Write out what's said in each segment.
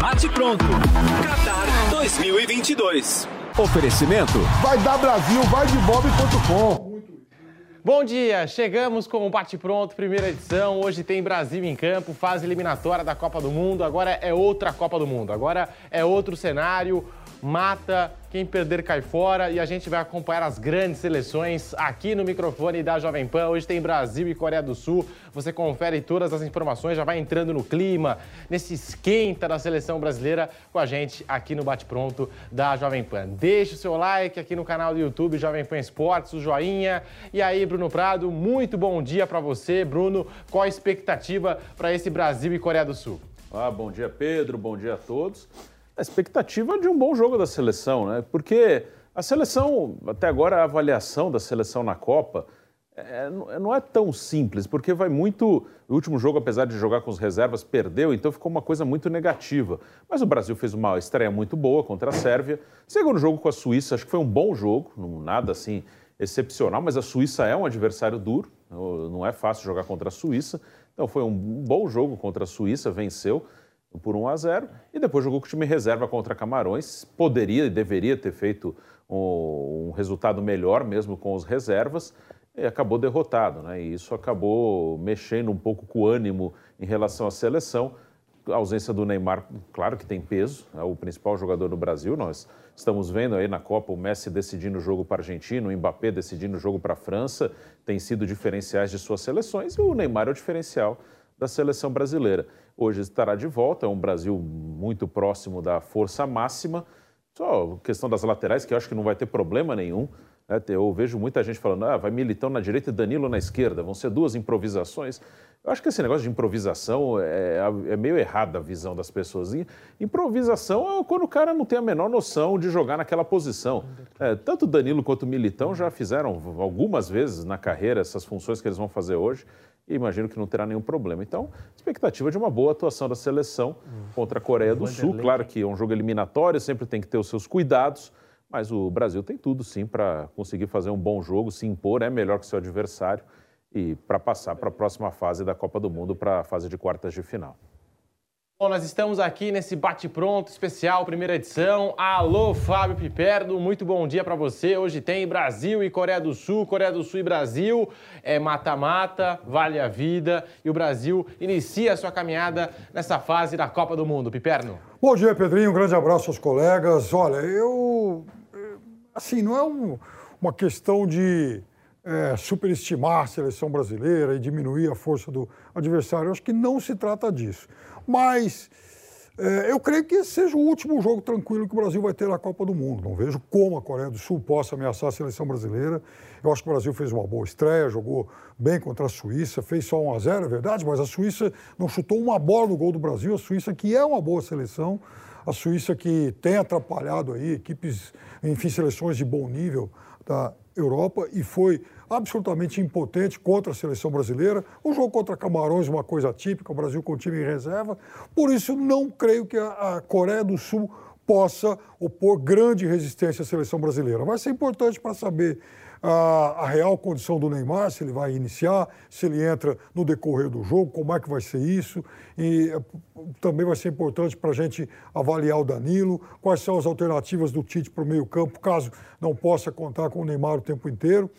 Bate pronto. Qatar 2022. Oferecimento. Vai dar Brasil, vai de bob.com. Bom dia, chegamos com o Bate Pronto, primeira edição. Hoje tem Brasil em campo, fase eliminatória da Copa do Mundo. Agora é outra Copa do Mundo, agora é outro cenário. Mata, quem perder cai fora e a gente vai acompanhar as grandes seleções aqui no microfone da Jovem Pan. Hoje tem Brasil e Coreia do Sul. Você confere todas as informações, já vai entrando no clima, nesse esquenta da seleção brasileira com a gente aqui no Bate Pronto da Jovem Pan. Deixe o seu like aqui no canal do YouTube Jovem Pan Esportes, o joinha. E aí, Bruno Prado, muito bom dia para você, Bruno. Qual a expectativa para esse Brasil e Coreia do Sul? Ah, bom dia, Pedro. Bom dia a todos a expectativa de um bom jogo da seleção, né? Porque a seleção, até agora, a avaliação da seleção na Copa é, não é tão simples, porque vai muito. O último jogo, apesar de jogar com as reservas, perdeu, então ficou uma coisa muito negativa. Mas o Brasil fez uma estreia muito boa contra a Sérvia. Segundo jogo com a Suíça, acho que foi um bom jogo, nada assim excepcional, mas a Suíça é um adversário duro, não é fácil jogar contra a Suíça. Então foi um bom jogo contra a Suíça, venceu por 1 a 0 e depois jogou com o time reserva contra Camarões. Poderia e deveria ter feito um, um resultado melhor mesmo com os reservas e acabou derrotado, né? E isso acabou mexendo um pouco com o ânimo em relação à seleção. A ausência do Neymar, claro que tem peso, é o principal jogador do Brasil. Nós estamos vendo aí na Copa o Messi decidindo o jogo para a Argentina, o Mbappé decidindo o jogo para a França, tem sido diferenciais de suas seleções e o Neymar é o diferencial da seleção brasileira. Hoje estará de volta, é um Brasil muito próximo da força máxima. Só questão das laterais, que eu acho que não vai ter problema nenhum. Né? Eu vejo muita gente falando, ah, vai Militão na direita e Danilo na esquerda, vão ser duas improvisações. Eu acho que esse negócio de improvisação é, é meio errada a visão das pessoas. improvisação é quando o cara não tem a menor noção de jogar naquela posição. É, tanto Danilo quanto Militão já fizeram algumas vezes na carreira essas funções que eles vão fazer hoje e imagino que não terá nenhum problema. Então, expectativa de uma boa atuação da seleção contra a Coreia do Sul. Claro que é um jogo eliminatório, sempre tem que ter os seus cuidados, mas o Brasil tem tudo sim para conseguir fazer um bom jogo, se impor, é melhor que seu adversário e para passar para a próxima fase da Copa do Mundo, para a fase de quartas de final. Bom, nós estamos aqui nesse bate-pronto especial, primeira edição. Alô, Fábio Piperno, muito bom dia para você. Hoje tem Brasil e Coreia do Sul, Coreia do Sul e Brasil. É mata-mata, vale a vida. E o Brasil inicia a sua caminhada nessa fase da Copa do Mundo. Piperno. Bom dia, Pedrinho. Um grande abraço aos colegas. Olha, eu. Assim, não é um, uma questão de é, superestimar a seleção brasileira e diminuir a força do adversário. Eu acho que não se trata disso. Mas é, eu creio que esse seja o último jogo tranquilo que o Brasil vai ter na Copa do Mundo. Não vejo como a Coreia do Sul possa ameaçar a seleção brasileira. Eu acho que o Brasil fez uma boa estreia, jogou bem contra a Suíça, fez só 1 a 0 é verdade, mas a Suíça não chutou uma bola no gol do Brasil. A Suíça, que é uma boa seleção, a Suíça que tem atrapalhado aí equipes, enfim, seleções de bom nível da Europa e foi absolutamente impotente contra a seleção brasileira. O jogo contra Camarões, uma coisa típica, o Brasil com o time em reserva. Por isso, não creio que a, Coreia do Sul possa opor grande resistência à seleção brasileira. Vai ser importante para saber a, a, real condição do Neymar, se ele vai iniciar, se ele entra no decorrer do jogo, como é que vai ser isso. E eh, também vai ser importante para a gente avaliar o Danilo, quais são as alternativas do Tite para o meio-campo, caso não possa contar com o Neymar o tempo inteiro.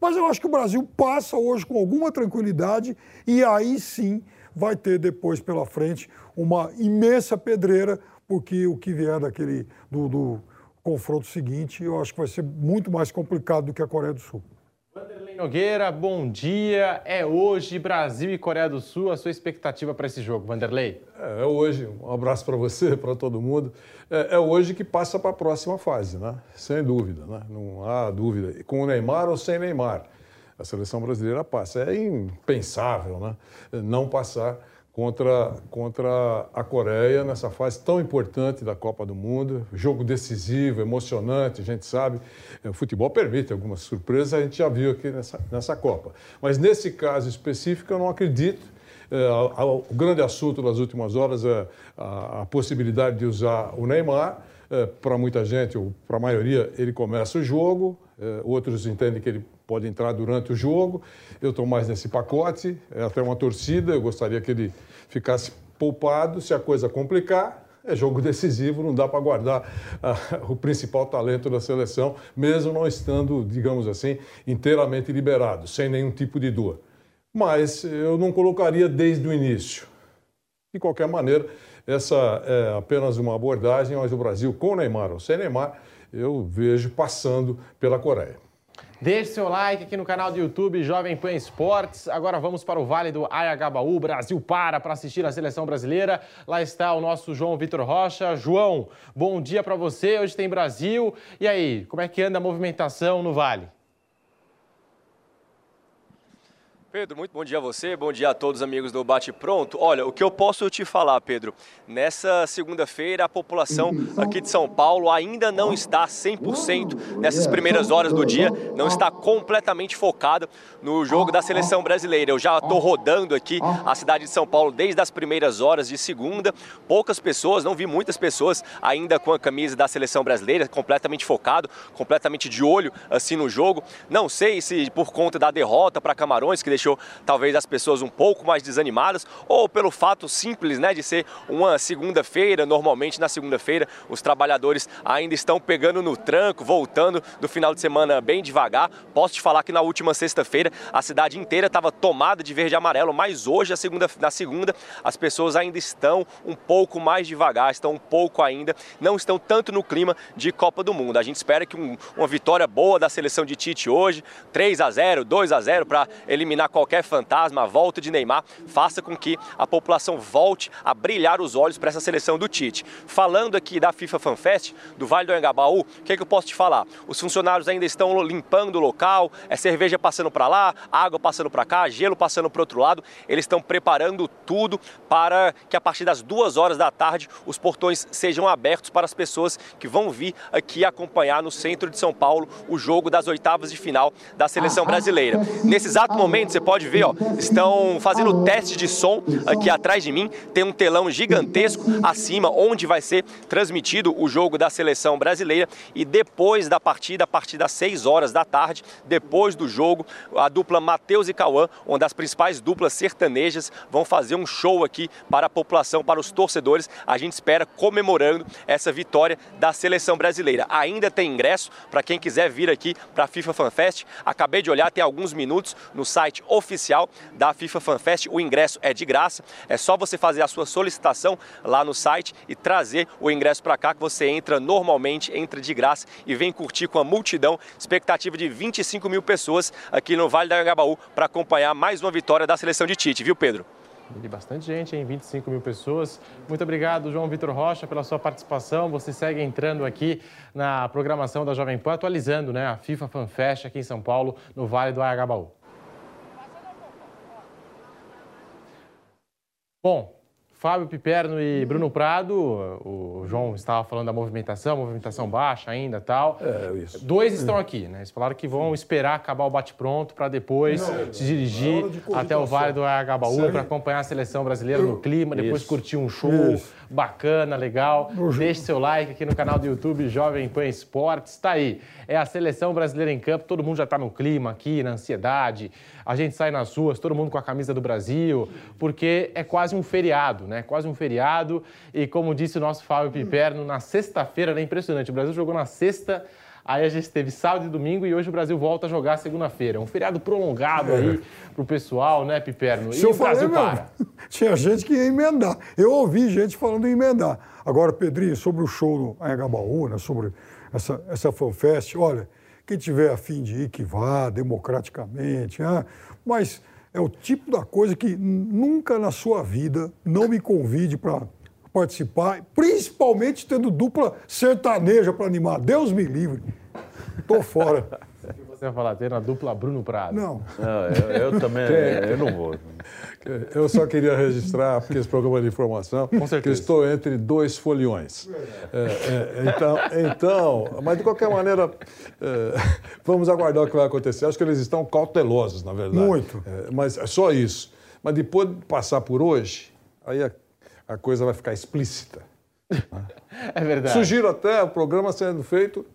Mas eu acho que o Brasil passa hoje com alguma tranquilidade e aí sim vai ter depois pela frente uma imensa pedreira, porque o que vier daquele do, do confronto seguinte eu acho que vai ser muito mais complicado do que a Coreia do Sul. Vanderlei Nogueira, bom dia. É hoje Brasil e Coreia do Sul. A sua expectativa para esse jogo, Vanderlei? É, é hoje. Um abraço para você, para todo mundo. É, é, hoje que passa para a próxima fase, né? Sem dúvida, né? Não há dúvida. Com o Neymar ou sem Neymar. a seleção brasileira passa. É impensável né? não passar contra, contra a Coreia nessa fase tão importante da Copa do Mundo. Jogo decisivo, emocionante, a gente sabe. O futebol permite algumas surpresas, a gente já viu aqui nessa, nessa Copa. Mas nesse caso específico, eu não acredito. É, o grande assunto das últimas horas é a, a possibilidade de usar o Neymar. É, para muita gente, ou para a maioria, ele começa o jogo, é, outros entendem que ele pode entrar durante o jogo. Eu estou mais nesse pacote, é até uma torcida, eu gostaria que ele ficasse poupado. Se a coisa complicar, é jogo decisivo, não dá para guardar uh, o principal talento da seleção, mesmo não estando, digamos assim, inteiramente liberado, sem nenhum tipo de dor. Mas eu não colocaria desde o início. De qualquer maneira, essa é apenas uma abordagem, mas o Brasil, com Neymar ou sem Neymar, eu vejo passando pela Coreia. Deixe seu like aqui no canal do YouTube Jovem Pan Esportes. Agora vamos para o Vale do Ayagabaú. Brasil para para assistir a seleção brasileira. Lá está o nosso João Vitor Rocha. João, bom dia para você. Hoje tem Brasil. E aí, como é que anda a movimentação no Vale? Pedro, muito bom dia a você, bom dia a todos os amigos do Bate Pronto. Olha, o que eu posso te falar, Pedro, nessa segunda-feira a população aqui de São Paulo ainda não está 100% nessas primeiras horas do dia, não está completamente focada no jogo da seleção brasileira. Eu já estou rodando aqui a cidade de São Paulo desde as primeiras horas de segunda. Poucas pessoas, não vi muitas pessoas ainda com a camisa da seleção brasileira, completamente focado, completamente de olho assim no jogo. Não sei se por conta da derrota para Camarões, que deixou talvez as pessoas um pouco mais desanimadas, ou pelo fato simples né, de ser uma segunda-feira. Normalmente na segunda-feira os trabalhadores ainda estão pegando no tranco, voltando do final de semana bem devagar. Posso te falar que na última sexta-feira a cidade inteira estava tomada de verde e amarelo, mas hoje, segunda, na segunda, as pessoas ainda estão um pouco mais devagar, estão um pouco ainda, não estão tanto no clima de Copa do Mundo. A gente espera que um, uma vitória boa da seleção de Tite hoje, 3 a 0 2 a 0 para eliminar qualquer fantasma, a volta de Neymar, faça com que a população volte a brilhar os olhos para essa seleção do Tite. Falando aqui da FIFA Fan Fest, do Vale do Anhangabaú, o que, é que eu posso te falar? Os funcionários ainda estão limpando o local, é cerveja passando para lá, água passando para cá, gelo passando para o outro lado. Eles estão preparando tudo para que a partir das duas horas da tarde os portões sejam abertos para as pessoas que vão vir aqui acompanhar no centro de São Paulo o jogo das oitavas de final da seleção brasileira. Nesse exato momento, você pode ver, ó, estão fazendo teste de som aqui atrás de mim. Tem um telão gigantesco acima onde vai ser transmitido o jogo da seleção brasileira. E depois da partida, a partir das 6 horas da tarde, depois do jogo, a dupla Matheus e Cauã, uma das principais duplas sertanejas, vão fazer um show aqui para a população, para os torcedores. A gente espera comemorando essa vitória da seleção brasileira. Ainda tem ingresso para quem quiser vir aqui para a FIFA Fan Fest. Acabei de olhar, tem alguns minutos no site oficial da FIFA FanFest. O ingresso é de graça, é só você fazer a sua solicitação lá no site e trazer o ingresso para cá que você entra normalmente, entra de graça e vem curtir com a multidão. Expectativa de 25 mil pessoas aqui no Vale do Anhangabaú para acompanhar mais uma vitória da seleção de Tite, viu Pedro? De bastante gente, em 25 mil pessoas. Muito obrigado, João Vitor Rocha, pela sua participação. Você segue entrando aqui na programação da Jovem Pan, atualizando né, a FIFA FanFest aqui em São Paulo, no Vale do Anhangabaú. Bom, Fábio Piperno e Bruno Prado, o João estava falando da movimentação, movimentação baixa ainda tal. É, isso. Dois estão aqui, né? Eles falaram que vão esperar acabar o bate-pronto para depois Não, se dirigir de até o Vale do Agabaú para acompanhar a seleção brasileira no clima, depois isso. curtir um show isso. Bacana, legal. Deixe seu like aqui no canal do YouTube Jovem Pan Esportes. Está aí. É a seleção brasileira em campo, todo mundo já está no clima aqui, na ansiedade a gente sai nas ruas, todo mundo com a camisa do Brasil, porque é quase um feriado, né? Quase um feriado. E como disse o nosso Fábio Piperno, na sexta-feira, é impressionante. O Brasil jogou na sexta. Aí a gente teve sábado e domingo e hoje o Brasil volta a jogar segunda-feira. Um feriado prolongado aí é. pro pessoal, né, Piperno? E o Brasil para. Tinha gente que ia emendar. Eu ouvi gente falando em emendar. Agora, Pedrinho, sobre o show no Anhangabaú, né, sobre essa, essa fanfest, olha, quem tiver afim de ir, que vá, democraticamente. Ah, mas é o tipo da coisa que nunca na sua vida não me convide para participar, principalmente tendo dupla sertaneja para animar. Deus me livre. Tô fora. você ia falar, ter na dupla Bruno Prado. Não. Não, eu, eu também eu não vou. Eu só queria registrar, porque esse programa é de informação, que eu certeza. estou entre dois foliões. É, é, então, então, mas de qualquer maneira, é, vamos aguardar o que vai acontecer. Acho que eles estão cautelosos, na verdade. Muito. É, mas é só isso. Mas depois de passar por hoje, aí a, a coisa vai ficar explícita. É verdade. Sugiro até o programa sendo feito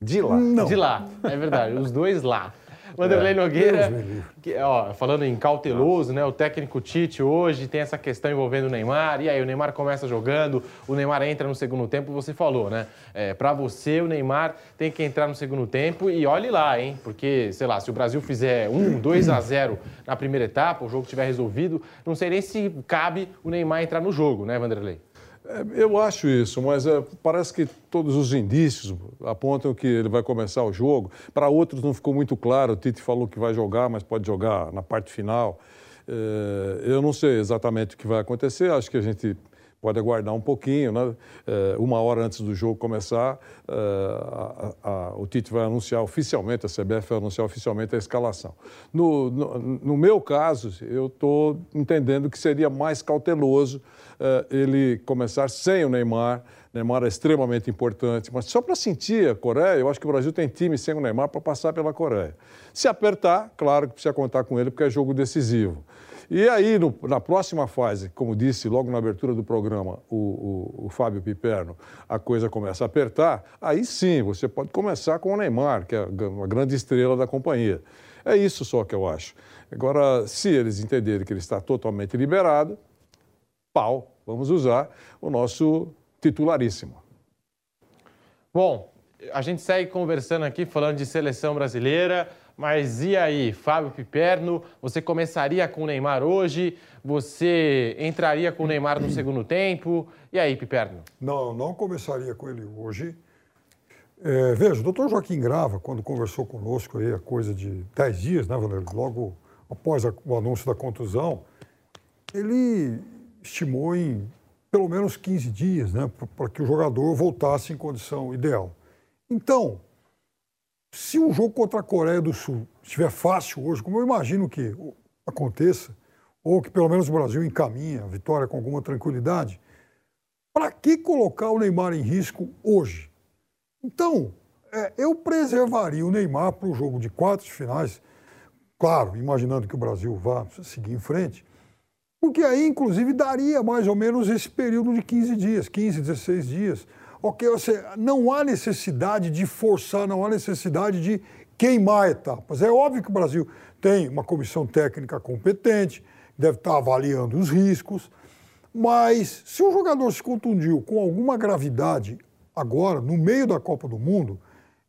de lá. De lá, é verdade, os dois lá. Vanderlei Nogueira, me livre. que, ó, falando em cauteloso, né? O técnico Tite hoje tem essa questão envolvendo o Neymar. E aí, o Neymar começa jogando, o Neymar entra no segundo tempo, você falou, né? É, para você, o Neymar tem que entrar no segundo tempo e olhe lá, hein? Porque, sei lá, se o Brasil fizer 1, 2 a 0 na primeira etapa, o jogo estiver resolvido, não sei nem se cabe o Neymar entrar no jogo, né, Vanderlei? É, Eu acho isso, mas é, parece que todos os indícios apontam que ele vai começar o jogo. Para outros não ficou muito claro. O Tite falou que vai jogar, mas pode jogar na parte final. É, eu não sei exatamente o que vai acontecer. Acho que a gente pode aguardar um pouquinho, né? É, uma hora antes do jogo começar, é, a- a- a- o Tite vai anunciar oficialmente, a CBF vai anunciar oficialmente a escalação. No, no, no meu caso, eu estou entendendo que seria mais cauteloso eh, ele começar sem o Neymar. Neymar é extremamente importante, mas só para sentir a Coreia, eu acho que o Brasil tem time sem o Neymar para passar pela Coreia. Se apertar, claro que precisa contar com ele, porque é jogo decisivo. E aí, no- na próxima fase, como disse logo na abertura do programa o, o- o Fábio Piperno, a coisa começa a apertar, aí sim você pode começar com o Neymar, que é uma grande estrela da companhia. É isso só que eu acho. Agora, se eles entenderem que ele está totalmente liberado, pau, vamos usar o nosso titularíssimo. Bom, a gente segue conversando aqui, falando de seleção brasileira, mas e aí, Fábio Piperno, você começaria com o Neymar hoje? Você entraria com o Neymar no segundo tempo? E aí, Piperno? Não, não começaria com ele hoje. É, veja, o doutor Joaquim Grava, quando conversou conosco aí, a coisa de 10 dias, né, Valério? Logo após a- o anúncio da contusão, ele estimou em pelo menos 15 dias, né, para que o jogador voltasse em condição ideal. Então, se o jogo contra a Coreia do Sul estiver fácil hoje, como eu imagino que aconteça, ou que pelo menos o Brasil encaminha a vitória com alguma tranquilidade, para que colocar o Neymar em risco hoje? Então, é, eu preservaria o Neymar para o jogo de quartos finais, claro, imaginando que o Brasil vá seguir em frente, porque aí, inclusive, daria mais ou menos esse período de 15 dias, 15, 16 dias. Ok, você, não há necessidade de forçar, não há necessidade de queimar etapas. É óbvio que o Brasil tem uma comissão técnica competente, deve estar avaliando os riscos, mas se o jogador se contundiu com alguma gravidade agora, no meio da Copa do Mundo,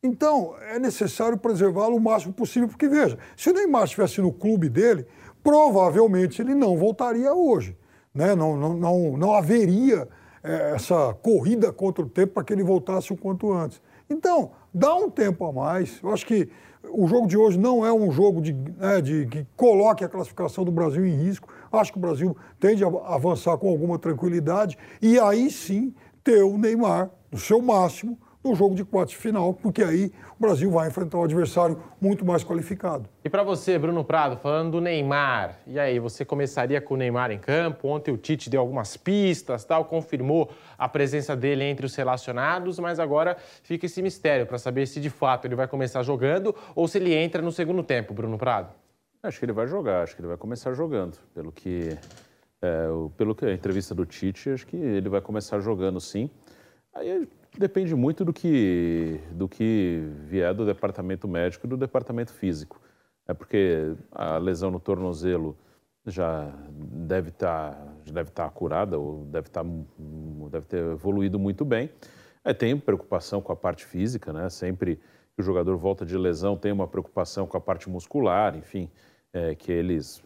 então é necessário preservá-lo o máximo possível, porque veja, se o Neymar estivesse no clube dele, provavelmente ele não voltaria hoje. Né? Não, não, não, não haveria essa corrida contra o tempo para que ele voltasse o quanto antes. Então, dá um tempo a mais. Eu acho que o jogo de hoje não é um jogo de, né, de que coloque a classificação do Brasil em risco. Acho que o Brasil tende a avançar com alguma tranquilidade e aí sim ter o Neymar no seu máximo no jogo de quartos final, porque aí o Brasil vai enfrentar um adversário muito mais qualificado. E para você, Bruno Prado, falando do Neymar, e aí, você começaria com o Neymar em campo? Ontem o Tite deu algumas pistas, tal, confirmou a presença dele entre os relacionados, mas agora fica esse mistério para saber se de fato ele vai começar jogando ou se ele entra no segundo tempo, Bruno Prado. Acho que ele vai jogar, acho que ele vai começar jogando. Pelo que, é, pelo que a entrevista do Tite, acho que ele vai começar jogando sim. Aí depende muito do que, do que vier do departamento médico e do departamento físico. É porque a lesão no tornozelo já deve estar já deve estar curada ou deve estar deve ter evoluído muito bem. É, tem preocupação com a parte física, né? Sempre que o jogador volta de lesão tem uma preocupação com a parte muscular, enfim, é, que eles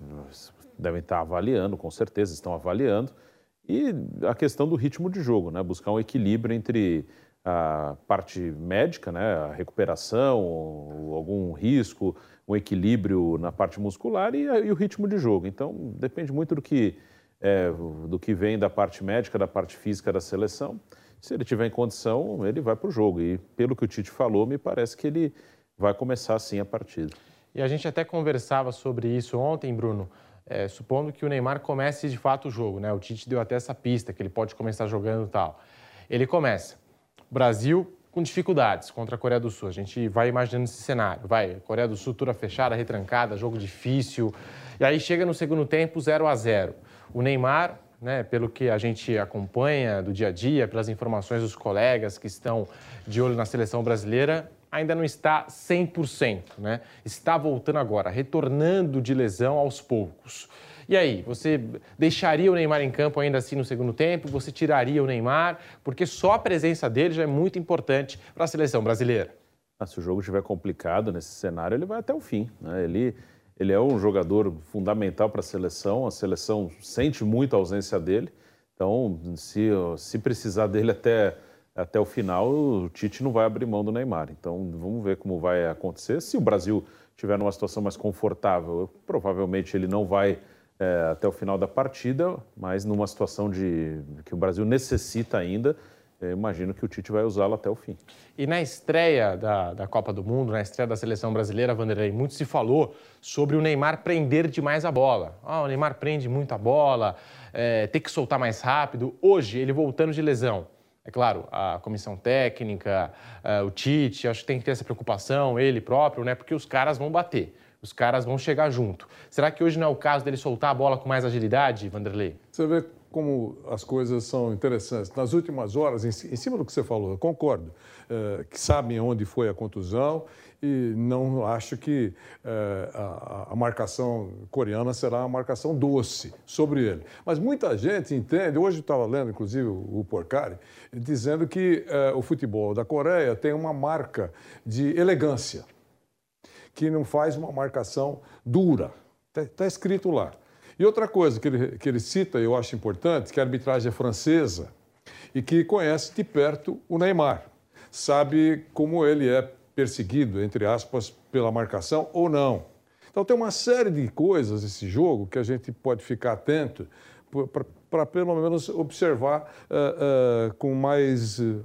devem estar avaliando, com certeza estão avaliando. E a questão do ritmo de jogo, né? Buscar um equilíbrio entre a parte médica, né? A recuperação, algum risco, um equilíbrio na parte muscular e, e o ritmo de jogo. Então, depende muito do que, é, do que vem da parte médica, da parte física da seleção. Se ele tiver em condição, ele vai para o jogo. E pelo que o Tite falou, me parece que ele vai começar sim a partida. E a gente até conversava sobre isso ontem, Bruno. É, supondo que o Neymar comece de fato o jogo, né? O Tite deu até essa pista que ele pode começar jogando tal. Ele começa. Brasil com dificuldades contra a Coreia do Sul. A gente vai imaginando esse cenário. Vai, Coreia do Sul, toda fechada, retrancada, jogo difícil. E aí chega no segundo tempo 0 a 0 O Neymar, né, pelo que a gente acompanha do dia a dia, pelas informações dos colegas que estão de olho na seleção brasileira, ainda não está 100%, né? Está voltando agora, retornando de lesão aos poucos. E aí, você deixaria o Neymar em campo ainda assim no segundo tempo? Você tiraria o Neymar? Porque só a presença dele já é muito importante para a seleção brasileira. Ah, se o jogo estiver complicado nesse cenário, ele vai até o fim. Né? Ele, ele é um jogador fundamental para a seleção, a seleção sente muito a ausência dele. Então, se, se precisar dele até, até o final, o Tite não vai abrir mão do Neymar. Então, vamos ver como vai acontecer. Se o Brasil estiver numa situação mais confortável, provavelmente ele não vai é, até o final da partida, mas numa situação de que o Brasil necessita ainda, imagino que o Tite vai usá-lo até o fim. E na estreia da, da Copa do Mundo, na estreia da seleção brasileira, Vanderlei, muito se falou sobre o Neymar prender demais a bola. Ah, o Neymar prende muito a bola, é, tem que soltar mais rápido. Hoje, ele voltando de lesão. É claro, a comissão técnica, é, o Tite, acho que tem que ter essa preocupação, ele próprio, né? Porque os caras vão bater. Os caras vão chegar junto. Será que hoje não é o caso dele soltar a bola com mais agilidade, Vanderlei? Você vê como as coisas são interessantes. Nas últimas horas, em, cima do que você falou, eu concordo, é, que sabem onde foi a contusão e não acho que é, a, a, marcação coreana será uma marcação doce sobre ele. Mas muita gente entende, hoje estava lendo, inclusive, o, o Porcari, dizendo que é, o futebol da Coreia tem uma marca de elegância que não faz uma marcação dura. Está tá escrito lá. E outra coisa que ele, que ele cita, eu acho importante, que a arbitragem é francesa e que conhece de perto o Neymar. Sabe como ele é perseguido, entre aspas, pela marcação ou não. Então tem uma série de coisas esse jogo que a gente pode ficar atento para pelo menos observar uh, uh, com mais uh,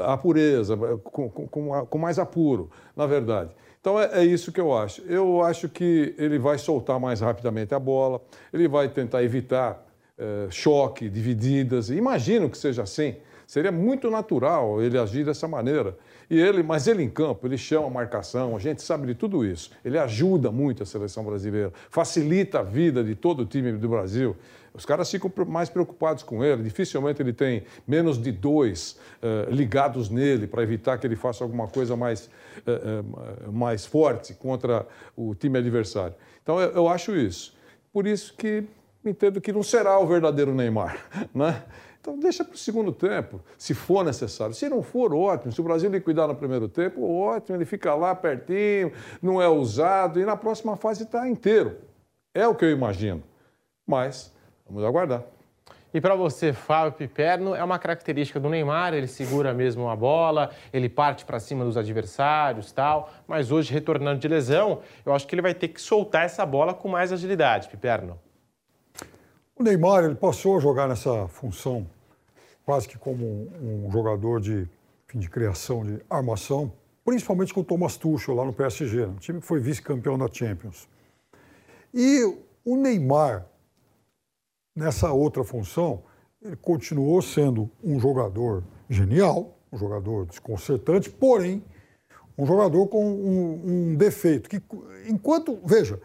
a pureza, com, com, com mais apuro, na verdade. Então é, é, isso que eu acho. Eu acho que ele vai soltar mais rapidamente a bola, ele vai tentar evitar é, choque, divididas. Imagino que seja assim. Seria muito natural ele agir dessa maneira. E ele, mas ele em campo, ele chama a marcação, a gente sabe de tudo isso. Ele ajuda muito a seleção brasileira, facilita a vida de todo o time do Brasil. Os caras ficam mais preocupados com ele. Dificilmente ele tem menos de dois uh, ligados nele para evitar que ele faça alguma coisa mais, uh, uh, mais forte contra o time adversário. Então eu, eu acho isso. Por isso que entendo que não será o verdadeiro Neymar, né? Então deixa para o segundo tempo, se for necessário. Se não for, ótimo. Se o Brasil liquidar no primeiro tempo, ótimo. Ele fica lá pertinho, não é usado e na próxima fase está inteiro. É o que eu imagino. Mas Vamos aguardar. E para você, Fábio Piperno, é uma característica do Neymar, ele segura mesmo a bola, ele parte para cima dos adversários tal, mas hoje, retornando de lesão, eu acho que ele vai ter que soltar essa bola com mais agilidade, Piperno. O Neymar, ele passou a jogar nessa função quase que como um, um jogador de, enfim, de criação, de armação, principalmente com o Thomas Tuchel lá no PSG, um time que foi vice-campeão da Champions. E o Neymar, nessa outra função, ele continuou sendo um jogador genial, um jogador desconcertante, porém, um jogador com um, um, defeito. Que, enquanto, veja,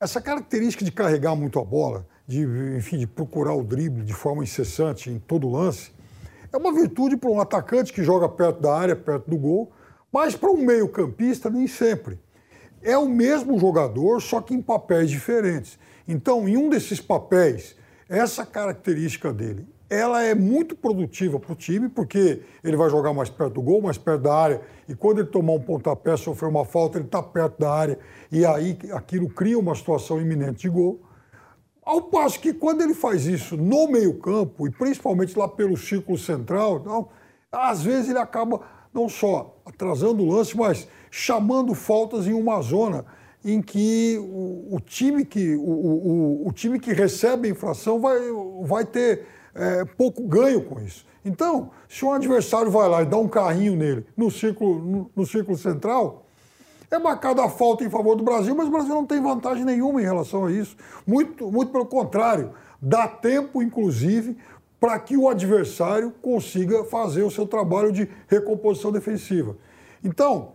essa característica de carregar muito a bola, de, enfim, de procurar o drible de forma incessante em todo lance, é uma virtude para um atacante que joga perto da área, perto do gol, mas para um meio-campista, nem sempre. É o mesmo jogador, só que em papéis diferentes. Então, em um desses papéis, essa característica dele, ela é muito produtiva para o time, porque ele vai jogar mais perto do gol, mais perto da área, e quando ele tomar um pontapé, sofrer uma falta, ele está perto da área, e aí aquilo cria uma situação iminente de gol. Ao passo que quando ele faz isso no meio-campo, e principalmente lá pelo círculo central, então, às vezes ele acaba não só atrasando o lance, mas chamando faltas em uma zona em que o, o time, que, o, o, o, time que recebe a inflação vai, vai ter é, pouco ganho com isso. Então, se um adversário vai lá e dá um carrinho nele no círculo, no, no círculo central, É marcada a falta em favor do Brasil, mas o Brasil não tem vantagem nenhuma em relação a isso. Muito, muito pelo contrário. Dá tempo, inclusive, para que o adversário consiga fazer o seu trabalho de recomposição defensiva. Então,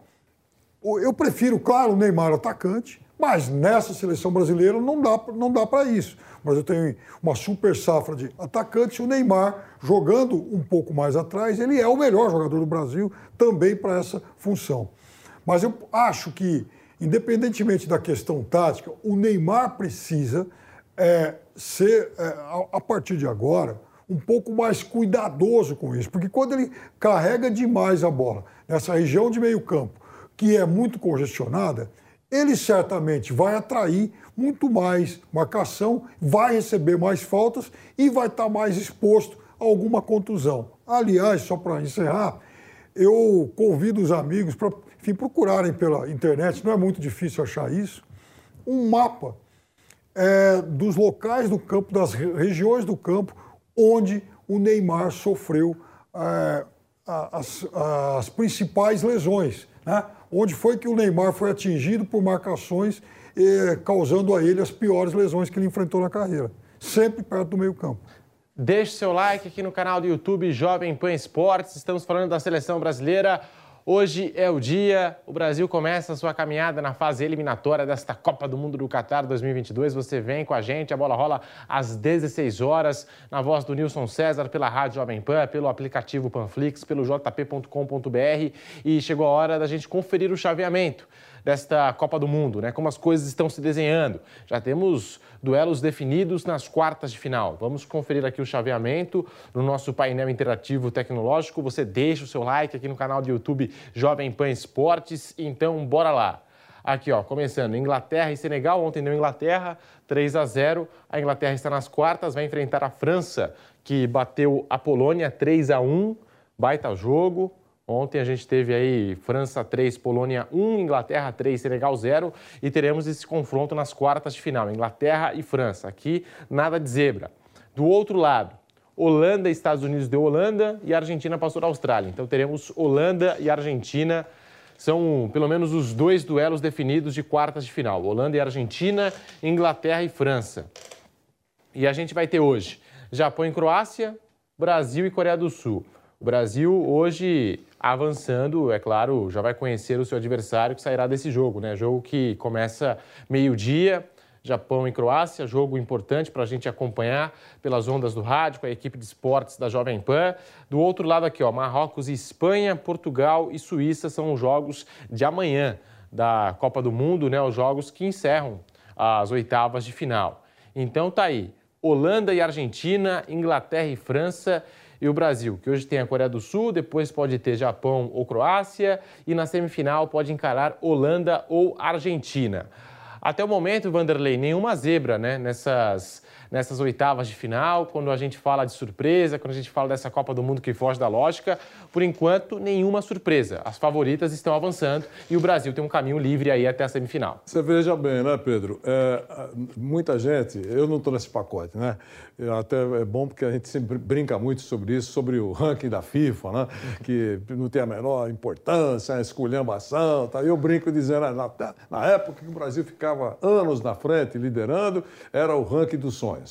eu prefiro, claro, o Neymar atacante, mas nessa seleção brasileira não dá, não dá para isso. Mas eu tenho uma super safra de atacantes. O Neymar, jogando um pouco mais atrás, ele é o melhor jogador do Brasil também para essa função. Mas eu acho que, independentemente da questão tática, o Neymar precisa é, ser, é, a, a partir de agora, um pouco mais cuidadoso com isso, porque quando ele carrega demais a bola nessa região de meio campo, que é muito congestionada, ele certamente vai atrair muito mais marcação, vai receber mais faltas e vai estar mais exposto a alguma contusão. Aliás, só para encerrar, eu convido os amigos para procurarem pela internet, não é muito difícil achar isso, um mapa é, dos locais do campo, das regiões do campo onde o Neymar sofreu é, as, as, principais lesões. Né? Onde foi que o Neymar foi atingido por marcações, eh, causando a ele as piores lesões que ele enfrentou na carreira. Sempre perto do meio-campo. Deixe seu like aqui no canal do YouTube Jovem Pan Esportes. Estamos falando da seleção brasileira. Hoje é o dia, o Brasil começa sua caminhada na fase eliminatória desta Copa do Mundo do Qatar 2022. Você vem com a gente, a bola rola às 16 horas, na voz do Nilson César, pela Rádio Jovem Pan, pelo aplicativo Panflix, pelo jp.com.br e chegou a hora da gente conferir o chaveamento desta Copa do Mundo, né? Como as coisas estão se desenhando. Já temos duelos definidos nas quartas de final. Vamos conferir aqui o chaveamento no nosso painel interativo tecnológico. Você deixa o seu like aqui no canal do YouTube Jovem Pan Esportes. Então, bora lá. Aqui, ó, começando, Inglaterra e Senegal. Ontem deu Inglaterra, 3 a 0. A Inglaterra está nas quartas, vai enfrentar a França, que bateu a Polônia 3 a 1. Baita jogo. Ontem a gente teve aí França 3, Polônia 1, Inglaterra 3, Senegal 0 e teremos esse confronto nas quartas de final, Inglaterra e França. Aqui nada de zebra. Do outro lado, Holanda e Estados Unidos deu Holanda e Argentina passou da Austrália. Então teremos Holanda e Argentina. São pelo menos os dois duelos definidos de quartas de final: Holanda e Argentina, Inglaterra e França. E a gente vai ter hoje Japão e Croácia, Brasil e Coreia do Sul. O Brasil hoje avançando, é claro, já vai conhecer o seu adversário que sairá desse jogo, né? Jogo que começa meio-dia, Japão e Croácia, jogo importante para a gente acompanhar pelas ondas do rádio, com a equipe de esportes da Jovem Pan. Do outro lado aqui, ó, Marrocos e Espanha, Portugal e Suíça são os jogos de amanhã da Copa do Mundo, né? Os jogos que encerram as oitavas de final. Então tá aí, Holanda e Argentina, Inglaterra e França e o Brasil, que hoje tem a Coreia do Sul, depois pode ter Japão ou Croácia e na semifinal pode encarar Holanda ou Argentina. Até o momento, Vanderlei, nenhuma zebra né, nessas nessas oitavas de final, quando a gente fala de surpresa, quando a gente fala dessa Copa do Mundo que foge da lógica, por enquanto, nenhuma surpresa. As favoritas estão avançando e o Brasil tem um caminho livre aí até a semifinal. Você veja bem, né, Pedro? É, muita gente, eu não estou nesse pacote, né? Até é bom porque a gente sempre brinca muito sobre isso, sobre o ranking da FIFA, né? Que não tem a menor importância, a esculhambação. Tá? Eu brinco dizendo, na, na época que o Brasil ficava anos na frente, liderando, era o ranking dos sonhos.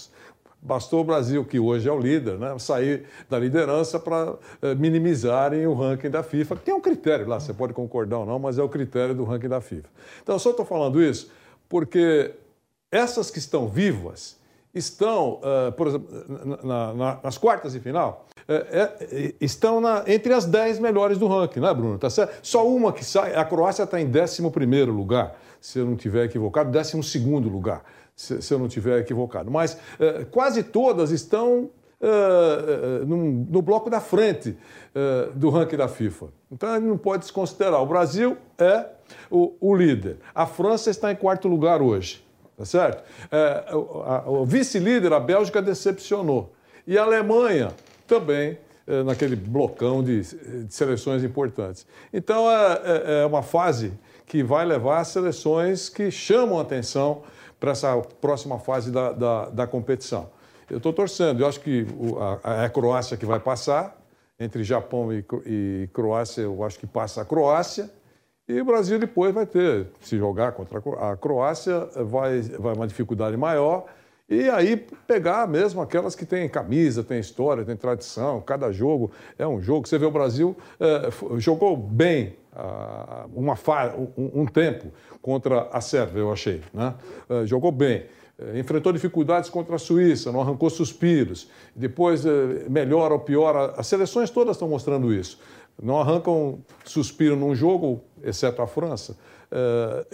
Bastou o Brasil, que hoje é o líder, né, sair da liderança para eh, minimizarem o ranking da FIFA, que tem um critério lá, você pode concordar ou não, mas é o critério do ranking da FIFA. Então, eu só estou falando isso porque essas que estão vivas estão, uh, por exemplo, na, na, nas quartas de final, é, estão na, entre as 10 melhores do ranking, não é, Bruno? Tá certo? Só uma que sai, a Croácia está em 11 lugar, se eu não estiver equivocado, 12 lugar se, se eu não estiver equivocado. Mas eh, quase todas estão Uh, no, no, bloco da frente uh, do ranking da FIFA. Então, gente não pode desconsiderar. O Brasil é o, o líder. A França está em quarto lugar hoje, tá certo? Uh, o vice-líder, a Bélgica, decepcionou. E a Alemanha também naquele blocão de, de, seleções importantes. Então, é, é, é uma fase que vai levar a seleções que chamam a atenção para essa próxima fase da, da, da competição. Eu estou torcendo, eu acho que a, a, Croácia que vai passar, entre Japão e, e, Croácia, eu acho que passa a Croácia, E o Brasil depois vai ter, se jogar contra a Croácia, vai, vai uma dificuldade maior. E aí pegar mesmo aquelas que têm camisa, têm história, têm tradição, cada jogo é um jogo. Você vê o Brasil é, jogou bem uh, uma um, um, tempo contra a Sérvia, eu achei. Né? Uh, jogou bem. Uh, enfrentou dificuldades contra a Suíça, não arrancou suspiros. Depois melhora ou piora. As seleções todas estão mostrando isso. Não arrancam suspiro num jogo, exceto a França,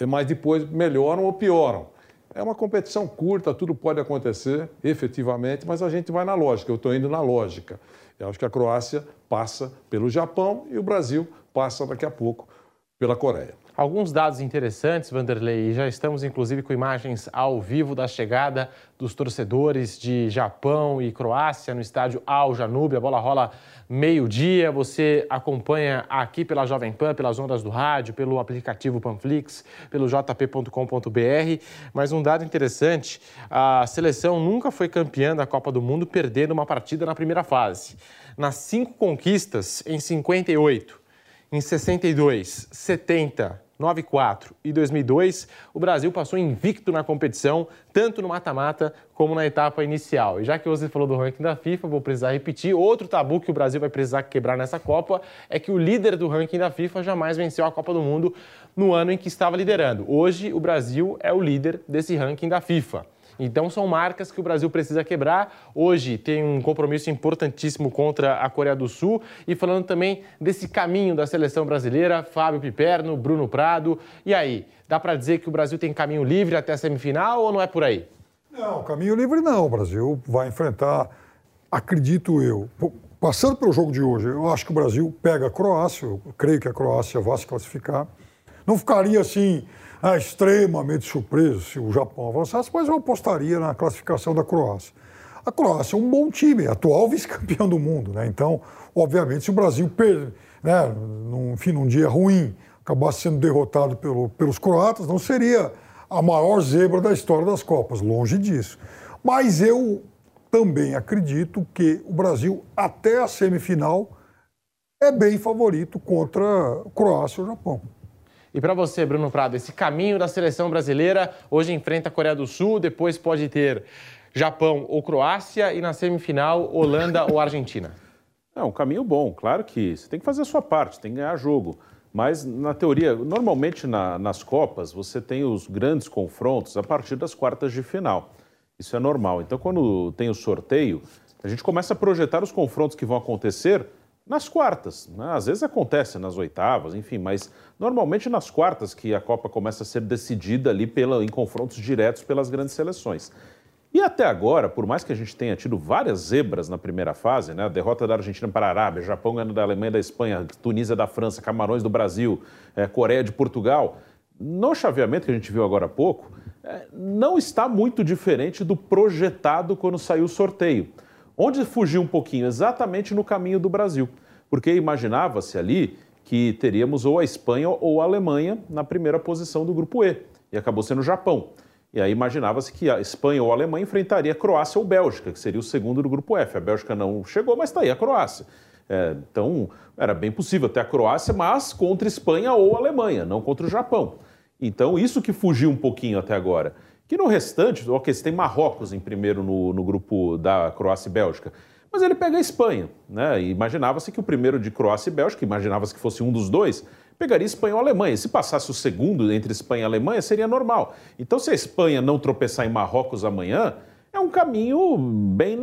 mas depois melhoram ou pioram. É uma competição curta, tudo pode acontecer, efetivamente, mas a gente vai na lógica. Eu estou indo na lógica. Eu acho que a Croácia passa pelo Japão e o Brasil passa daqui a pouco pela Coreia. Alguns dados interessantes, Vanderlei, já estamos inclusive com imagens ao vivo da chegada dos torcedores de Japão e Croácia no estádio Al Janube. A bola rola meio-dia. Você acompanha aqui pela Jovem Pan, pelas ondas do rádio, pelo aplicativo Panflix, pelo jp.com.br. Mas um dado interessante: a seleção nunca foi campeã da Copa do Mundo perdendo uma partida na primeira fase. Nas cinco conquistas, em 58, em 62, 70, 94 e 2002, o Brasil passou invicto na competição, tanto no mata-mata como na etapa inicial. E já que você falou do ranking da FIFA, vou precisar repetir. Outro tabu que o Brasil vai precisar quebrar nessa Copa é que o líder do ranking da FIFA jamais venceu a Copa do Mundo no ano em que estava liderando. Hoje, o Brasil é o líder desse ranking da FIFA. Então são marcas que o Brasil precisa quebrar. Hoje tem um compromisso importantíssimo contra a Coreia do Sul e falando também desse caminho da seleção brasileira, Fábio Piperno, Bruno Prado. E aí, dá para dizer que o Brasil tem caminho livre até a semifinal ou não é por aí? Não, caminho livre não. O Brasil vai enfrentar, acredito eu, passando pelo jogo de hoje, eu acho que o Brasil pega a Croácia, eu creio que a Croácia vai se classificar. Não ficaria assim ah, extremamente surpreso se o Japão avançasse, mas eu apostaria na classificação da Croácia. A Croácia é um bom time, atual vice-campeão do mundo, né? Então, obviamente, se o Brasil, né, num, enfim, num dia ruim, acabasse sendo derrotado pelo, pelos croatas, não seria a maior zebra da história das Copas, longe disso. Mas eu também acredito que o Brasil, até a semifinal, é bem favorito contra a Croácia ou Japão. E para você, Bruno Prado, esse caminho da seleção brasileira hoje enfrenta a Coreia do Sul, depois pode ter Japão ou Croácia e na semifinal Holanda ou Argentina. É um caminho bom, claro que você tem que fazer a sua parte, tem que ganhar jogo. Mas, na teoria, normalmente na, nas Copas, você tem os grandes confrontos a partir das quartas de final. Isso é normal. Então, quando tem o sorteio, a gente começa a projetar os confrontos que vão acontecer nas quartas. Né? Às vezes acontece nas oitavas, enfim, mas normalmente nas quartas que a Copa começa a ser decidida ali pela, em confrontos diretos pelas grandes seleções. E até agora, por mais que a gente tenha tido várias zebras na primeira fase, né? a derrota da Argentina para a Arábia, Japão ganhando da Alemanha da Espanha, Tunísia da França, Camarões do Brasil, é, Coreia de Portugal, no chaveamento que a gente viu agora há pouco, é, não está muito diferente do projetado quando saiu o sorteio. Onde fugiu um pouquinho? Exatamente no caminho do Brasil, porque imaginava-se ali que teríamos ou a Espanha ou a Alemanha na primeira posição do grupo E, e acabou sendo o Japão. E aí imaginava-se que a Espanha ou a Alemanha enfrentaria a Croácia ou Bélgica, que seria o segundo do grupo F. A Bélgica não chegou, mas está aí a Croácia. É, então, era bem possível ter a Croácia, mas contra Espanha ou Alemanha, não contra o Japão. Então, isso que fugiu um pouquinho até agora. Que no restante, ok, você tem Marrocos em primeiro no, no grupo da Croácia e Bélgica, mas ele pega a Espanha, né? Imaginava-se que o primeiro de Croácia e Bélgica, imaginava-se que fosse um dos dois, pegaria Espanha ou Alemanha. Se passasse o segundo entre Espanha e Alemanha, seria normal. Então, se a Espanha não tropeçar em Marrocos amanhã, é um caminho bem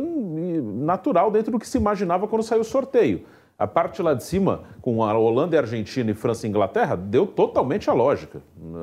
natural dentro do que se imaginava quando saiu o sorteio. A parte lá de cima, com a Holanda e a Argentina e França e Inglaterra, deu totalmente a lógica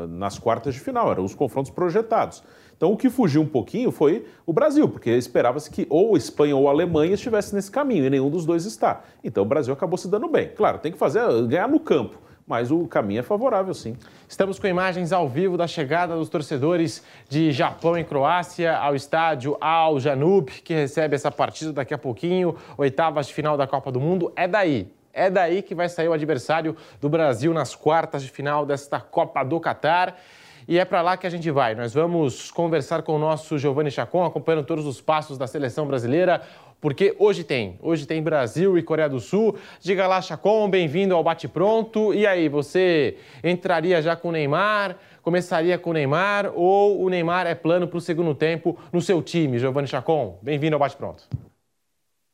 nas quartas de final, eram os confrontos projetados. Então o que fugiu um pouquinho foi o Brasil, porque esperava-se que ou Espanha ou Alemanha estivesse nesse caminho, e nenhum dos dois está. Então o Brasil acabou se dando bem. Claro, tem que fazer ganhar no campo mas o caminho é favorável, sim. Estamos com imagens ao vivo da chegada dos torcedores de Japão e Croácia ao estádio Al Janub, que recebe essa partida daqui a pouquinho, oitavas de final da Copa do Mundo. É daí, é daí que vai sair o adversário do Brasil nas quartas de final desta Copa do Catar. E é para lá que a gente vai. Nós vamos conversar com o nosso Giovanni Chacon, acompanhando todos os passos da seleção brasileira, porque hoje tem. Hoje tem Brasil e Coreia do Sul. Diga lá, Chacon, bem-vindo ao Bate Pronto. E aí, você entraria já com o Neymar? Começaria com o Neymar ou o Neymar é plano para o segundo tempo no seu time, Giovanni Chacon? Bem-vindo ao Bate Pronto.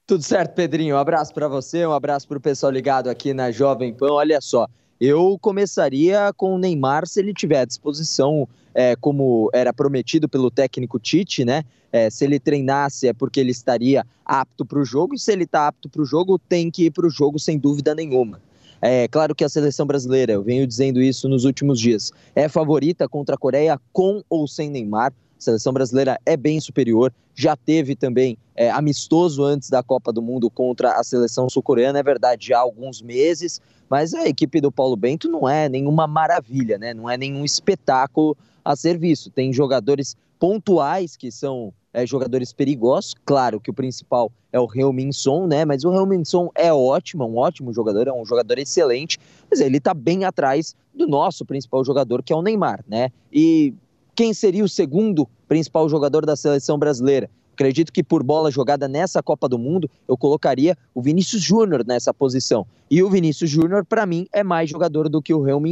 Tudo certo, Pedrinho. Um abraço para você, um abraço para o pessoal ligado aqui na Jovem Pan. Olha só, eu começaria com o Neymar se ele tiver à disposição, é, como era prometido pelo técnico Tite, né? É, se ele treinasse é porque ele estaria apto para o jogo, e se ele está apto para o jogo, tem que ir para o jogo sem dúvida nenhuma. É claro que a seleção brasileira, eu venho dizendo isso nos últimos dias, é favorita contra a Coreia com ou sem Neymar. A seleção brasileira é bem superior, já teve também é, amistoso antes da Copa do Mundo contra a seleção sul-coreana, é verdade, há alguns meses, mas a equipe do Paulo Bento não é nenhuma maravilha, né? não é nenhum espetáculo a ser visto. Tem jogadores pontuais que são é, jogadores perigosos, claro que o principal é o Heung-Min né? Mas o Heung-Min é ótimo, é um ótimo jogador, é um jogador excelente, mas ele está bem atrás do nosso principal jogador, que é o Neymar, né? E quem seria o segundo principal jogador da seleção brasileira? Acredito que por bola jogada nessa Copa do Mundo, eu colocaria o Vinícius Júnior nessa posição. E o Vinícius Júnior, para mim, é mais jogador do que o Heung-Min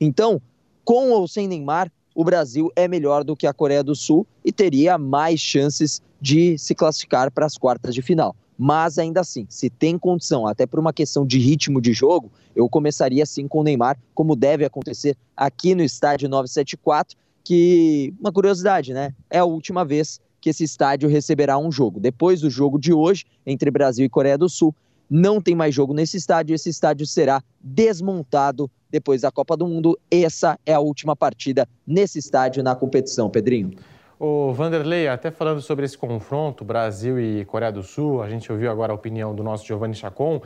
Então, com ou sem Neymar, o Brasil é melhor do que a Coreia do Sul e teria mais chances de se classificar para as quartas de final. Mas ainda assim, se tem condição, até por uma questão de ritmo de jogo, eu começaria sim com o Neymar, como deve acontecer aqui no estádio 974, que, uma curiosidade, né? É a última vez que esse estádio receberá um jogo. Depois do jogo de hoje, entre Brasil e Coreia do Sul, não tem mais jogo nesse estádio. Esse estádio será desmontado depois da Copa do Mundo. Essa é a última partida nesse estádio na competição, Pedrinho. O Vanderlei, até falando sobre esse confronto Brasil e Coreia do Sul, a gente ouviu agora a opinião do nosso Giovanni Chacon.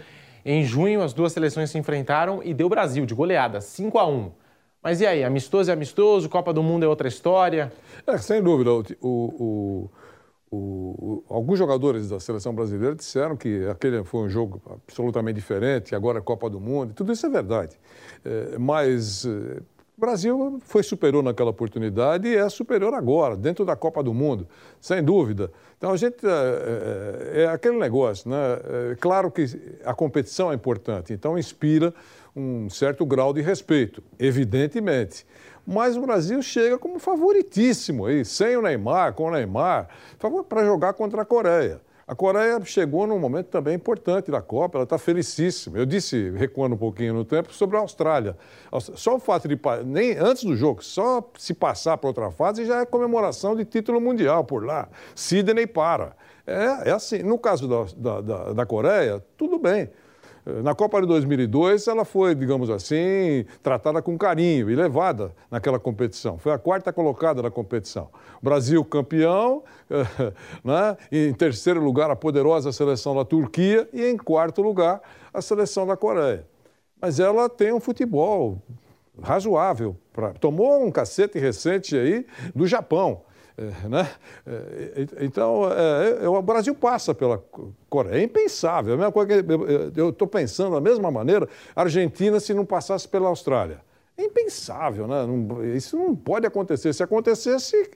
Em junho, as duas seleções se enfrentaram e deu Brasil de goleada, 5 a 1 mas e aí, amistoso é amistoso, Copa do Mundo é outra história? É, sem dúvida. O, o, o, alguns jogadores da seleção brasileira disseram que aquele foi um jogo absolutamente diferente, agora é Copa do Mundo, tudo isso é verdade. É, mas é, o Brasil foi superior naquela oportunidade e é superior agora, dentro da Copa do Mundo, sem dúvida. Então a gente. É, é, é aquele negócio, né? É, claro que a competição é importante, então inspira um certo grau de respeito, evidentemente. Mas o Brasil chega como favoritíssimo aí, sem o Neymar, com o Neymar, para jogar contra a Coreia. A Coreia chegou num momento também importante da Copa, ela está felicíssima. Eu disse, recuando um pouquinho no tempo, sobre a Austrália. Só o fato de, nem antes do jogo, só se passar para outra fase já é comemoração de título mundial por lá. Sidney para. É, é assim. No caso da, da, da Coreia, tudo bem. Na Copa de 2002, ela foi, digamos assim, tratada com carinho e levada naquela competição. Foi a quarta colocada na competição. Brasil campeão, né? em terceiro lugar, a poderosa seleção da Turquia e em quarto lugar, a seleção da Coreia. Mas ela tem um futebol razoável. Pra... Tomou um cacete recente aí do Japão. É, né? É, então, é, o Brasil passa pela Coreia. É impensável. A mesma coisa que eu estou pensando da mesma maneira, a Argentina se não passasse pela Austrália. É impensável, né? Isso não pode acontecer. Se acontecesse,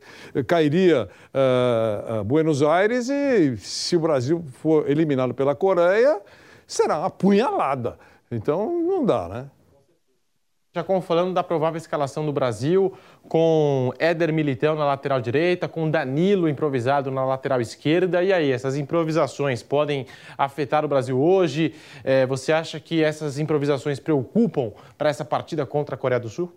cairia uh, Buenos Aires e se o Brasil for eliminado pela Coreia, será uma punhalada. Então, não dá, né? Jacom, falando da provável escalação do Brasil, com Éder Militão na lateral direita, com Danilo improvisado na lateral esquerda. E aí, essas improvisações podem afetar o Brasil hoje? É, você acha que essas improvisações preocupam para essa partida contra a Coreia do Sul?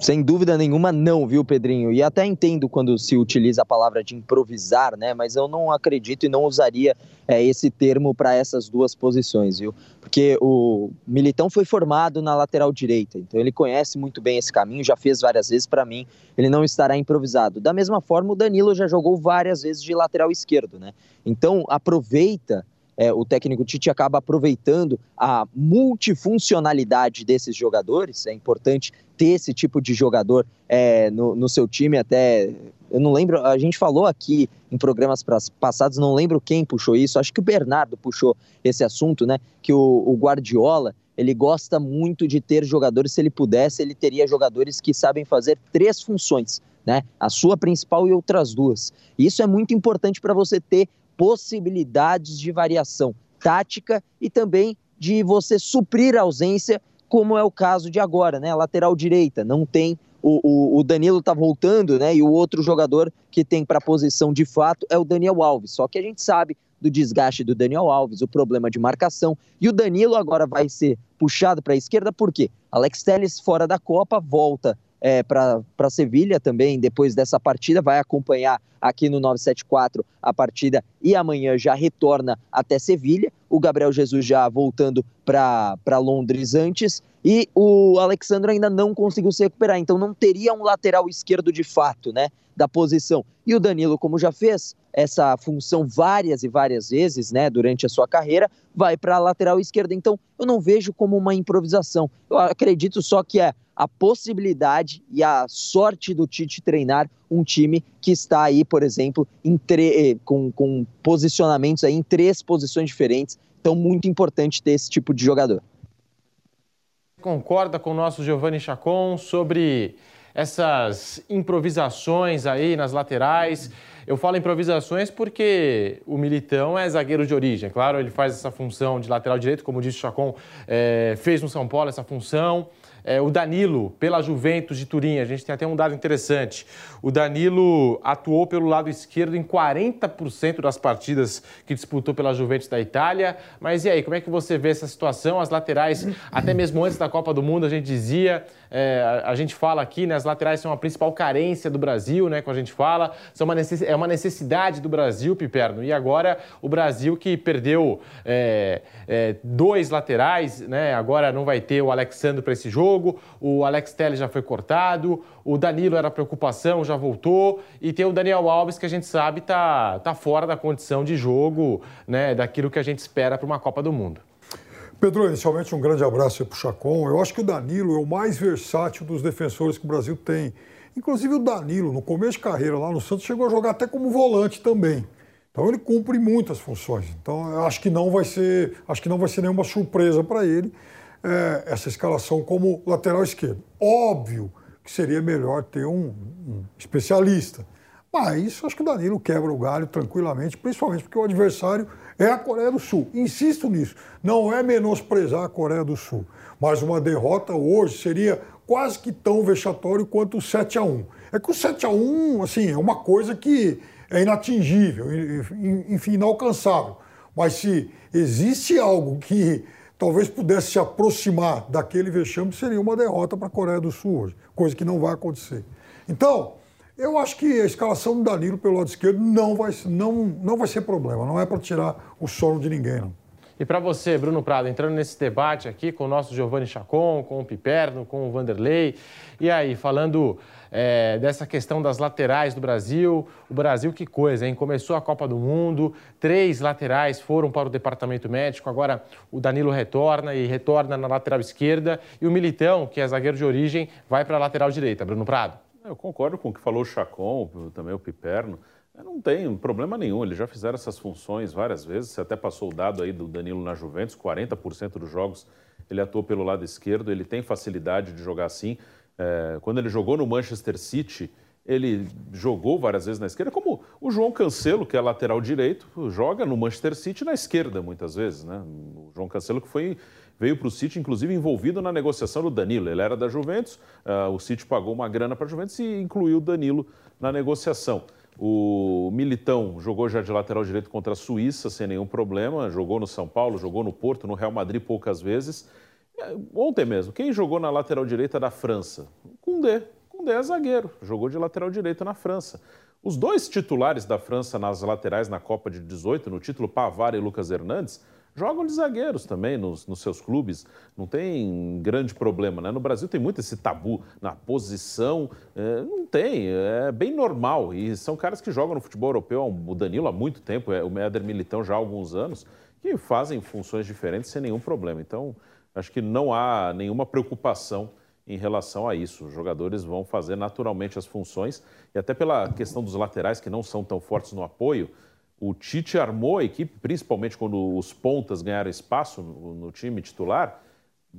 Sem dúvida nenhuma, não, viu, Pedrinho? E até entendo quando se utiliza a palavra de improvisar, né? Mas eu não acredito e não usaria é, esse termo para essas duas posições, viu? Porque o Militão foi formado na lateral direita, então ele conhece muito bem esse caminho, já fez várias vezes. Para mim, ele não estará improvisado. Da mesma forma, o Danilo já jogou várias vezes de lateral esquerdo, né? Então, aproveita é, o técnico Tite acaba aproveitando a multifuncionalidade desses jogadores. É importante ter esse tipo de jogador é, no, no seu time. Até eu não lembro, a gente falou aqui em programas passados, não lembro quem puxou isso. Acho que o Bernardo puxou esse assunto, né? Que o, o Guardiola ele gosta muito de ter jogadores, se ele pudesse, ele teria jogadores que sabem fazer três funções, né? A sua principal e outras duas. Isso é muito importante para você ter possibilidades de variação tática e também de você suprir a ausência, como é o caso de agora, né? Lateral direita não tem o, o, o Danilo está voltando, né? E o outro jogador que tem para posição de fato é o Daniel Alves. Só que a gente sabe do desgaste do Daniel Alves, o problema de marcação. E o Danilo agora vai ser puxado para a esquerda, por quê? Alex Telles fora da Copa, volta é, para Sevilha também depois dessa partida, vai acompanhar aqui no 974 a partida e amanhã já retorna até Sevilha. O Gabriel Jesus já voltando para Londres antes e o Alexandre ainda não conseguiu se recuperar, então não teria um lateral esquerdo de fato, né, da posição. E o Danilo, como já fez essa função várias e várias vezes, né, durante a sua carreira, vai para a lateral esquerda. Então, eu não vejo como uma improvisação. Eu acredito só que é a possibilidade e a sorte do Tite treinar um time que está aí, por exemplo, eh, com, com posicionamentos aí em três posições diferentes. Então, muito importante ter esse tipo de jogador. Concorda com o nosso Giovanni Chacon sobre essas improvisações aí nas laterais? Eu falo improvisações porque o Militão é zagueiro de origem. Claro, ele faz essa função de lateral direito, como disse o Chacon, é, fez no São Paulo essa função. É, o Danilo, pela Juventus de Turim, a gente tem até um dado interessante. O Danilo atuou pelo lado esquerdo em 40% das partidas que disputou pela Juventus da Itália. Mas e aí, como é que você vê essa situação? As laterais, até mesmo antes da Copa do Mundo, a gente dizia, é, a gente fala aqui, né, as laterais são a principal carência do Brasil, né, como a gente fala, são uma necess... é uma necessidade do Brasil, Piperno. E agora o Brasil que perdeu é, é dois laterais, né, agora não vai ter o Alexandre para esse jogo, o Alex Telles já foi cortado, o Danilo era preocupação, já voltou, e tem o Daniel Alves, que a gente sabe tá, tá fora da condição de jogo, né, daquilo que a gente espera para uma Copa do Mundo. Pedro, inicialmente um grande abraço para o Chacon. Eu acho que o Danilo é o mais versátil dos defensores que o Brasil tem. Inclusive o Danilo, no começo de carreira lá no Santos, chegou a jogar até como volante também. Então ele cumpre muitas funções. Então eu acho que não vai ser, acho que não vai ser nenhuma surpresa para ele é, essa escalação como lateral esquerdo. Óbvio que seria melhor ter um, um especialista. Mas acho que o Danilo quebra o galho tranquilamente, principalmente porque o adversário é a Coreia do Sul. Insisto nisso. Não é menosprezar a Coreia do Sul. Mas uma derrota hoje seria quase que tão vexatório quanto o 7 a 1 É que o 7 a 1 assim, é uma coisa que é inatingível, enfim, inalcançável. Mas se existe algo que talvez pudesse se aproximar daquele vexame, seria uma derrota para a Coreia do Sul hoje, coisa que não vai acontecer. Então, eu acho que a escalação do Danilo pelo lado esquerdo não vai, não, não vai ser problema, não é para tirar o sono de ninguém, não. E para você, Bruno Prado, entrando nesse debate aqui com o nosso Giovanni Chacon, com o Piperno, com o Vanderlei, e aí, falando é, dessa questão das laterais do Brasil, o Brasil, que coisa, hein? Começou a Copa do Mundo, três laterais foram para o departamento médico, agora o Danilo retorna e retorna na lateral esquerda, e o Militão, que é zagueiro de origem, vai para a lateral direita. Bruno Prado. Eu concordo com o que falou o Chacon, também o Piperno. Não tem problema nenhum, eles já fizeram essas funções várias vezes. Você até passou o dado aí do Danilo na Juventus, 40% dos jogos ele atuou pelo lado esquerdo, ele tem facilidade de jogar assim. É, quando ele jogou no Manchester City, ele jogou várias vezes na esquerda, como o João Cancelo, que é lateral direito, joga no Manchester City na esquerda muitas vezes. Né? O João Cancelo que foi veio para o City, inclusive envolvido na negociação do Danilo. Ele era da Juventus, uh, o City pagou uma grana para a Juventus e incluiu o Danilo na negociação. O Militão jogou já de lateral direito contra a Suíça sem nenhum problema, jogou no São Paulo, jogou no Porto, no Real Madrid poucas vezes. É, ontem mesmo, quem jogou na lateral direita da França? Koundé. Koundé é zagueiro, jogou de lateral direito na França. Os dois titulares da França nas laterais na Copa de 18, no título Pavar e Lucas Hernandes, jogam de zagueiros também nos, nos, seus clubes, não tem grande problema. Né? No Brasil tem muito esse tabu na posição, é, não tem, é bem normal. E são caras que jogam no futebol europeu, o Danilo há muito tempo, é, o Éder Militão já há alguns anos, que fazem funções diferentes sem nenhum problema. Então, acho que não há nenhuma preocupação em relação a isso. Os jogadores vão fazer naturalmente as funções, e até pela questão dos laterais que não são tão fortes no apoio, o Tite armou a equipe, principalmente quando os pontas ganharam espaço no, no time titular,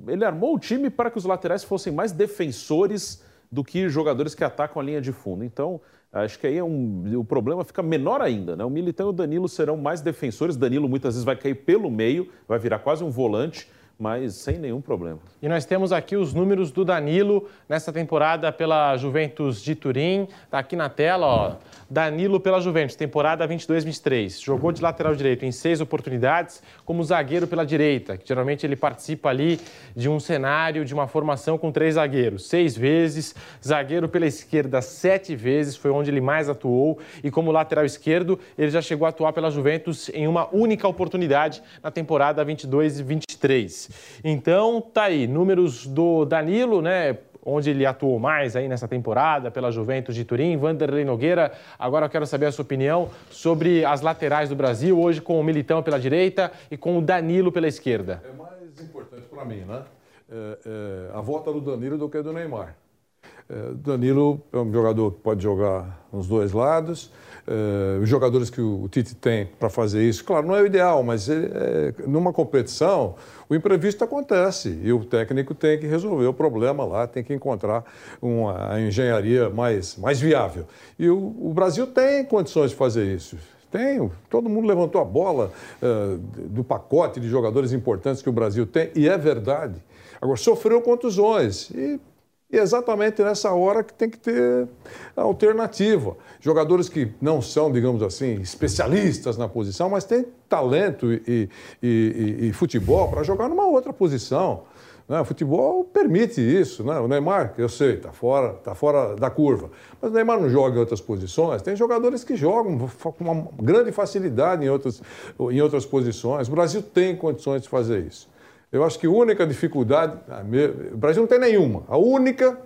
ele armou o time para que os laterais fossem mais defensores do que jogadores que atacam a linha de fundo. Então, acho que aí é um, o problema fica menor ainda. Né? O Militão e o Danilo serão mais defensores. Danilo muitas vezes vai cair pelo meio, vai virar quase um volante mas sem nenhum problema. E nós temos aqui os números do Danilo nessa temporada pela Juventus de Turim. Está aqui na tela, ó. Danilo pela Juventus, temporada 22-23. Jogou de lateral direito em seis oportunidades, como zagueiro pela direita, que geralmente ele participa ali de um cenário, de uma formação com três zagueiros. Seis vezes, zagueiro pela esquerda sete vezes, foi onde ele mais atuou. E como lateral esquerdo, ele já chegou a atuar pela Juventus em uma única oportunidade na temporada 22-23. Então, tá aí, números do Danilo, né? onde ele atuou mais aí nessa temporada pela Juventus de Turim. Vanderlei Nogueira, agora eu quero saber a sua opinião sobre as laterais do Brasil, hoje com o Militão pela direita e com o Danilo pela esquerda. É mais importante para mim, né? É, é, a volta do Danilo do que do Neymar. É, Danilo é um jogador que pode jogar nos dois lados. É, os jogadores que o Tite tem para fazer isso, claro, não é o ideal, mas ele, é, numa competição o imprevisto acontece e o técnico tem que resolver o problema lá, tem que encontrar uma engenharia mais, mais viável. E o, o Brasil tem condições de fazer isso. Tem, todo mundo levantou a bola uh, do pacote de jogadores importantes que o Brasil tem, e é verdade. Agora, sofreu contusões e e é exatamente nessa hora que tem que ter alternativa. Jogadores que não são, digamos assim, especialistas na posição, mas têm talento e, e, e, e futebol para jogar numa outra posição. Né? O futebol permite isso. Né? O Neymar, eu sei, está fora, tá fora da curva. Mas o Neymar não joga em outras posições. Tem jogadores que jogam com uma grande facilidade em outras, em outras posições. O Brasil tem condições de fazer isso. Eu acho que a única dificuldade, o Brasil não tem nenhuma, a única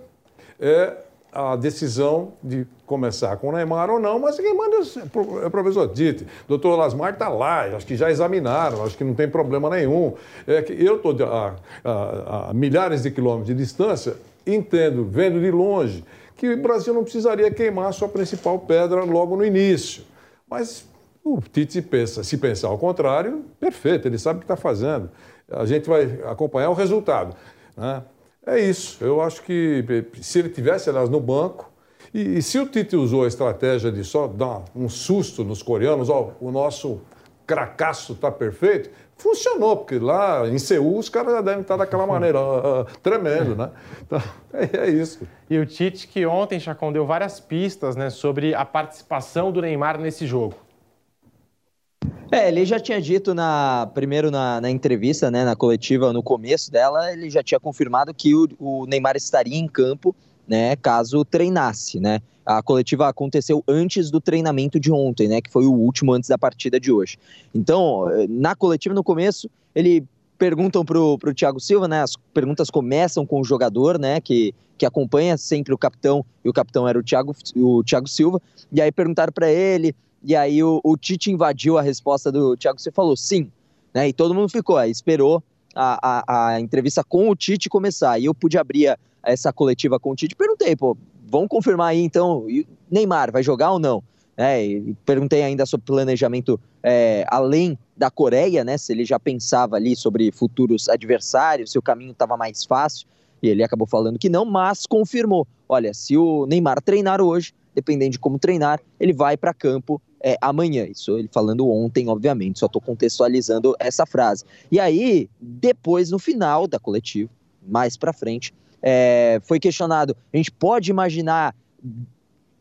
é a decisão de começar com o Neymar ou não, mas quem manda é o professor Dite. Doutor Lasmar está lá, acho que já examinaram, acho que não tem problema nenhum. É que eu estou a, a, a milhares de quilômetros de distância, entendo, vendo de longe, que o Brasil não precisaria queimar sua principal pedra logo no início. Mas o Tite pensa, se pensar ao contrário, perfeito, ele sabe o que está fazendo a gente vai acompanhar o resultado. Né? É isso. Eu acho que se ele tivesse, aliás, no banco, e, e, se o Tite usou a estratégia de só dar um susto nos coreanos, ó, o nosso cracaço está perfeito, funcionou, porque lá em Seul os caras já devem estar daquela maneira, uh, uh, tremendo, né? Então, é, é, isso. E o Tite que ontem, Chacon, deu várias pistas né, sobre a participação do Neymar nesse jogo. É, ele já tinha dito na primeiro na, na, entrevista, né, na coletiva, no começo dela, ele já tinha confirmado que o, o, Neymar estaria em campo, né, caso treinasse, né. A coletiva aconteceu antes do treinamento de ontem, né, que foi o último antes da partida de hoje. Então, na coletiva no começo, ele perguntam pro, pro Thiago Silva, né, as perguntas começam com o jogador, né, que, que acompanha sempre o capitão, e o capitão era o Thiago, o Thiago Silva, e aí perguntaram para ele e aí o, o, Tite invadiu a resposta do Thiago, você falou sim, né? E todo mundo ficou, aí esperou a, a, a, entrevista com o Tite começar. E eu pude abrir essa coletiva com o Tite. Perguntei, pô, vamos confirmar aí então, Neymar vai jogar ou não? É, e perguntei ainda sobre planejamento é, além da Coreia, né? Se ele já pensava ali sobre futuros adversários, se o caminho estava mais fácil. E ele acabou falando que não, mas confirmou: olha, se o Neymar treinar hoje, dependendo de como treinar, ele vai para campo é, amanhã. Isso ele falando ontem, obviamente, só estou contextualizando essa frase. E aí, depois, no final da coletiva, mais para frente, é, foi questionado: a gente pode imaginar,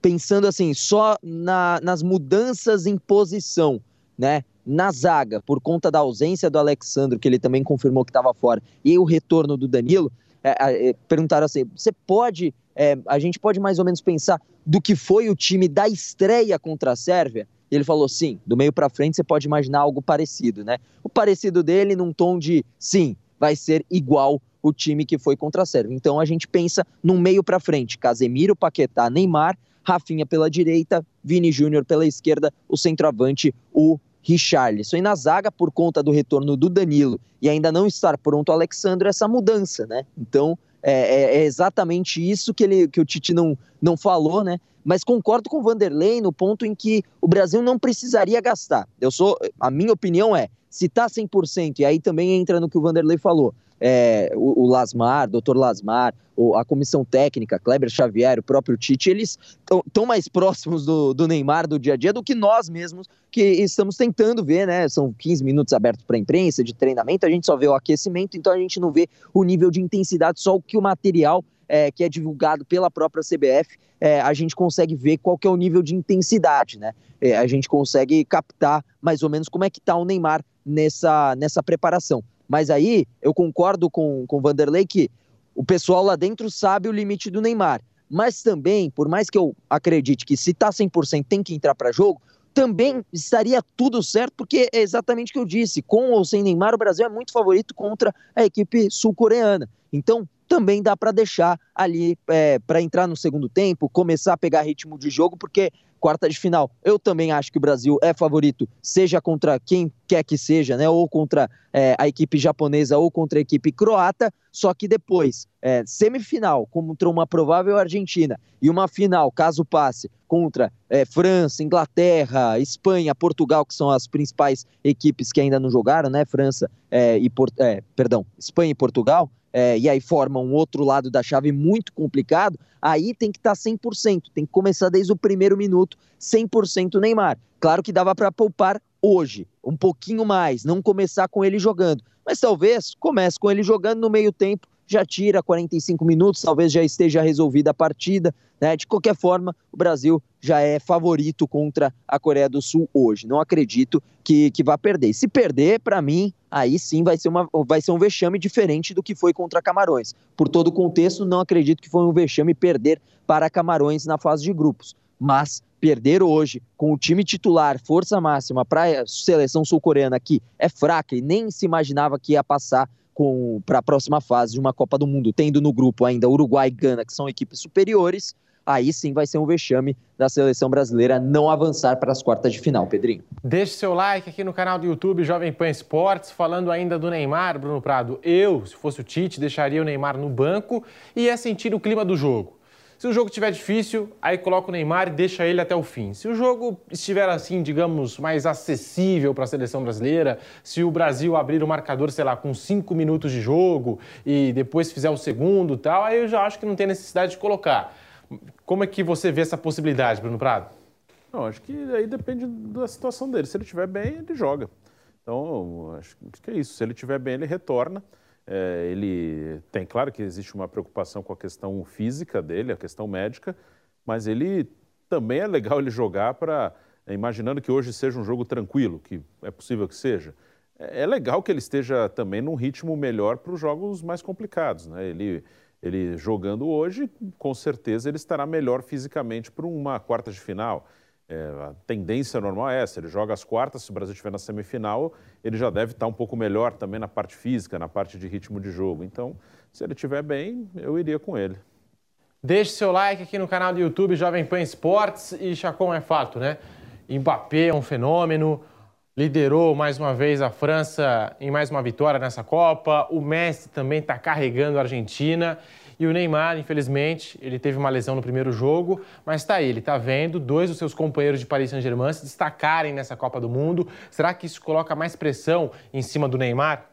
pensando assim, só na, nas mudanças em posição, né? Na zaga, por conta da ausência do Alexandre, que ele também confirmou que estava fora, e o retorno do Danilo, é, é, perguntaram assim: você pode, é, a gente pode mais ou menos pensar do que foi o time da estreia contra a Sérvia? E ele falou: sim, do meio para frente você pode imaginar algo parecido, né? O parecido dele num tom de sim, vai ser igual o time que foi contra a Sérvia. Então a gente pensa num meio para frente: Casemiro, Paquetá, Neymar, Rafinha pela direita, Vini Júnior pela esquerda, o centroavante, o Richarlison. E na zaga, por conta do retorno do Danilo e ainda não estar pronto o Alexandre, essa mudança, né? Então é, é, é, exatamente isso que, ele, que o Tite não, não falou, né? mas concordo com o Vanderlei no ponto em que o Brasil não precisaria gastar. Eu sou, a minha opinião é, se tá 100%, e aí também entra no que o Vanderlei falou, é, o, o Lasmar, doutor Lasmar, a comissão técnica, Kleber Xavier, o próprio Tite, eles estão mais próximos do, do, Neymar do dia a dia do que nós mesmos que estamos tentando ver, né? São 15 minutos abertos para a imprensa de treinamento, a gente só vê o aquecimento, então a gente não vê o nível de intensidade, só o que o material é, que é divulgado pela própria CBF, é, a gente consegue ver qual que é o nível de intensidade, né? É, a gente consegue captar mais ou menos como é que está o Neymar nessa, nessa preparação. Mas aí eu concordo com, com o Vanderlei que o pessoal lá dentro sabe o limite do Neymar. Mas também, por mais que eu acredite que se tá 100% tem que entrar para jogo, também estaria tudo certo, porque é exatamente o que eu disse: com ou sem Neymar, o Brasil é muito favorito contra a equipe sul-coreana. Então, também dá para deixar ali é, para entrar no segundo tempo, começar a pegar ritmo de jogo, porque quarta de final. Eu também acho que o Brasil é favorito, seja contra quem quer que seja, né? Ou contra é, a equipe japonesa ou contra a equipe croata. Só que depois, é, semifinal contra uma provável Argentina e uma final, caso passe, contra é, França, Inglaterra, Espanha, Portugal, que são as principais equipes que ainda não jogaram, né? França é, e é, perdão, Espanha e Portugal é, e aí forma um outro lado da chave muito complicado, aí tem que estar tá 100%, tem que começar desde o primeiro minuto 100% Neymar. Claro que dava para poupar hoje, um pouquinho mais, não começar com ele jogando, mas talvez comece com ele jogando no meio tempo já tira 45 minutos, talvez já esteja resolvida a partida. Né? De qualquer forma, o Brasil já é favorito contra a Coreia do Sul hoje. Não acredito que, que vá perder. Se perder, para mim, aí sim vai ser, uma, vai ser um vexame diferente do que foi contra Camarões. Por todo o contexto, não acredito que foi um vexame perder para Camarões na fase de grupos. Mas perder hoje com o time titular, força máxima para a seleção sul-coreana que é fraca e nem se imaginava que ia passar para a próxima fase de uma Copa do Mundo, tendo no grupo ainda Uruguai e Gana, que são equipes superiores, aí sim vai ser um vexame da seleção brasileira não avançar para as quartas de final, Pedrinho. Deixe seu like aqui no canal do YouTube Jovem Pan Esportes, falando ainda do Neymar, Bruno Prado. Eu, se fosse o Tite, deixaria o Neymar no banco e ia sentir o clima do jogo. Se o jogo estiver difícil, aí coloca o Neymar e deixa ele até o fim. Se o jogo estiver assim, digamos, mais acessível para a seleção brasileira, se o Brasil abrir o marcador, sei lá, com cinco minutos de jogo e depois fizer o segundo tal, aí eu já acho que não tem necessidade de colocar. Como é que você vê essa possibilidade, Bruno Prado? Não, acho que aí depende da situação dele. Se ele estiver bem, ele joga. Então, acho que é isso. Se ele estiver bem, ele retorna. É, ele tem, claro que existe uma preocupação com a questão física dele, a questão médica, mas ele também é legal ele jogar para, é, imaginando que hoje seja um jogo tranquilo, que é possível que seja, é, é legal que ele esteja também num ritmo melhor para os jogos mais complicados. Né? Ele, ele jogando hoje, com certeza ele estará melhor fisicamente para uma quarta de final. É, a tendência normal é essa, ele joga as quartas, se o Brasil estiver na semifinal, ele já deve estar um pouco melhor também na parte física, na parte de ritmo de jogo. Então, se ele estiver bem, eu iria com ele. Deixe seu like aqui no canal do YouTube Jovem Pan Esportes e Chacon é fato, né? Mbappé é um fenômeno, liderou mais uma vez a França em mais uma vitória nessa Copa, o Messi também está carregando a Argentina e o Neymar, infelizmente, ele teve uma lesão no primeiro jogo, mas está aí, ele está vendo dois dos seus companheiros de Paris Saint-Germain se destacarem nessa Copa do Mundo. Será que isso coloca mais pressão em cima do Neymar?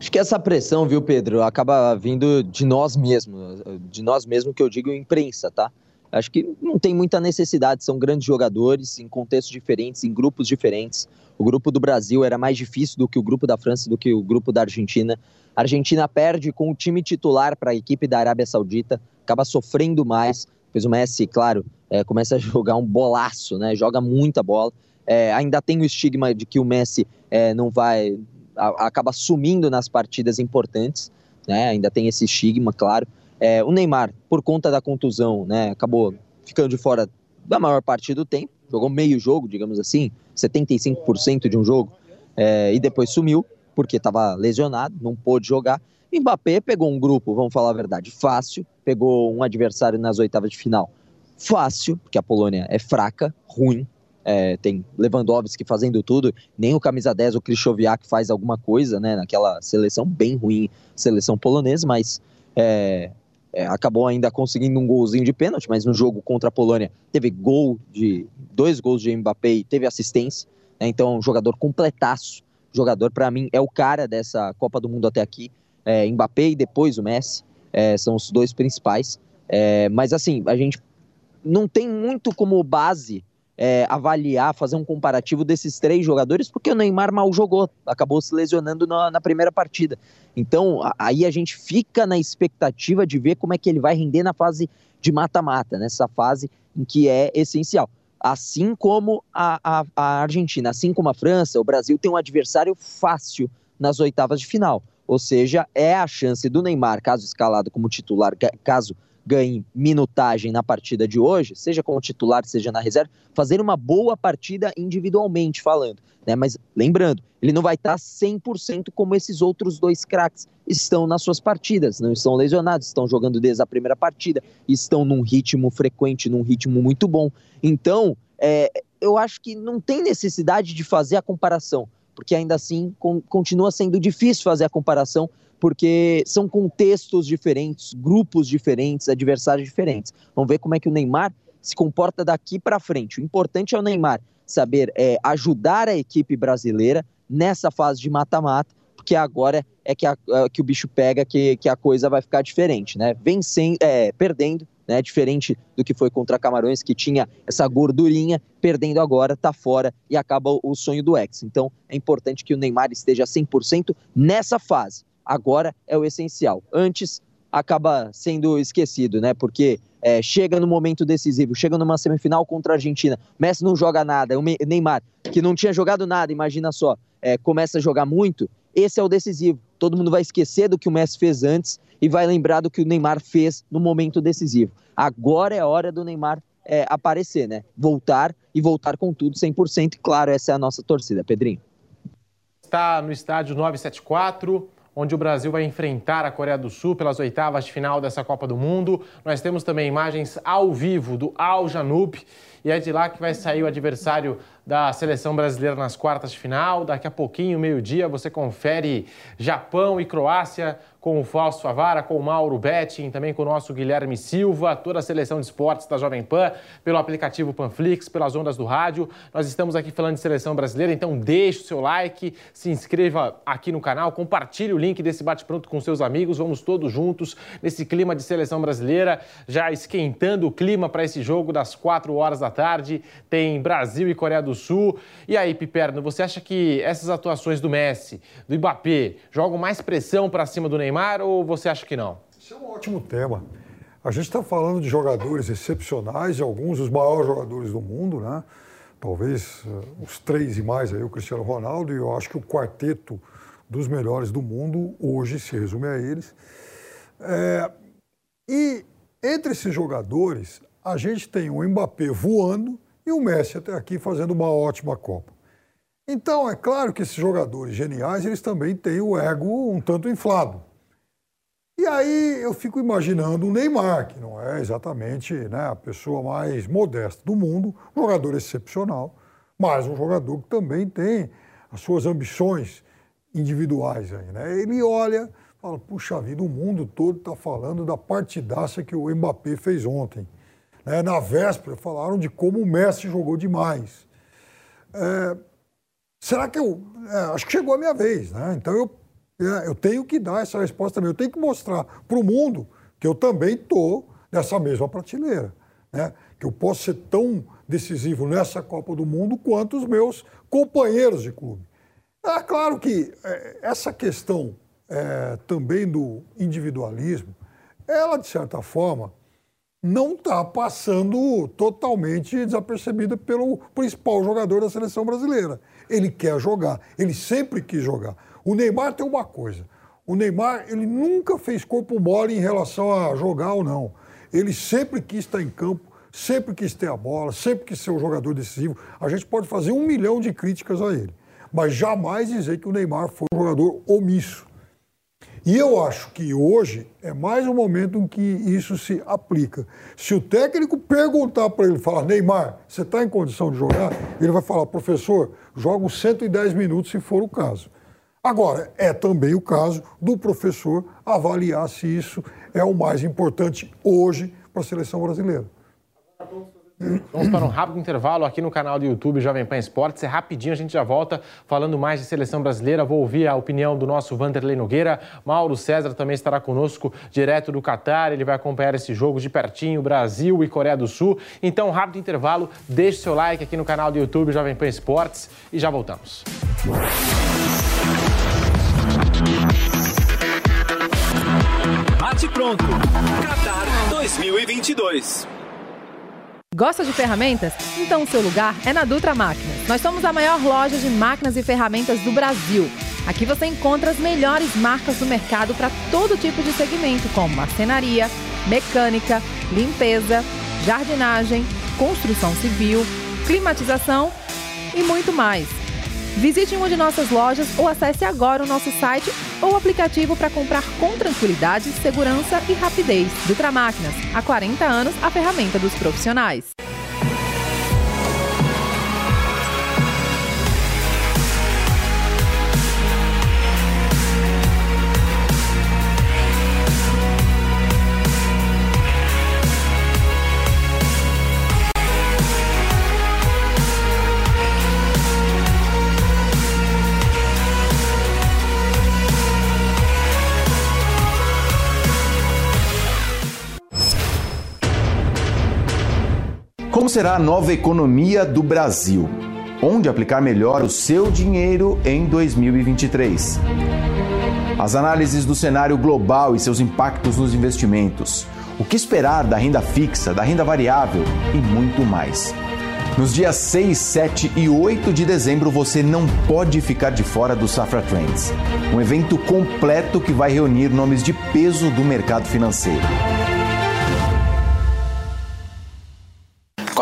Acho que essa pressão, viu, Pedro, acaba vindo de nós mesmos, de nós mesmos que eu digo imprensa, tá? Acho que não tem muita necessidade, são grandes jogadores em contextos diferentes, em grupos diferentes. O grupo do Brasil era mais difícil do que o grupo da França, do que o grupo da Argentina. A Argentina perde com o time titular para a equipe da Arábia Saudita, acaba sofrendo mais. Depois o Messi, claro, é, começa a jogar um bolaço, né? Joga muita bola. É, ainda tem o estigma de que o Messi é, não vai. A, acaba sumindo nas partidas importantes, né? Ainda tem esse estigma, claro. É, o Neymar, por conta da contusão, né, acabou ficando de fora da maior parte do tempo, jogou meio jogo, digamos assim, 75% de um jogo, é, e depois sumiu, porque estava lesionado, não pôde jogar. Mbappé pegou um grupo, vamos falar a verdade, fácil, pegou um adversário nas oitavas de final fácil, porque a Polônia é fraca, ruim, é, tem Lewandowski fazendo tudo, nem o camisa 10, o Krychowiak faz alguma coisa, né, naquela seleção bem ruim, seleção polonesa, mas é, é, acabou ainda conseguindo um golzinho de pênalti, mas no jogo contra a Polônia teve gol de dois gols de Mbappé e teve assistência. Né? Então, jogador completaço. Jogador, para mim, é o cara dessa Copa do Mundo até aqui. É, Mbappé e depois o Messi é, são os dois principais. É, mas assim, a gente não tem muito como base é, avaliar, fazer um comparativo desses três jogadores, porque o Neymar mal jogou, acabou se lesionando na, na, primeira partida. Então, aí a gente fica na expectativa de ver como é que ele vai render na fase de mata-mata, nessa fase em que é essencial. Assim como a, a, a Argentina, assim como a França, o Brasil tem um adversário fácil nas oitavas de final. Ou seja, é a chance do Neymar, caso escalado como titular, caso ganhe minutagem na partida de hoje, seja como titular, seja na reserva, fazer uma boa partida individualmente falando. Né? Mas lembrando, ele não vai estar 100% como esses outros dois craques estão nas suas partidas, não estão lesionados, estão jogando desde a primeira partida, estão num ritmo frequente, num ritmo muito bom. Então, é, eu acho que não tem necessidade de fazer a comparação, porque ainda assim com, continua sendo difícil fazer a comparação porque são contextos diferentes, grupos diferentes, adversários diferentes. Vamos ver como é que o Neymar se comporta daqui para frente. O importante é o Neymar saber é, ajudar a equipe brasileira nessa fase de mata-mata, porque agora é que, a, é que o bicho pega, que, que a coisa vai ficar diferente, né? Vencendo, é, perdendo, né? Diferente do que foi contra Camarões, que tinha essa gordurinha, perdendo agora, tá fora e acaba o sonho do ex. Então é importante que o Neymar esteja 100% nessa fase agora é o essencial. Antes acaba sendo esquecido, né? Porque é, chega no momento decisivo, chega numa semifinal contra a Argentina, Messi não joga nada, o Neymar, que não tinha jogado nada, imagina só, é, começa a jogar muito, esse é o decisivo. Todo mundo vai esquecer do que o Messi fez antes e vai lembrar do que o Neymar fez no momento decisivo. Agora é a hora do Neymar é, aparecer, né? Voltar e voltar com tudo 100%. E claro, essa é a nossa torcida, Pedrinho. Está no estádio 974 onde o Brasil vai enfrentar a Coreia do Sul pelas oitavas de final dessa Copa do Mundo. Nós temos também imagens ao vivo do Al Janub e é de lá que vai sair o adversário da seleção brasileira nas quartas de final. Daqui a pouquinho, meio-dia, você confere Japão e Croácia com o Fausto Favara, com o Mauro Betting, também com o nosso Guilherme Silva, toda a seleção de esportes da Jovem Pan, pelo aplicativo Panflix, pelas ondas do rádio. Nós estamos aqui falando de seleção brasileira, então deixe o seu like, se inscreva aqui no canal, compartilhe o link desse bate-pronto com seus amigos. Vamos todos juntos nesse clima de seleção brasileira, já esquentando o clima para esse jogo das 4 horas da tarde. Tem Brasil e Coreia do Sul. E aí, Piperno, você acha que essas atuações do Messi, do Mbappé, jogam mais pressão para cima do Neymar? Ou você acha que não? Isso é um ótimo tema. A gente está falando de jogadores excepcionais, alguns dos maiores jogadores do mundo, né? Talvez uh, os três e mais aí, o Cristiano Ronaldo, e eu acho que o quarteto dos melhores do mundo hoje se resume a eles. É, e entre esses jogadores, a gente tem o Mbappé voando e o Messi até aqui fazendo uma ótima Copa. Então, é claro que esses jogadores geniais, eles também têm o ego um tanto inflado. E aí eu fico imaginando o Neymar, que não é exatamente né, a pessoa mais modesta do mundo, um jogador excepcional, mas um jogador que também tem as suas ambições individuais. Aí, né? Ele olha, fala, puxa vida, o mundo todo está falando da partidaça que o Mbappé fez ontem. Né? Na véspera falaram de como o Messi jogou demais. É, será que eu... É, acho que chegou a minha vez, né? Então eu é, eu tenho que dar essa resposta também. Eu tenho que mostrar para o mundo que eu também estou nessa mesma prateleira. Né? Que eu posso ser tão decisivo nessa Copa do Mundo quanto os meus companheiros de clube. É claro que é, essa questão é, também do individualismo, ela, de certa forma, não está passando totalmente desapercebida pelo principal jogador da seleção brasileira. Ele quer jogar, ele sempre quis jogar. O Neymar tem uma coisa. O Neymar, ele nunca fez corpo mole em relação a jogar ou não. Ele sempre quis estar em campo, sempre quis ter a bola, sempre quis ser um jogador decisivo. A gente pode fazer um milhão de críticas a ele, mas jamais dizer que o Neymar foi um jogador omisso. E eu acho que hoje é mais um momento em que isso se aplica. Se o técnico perguntar para ele, falar, Neymar, você está em condição de jogar? Ele vai falar, professor, joga 110 minutos se for o caso. Agora, é também o caso do professor avaliar se isso é o mais importante hoje para a seleção brasileira. Vamos para um rápido intervalo aqui no canal do YouTube Jovem Pan Esportes. É rapidinho, a gente já volta falando mais de seleção brasileira. Vou ouvir a opinião do nosso Vanderlei Nogueira. Mauro César também estará conosco direto do Catar. Ele vai acompanhar esse jogo de pertinho, Brasil e Coreia do Sul. Então, rápido intervalo. Deixe seu like aqui no canal do YouTube Jovem Pan Esportes e já voltamos. Bate pronto. Qatar 2022. Gosta de ferramentas? Então o seu lugar é na Dutra Máquinas. Nós somos a maior loja de máquinas e ferramentas do Brasil. Aqui você encontra as melhores marcas do mercado para todo tipo de segmento, como marcenaria, mecânica, limpeza, jardinagem, construção civil, climatização e muito mais. Visite uma de nossas lojas ou acesse agora o nosso site ou aplicativo para comprar com tranquilidade, segurança e rapidez. Dutra Máquinas, há 40 anos a ferramenta dos profissionais. Como será a nova economia do Brasil? Onde aplicar melhor o seu dinheiro em 2023? As análises do cenário global e seus impactos nos investimentos. O que esperar da renda fixa, da renda variável e muito mais. Nos dias 6, 7 e 8 de dezembro você não pode ficar de fora do Safra Trends, um evento completo que vai reunir nomes de peso do mercado financeiro.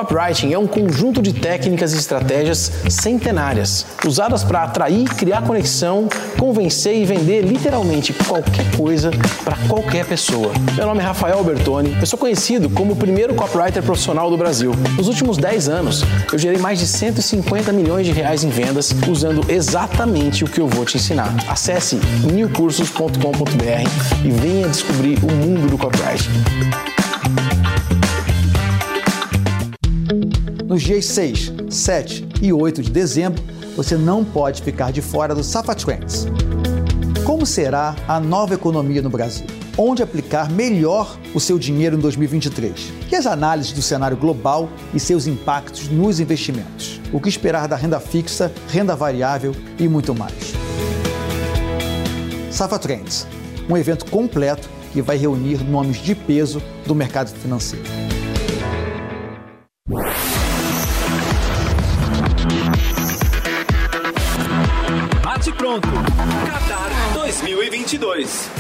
Copywriting é um conjunto de técnicas e estratégias centenárias, usadas para atrair, criar conexão, convencer e vender literalmente qualquer coisa para qualquer pessoa. Meu nome é Rafael Bertoni, eu sou conhecido como o primeiro copywriter profissional do Brasil. Nos últimos 10 anos, eu gerei mais de 150 milhões de reais em vendas usando exatamente o que eu vou te ensinar. Acesse newcursos.com.br e venha descobrir o mundo do copywriting. Nos dias 6, 7 e 8 de dezembro, você não pode ficar de fora do Safa Trends. Como será a nova economia no Brasil? Onde aplicar melhor o seu dinheiro em 2023? E as análises do cenário global e seus impactos nos investimentos? O que esperar da renda fixa, renda variável e muito mais? Safa Trends, um evento completo que vai reunir nomes de peso do mercado financeiro. 2022.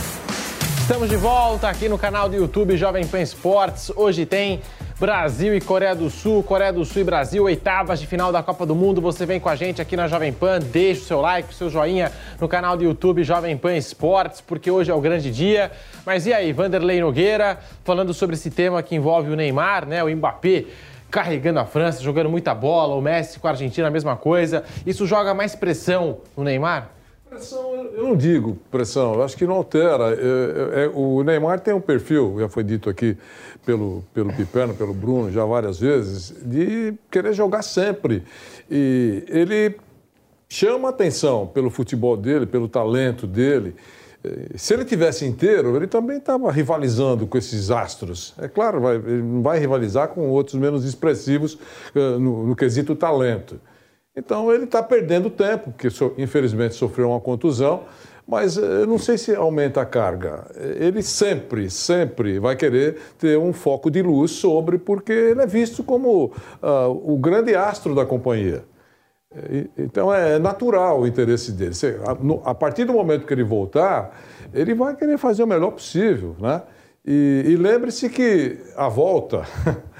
Estamos de volta aqui no canal do YouTube Jovem Pan Esportes. Hoje tem Brasil e Coreia do Sul, Coreia do Sul e Brasil, oitavas de final da Copa do Mundo. Você vem com a gente aqui na Jovem Pan, deixa o seu like, o seu joinha no canal do YouTube Jovem Pan Esportes, porque hoje é o grande dia. Mas e aí, Vanderlei Nogueira, falando sobre esse tema que envolve o Neymar, né, o Mbappé carregando a França, jogando muita bola, o Messi com a Argentina a mesma coisa. Isso joga mais pressão no Neymar? Pressão, eu não digo pressão, eu acho que não altera. É, é, é, o Neymar tem um perfil, já foi dito aqui pelo, pelo Piperno, pelo Bruno, já várias vezes, de querer jogar sempre. E ele chama atenção pelo futebol dele, pelo talento dele. Se ele tivesse inteiro, ele também estava rivalizando com esses astros. É claro, vai, ele não vai rivalizar com outros menos expressivos uh, no, no quesito talento. Então ele está perdendo tempo, porque infelizmente sofreu uma contusão, mas eu não sei se aumenta a carga. Ele sempre, sempre vai querer ter um foco de luz sobre, porque ele é visto como uh, o grande astro da companhia. Então é natural o interesse dele. A partir do momento que ele voltar, ele vai querer fazer o melhor possível, né? E, e lembre-se que a volta,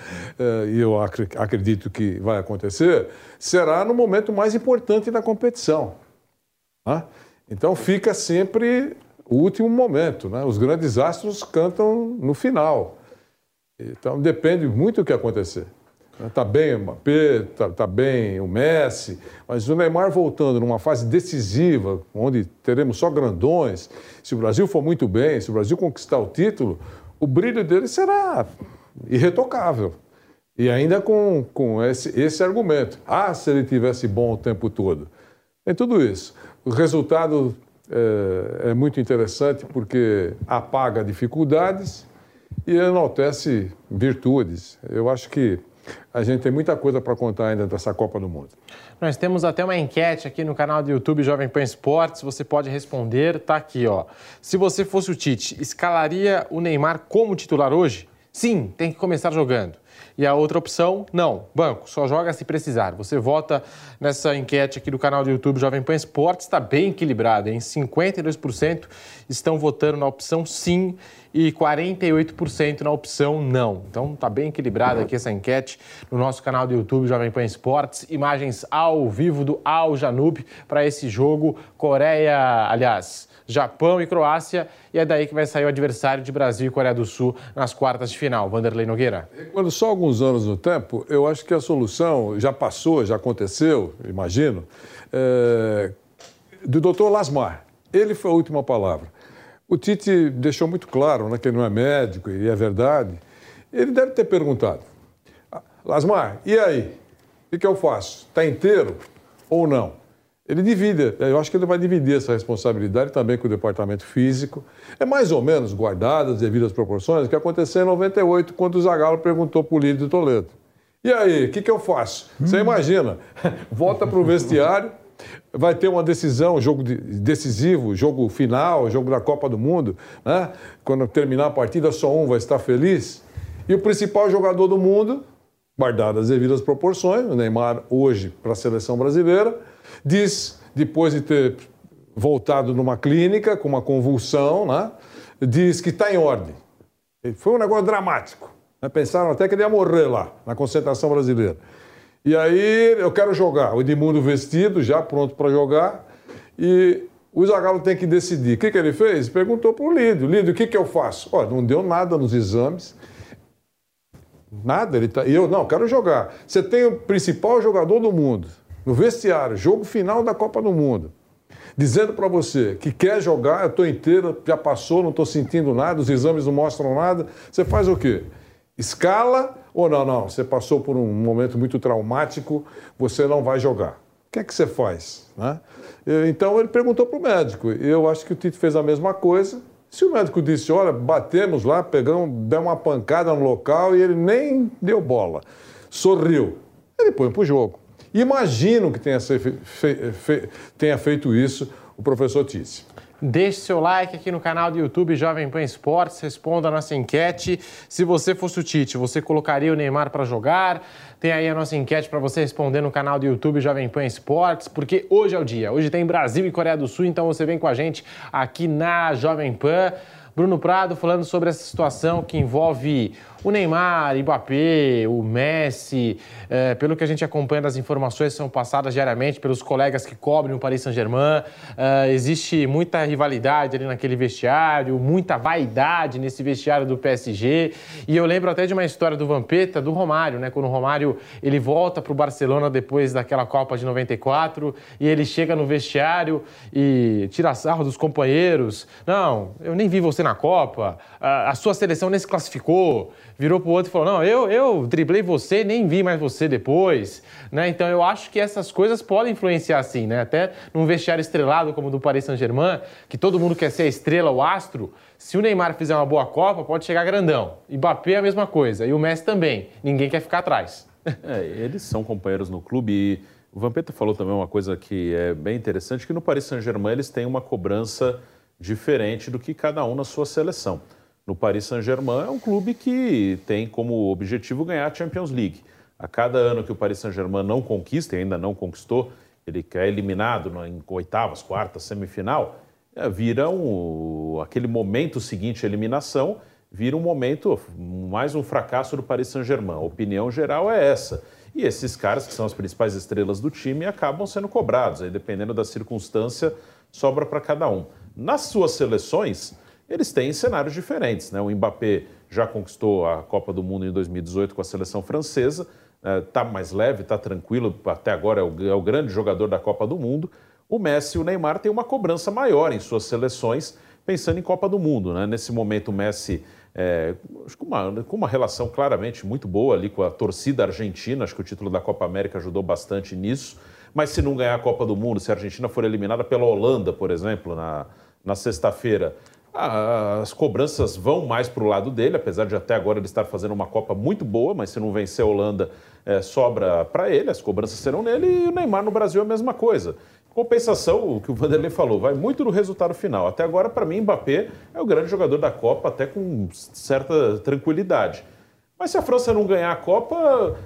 e eu acredito que vai acontecer, será no momento mais importante da competição. Né? Então fica sempre o último momento. Né? Os grandes astros cantam no final. Então depende muito do que acontecer. Está bem o Mbappé, está tá bem o Messi, mas o Neymar voltando numa fase decisiva, onde teremos só grandões, se o Brasil for muito bem, se o Brasil conquistar o título, o brilho dele será irretocável. E ainda com, com esse, esse argumento. Ah, se ele tivesse bom o tempo todo. Tem tudo isso. O resultado é, é muito interessante porque apaga dificuldades e enaltece virtudes. Eu acho que a gente tem muita coisa para contar ainda dessa Copa do Mundo. Nós temos até uma enquete aqui no canal do YouTube Jovem Pan Esportes, você pode responder, tá aqui, ó. Se você fosse o Tite, escalaria o Neymar como titular hoje? Sim, tem que começar jogando. E a outra opção, não, banco, só joga se precisar. Você vota nessa enquete aqui do canal do YouTube Jovem Pan Esportes, está bem equilibrada, em 52% estão votando na opção sim e 48% na opção não. Então está bem equilibrada aqui essa enquete no nosso canal do YouTube Jovem Pan Esportes. Imagens ao vivo do Al Janub para esse jogo Coreia, aliás, Japão e Croácia. E é daí que vai sair o adversário de Brasil e Coreia do Sul nas quartas de final. Vanderlei Nogueira. Quando só alguns anos no tempo, eu acho que a solução já passou, já aconteceu, imagino, é, do doutor Lasmar. Ele foi a última palavra. O Tite deixou muito claro né, que ele não é médico, e é verdade. Ele deve ter perguntado: Lasmar, e aí? O que, eu faço? Está inteiro ou não? Ele divide, eu acho que ele vai dividir essa responsabilidade também com o departamento físico. É mais ou menos, guardadas as devidas proporções, o que aconteceu em 98, quando o Zagallo perguntou para o líder de Toledo. E aí, o que, que eu faço? Você imagina, volta para o vestiário, vai ter uma decisão, jogo decisivo, jogo final, jogo da Copa do Mundo, né? Quando terminar a partida, só um vai estar feliz. E o principal jogador do mundo, guardadas as devidas proporções, o Neymar hoje para a seleção brasileira, diz, depois de ter voltado numa clínica com uma convulsão, né? diz que está em ordem. Foi um negócio dramático. Né? Pensaram até que ele ia morrer lá, na concentração brasileira. E aí eu quero jogar. O Edmundo vestido, já pronto para jogar. E o Zagallo tem que decidir. O que, que ele fez? Perguntou para o Lídio. Lídio, o que, que eu faço? Olha, não deu nada nos exames. Nada. Ele tá... Eu, não, quero jogar. Você tem o principal jogador do mundo, no vestiário, jogo final da Copa do Mundo, dizendo para você que quer jogar, eu estou inteiro, já passou, não estou sentindo nada, os exames não mostram nada. Você faz o quê? Escala ou não, não, você passou por um momento muito traumático, você não vai jogar. O que é que você faz? Né? Então ele perguntou para o médico. Eu acho que o Tite fez a mesma coisa. Se o médico disse, olha, batemos lá, pegamos, deu uma pancada no local e ele nem deu bola, sorriu, ele põe para o jogo. Imagino que tenha, fe, fe, tenha feito isso o professor Tite. Deixe seu like aqui no canal do YouTube Jovem Pan Esportes, responda a nossa enquete. Se você fosse o Tite, você colocaria o Neymar para jogar? Tem aí a nossa enquete para você responder no canal do YouTube Jovem Pan Esportes, porque hoje é o dia. Hoje tem Brasil e Coreia do Sul, então você vem com a gente aqui na Jovem Pan. Bruno Prado falando sobre essa situação que envolve o Neymar, Mbappé, o Messi, é, pelo que a gente acompanha das informações são passadas diariamente pelos colegas que cobrem o Paris Saint-Germain, é, existe muita rivalidade ali naquele vestiário, muita vaidade nesse vestiário do PSG, e eu lembro até de uma história do Vampeta, do Romário, né, quando o Romário ele volta para o Barcelona depois daquela Copa de 94, e ele chega no vestiário e tira sarro dos companheiros, não, eu nem vi você na Copa, a, a sua seleção nem se classificou, virou para o outro e falou: Não, eu, eu driblei você, nem vi mais você depois. Né? Então eu acho que essas coisas podem influenciar assim, né? Até num vestiário estrelado como o do Paris Saint-Germain, que todo mundo quer ser a estrela, o astro. Se o Neymar fizer uma boa Copa, pode chegar grandão. E Mbappé é a mesma coisa. E o Messi também. Ninguém quer ficar atrás. É, eles são companheiros no clube e o Vampeta falou também uma coisa que é bem interessante, que no Paris Saint-Germain eles têm uma cobrança diferente do que cada um na sua seleção no Paris Saint-Germain é um clube que tem como objetivo ganhar a Champions League. A cada ano que o Paris Saint-Germain não conquista, e ainda não conquistou, ele é eliminado em oitavas, quartas, semifinal, é, vira um, aquele momento seguinte à eliminação, vira um momento, mais um fracasso do Paris Saint-Germain. A opinião geral é essa. E esses caras, que são as principais estrelas do time, acabam sendo cobrados. Aí, dependendo da circunstância, sobra para cada um. Nas suas seleções, eles têm cenários diferentes. Né? O Mbappé já conquistou a Copa do Mundo em 2018 com a seleção francesa, está mais leve, está tranquilo, até agora é o, é o grande jogador da Copa do Mundo. O Messi e o Neymar têm uma cobrança maior em suas seleções, pensando em Copa do Mundo. Né? Nesse momento, o Messi é, com, uma, com uma relação claramente muito boa ali com a torcida argentina, acho que o título da Copa América ajudou bastante nisso. Mas se não ganhar a Copa do Mundo, se a Argentina for eliminada pela Holanda, por exemplo, na, na sexta-feira, as cobranças vão mais para o lado dele, apesar de até agora ele estar fazendo uma Copa muito boa, mas se não vencer a Holanda, é, sobra para ele, as cobranças serão nele, e o Neymar no Brasil é a mesma coisa. Compensação, o que o Vanderlei falou, vai muito no resultado final. Até agora, para mim, Mbappé é o grande jogador da Copa, até com certa tranquilidade. Mas se a França não ganhar a Copa,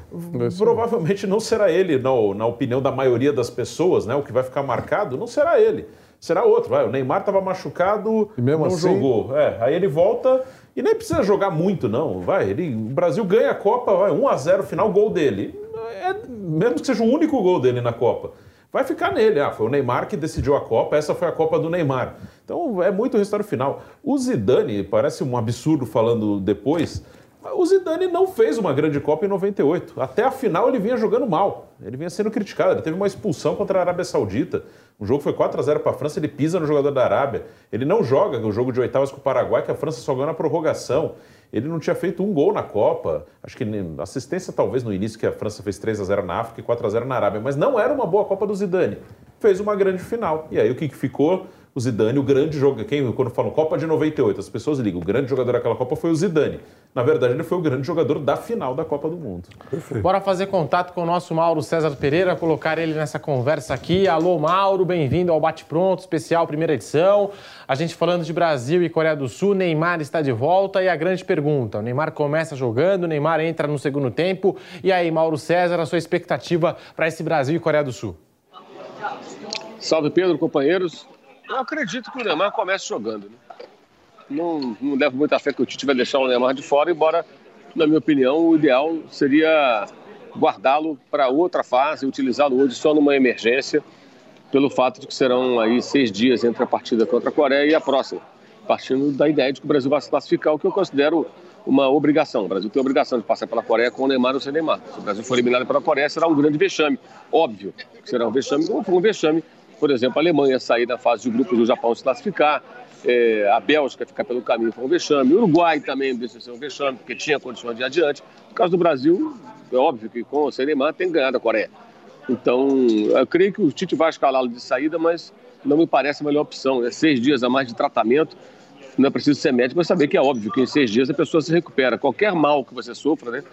provavelmente não será ele, na, na opinião da maioria das pessoas, né? O que vai ficar marcado não será ele, será outro. Vai, o Neymar estava machucado, não assim... jogou. É, aí ele volta e nem precisa jogar muito, não. Vai, ele, o Brasil ganha a Copa, vai, 1 a 0 final, gol dele. É, mesmo que seja o único gol dele na Copa vai ficar nele. Ah, foi o Neymar que decidiu a Copa, essa foi a Copa do Neymar. Então é muito o resultado final. O Zidane, parece um absurdo falando depois, o Zidane não fez uma grande Copa em 98. Até a final ele vinha jogando mal. Ele vinha sendo criticado. Ele teve uma expulsão contra a Arábia Saudita. O jogo foi 4 a 0 para a França, ele pisa no jogador da Arábia. Ele não joga o jogo de oitavas com o Paraguai, que a França só ganhou na prorrogação. Ele não tinha feito um gol na Copa. Acho que assistência talvez no início, que a França fez 3 a 0 na África e 4 a 0 na Arábia. Mas não era uma boa Copa do Zidane. Fez uma grande final. E aí o que, que ficou? O Zidane, o grande jogador. Quem, quando falam Copa de 98, as pessoas ligam, o grande jogador daquela Copa foi o Zidane. Na verdade, ele foi o grande jogador da final da Copa do Mundo. Perfeito. Bora fazer contato com o nosso Mauro César Pereira, colocar ele nessa conversa aqui. Alô, Mauro, bem-vindo ao Bate Pronto, especial primeira edição. A gente falando de Brasil e Coreia do Sul, Neymar está de volta e a grande pergunta: o Neymar começa jogando, o Neymar entra no segundo tempo. E aí, Mauro César, a sua expectativa para esse Brasil e Coreia do Sul? Salve Pedro, companheiros. Eu acredito que o Neymar comece jogando. Né? Não, não levo muita fé que o Tite vai deixar o Neymar de fora, embora, na minha opinião, o ideal seria guardá-lo para outra fase, utilizá-lo hoje só numa emergência, pelo fato de que serão aí seis dias entre a partida contra a Coreia e a próxima, partindo da ideia de que o Brasil vai se classificar, o que eu considero uma obrigação. O Brasil tem a obrigação de passar pela Coreia com o Neymar ou sem Neymar. Se o Brasil for eliminado pela Coreia, será um grande vexame. Óbvio que será um vexame, como foi um vexame por exemplo, a Alemanha sair da fase de grupos do Japão se classificar, é, a Bélgica ficar pelo caminho foi um vexame, o Uruguai também deixa ser um vexame, porque tinha condições de ir adiante. No caso do Brasil, é óbvio que com o Neymar tem ganhado a Coreia. Então, eu creio que o Tite vai escalá-lo de saída, mas não me parece a melhor opção. É seis dias a mais de tratamento, não é preciso ser médico para saber que é óbvio que em seis dias a pessoa se recupera. Qualquer mal que você sofra, né,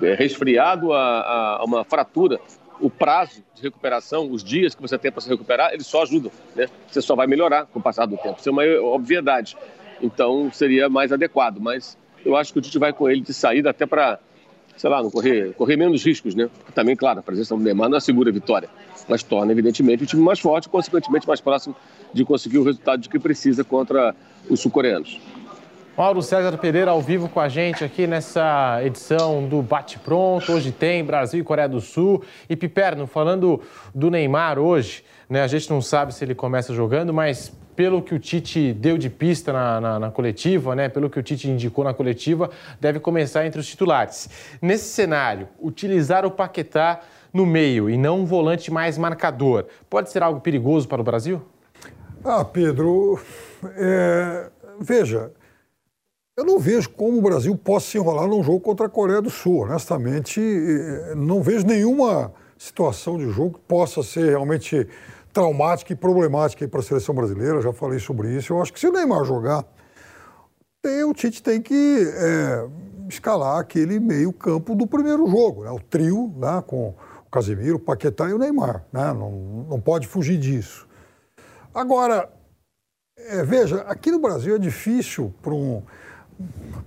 é resfriado a, a uma fratura, o prazo de recuperação, os dias que você tem para se recuperar, eles só ajudam, né? Você só vai melhorar com o passar do tempo. Isso é uma obviedade. Então, seria mais adequado. Mas eu acho que o Tite vai com ele de saída até para, sei lá, não correr, correr menos riscos, né? Também, claro, a presença do Neymar não assegura a vitória, mas torna, evidentemente, o time mais forte e, consequentemente, mais próximo de conseguir o resultado de que precisa contra os sul-coreanos. Mauro César Pereira ao vivo com a gente aqui nessa edição do Bate Pronto. Hoje tem Brasil e Coreia do Sul. E Piperno, falando do Neymar hoje, né, a gente não sabe se ele começa jogando, mas pelo que o Tite deu de pista na, na, na, coletiva, né, pelo que o Tite indicou na coletiva, deve começar entre os titulares. Nesse cenário, utilizar o Paquetá no meio e não um volante mais marcador, pode ser algo perigoso para o Brasil? Ah, Pedro, é... veja, eu não vejo como o Brasil possa se enrolar num jogo contra a Coreia do Sul. Honestamente, não vejo nenhuma situação de jogo que possa ser realmente traumática e problemática para a seleção brasileira. Já falei sobre isso. Eu acho que se o Neymar jogar, o Tite tem que é, escalar aquele meio campo do primeiro jogo, né? o trio né? com o Casemiro, o Paquetá e o Neymar. Né? Não, não pode fugir disso. Agora, é, veja, aqui no Brasil é difícil para um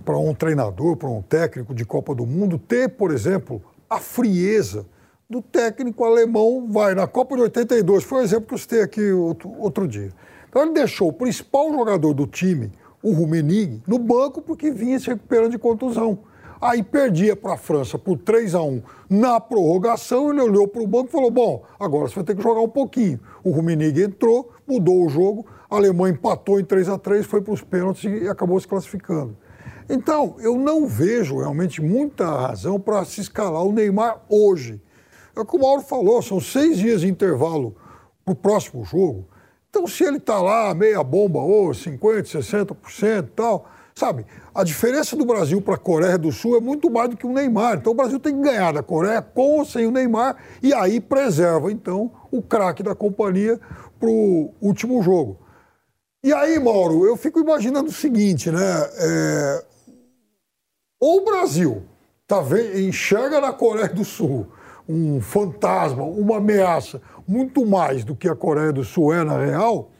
para um treinador, para um técnico de Copa do Mundo, ter, por exemplo, a frieza do técnico alemão, vai na Copa de 82, foi o exemplo que eu citei aqui outro, outro dia. Então ele deixou o principal jogador do time, o Rummenigge, no banco porque vinha se recuperando de contusão. Aí perdia para a França por 3 a 1 na prorrogação, ele olhou para o banco e falou: Bom, agora você vai ter que jogar um pouquinho. O Rummenigge entrou, mudou o jogo, a Alemanha empatou em 3 a 3 foi para os pênaltis e acabou se classificando. Então, eu não vejo realmente muita razão para se escalar o Neymar hoje. É o que o Mauro falou, são seis dias de intervalo para o próximo jogo. Então, se ele está lá, meia bomba, ou 50%, 60% e tal, sabe? A diferença do Brasil para a Coreia do Sul é muito mais do que o Neymar. Então, o Brasil tem que ganhar da Coreia com ou sem o Neymar e aí preserva, então, o craque da companhia para o último jogo. E aí, Mauro, eu fico imaginando o seguinte, né? É... Ou o Brasil tá vendo, enxerga na Coreia do Sul um fantasma, uma ameaça, muito mais do que a Coreia do Sul é na real,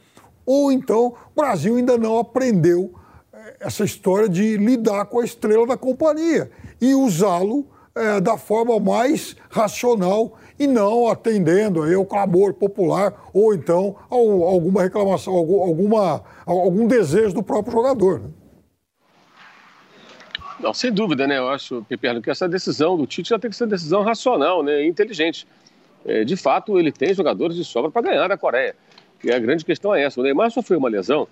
ou então o Brasil ainda não aprendeu eh, essa história de lidar com a estrela da companhia e usá-lo é, da forma mais racional e não atendendo aí ao clamor popular ou então a alguma reclamação, alguma, algum desejo do próprio jogador. Né? Não, sem dúvida, né? Eu acho, Piperno, que essa decisão do Tite já tem que ser uma decisão racional, né? inteligente. É, de fato, ele tem jogadores de sobra para ganhar da Coreia. E a grande questão é essa. O Neymar sofreu uma lesão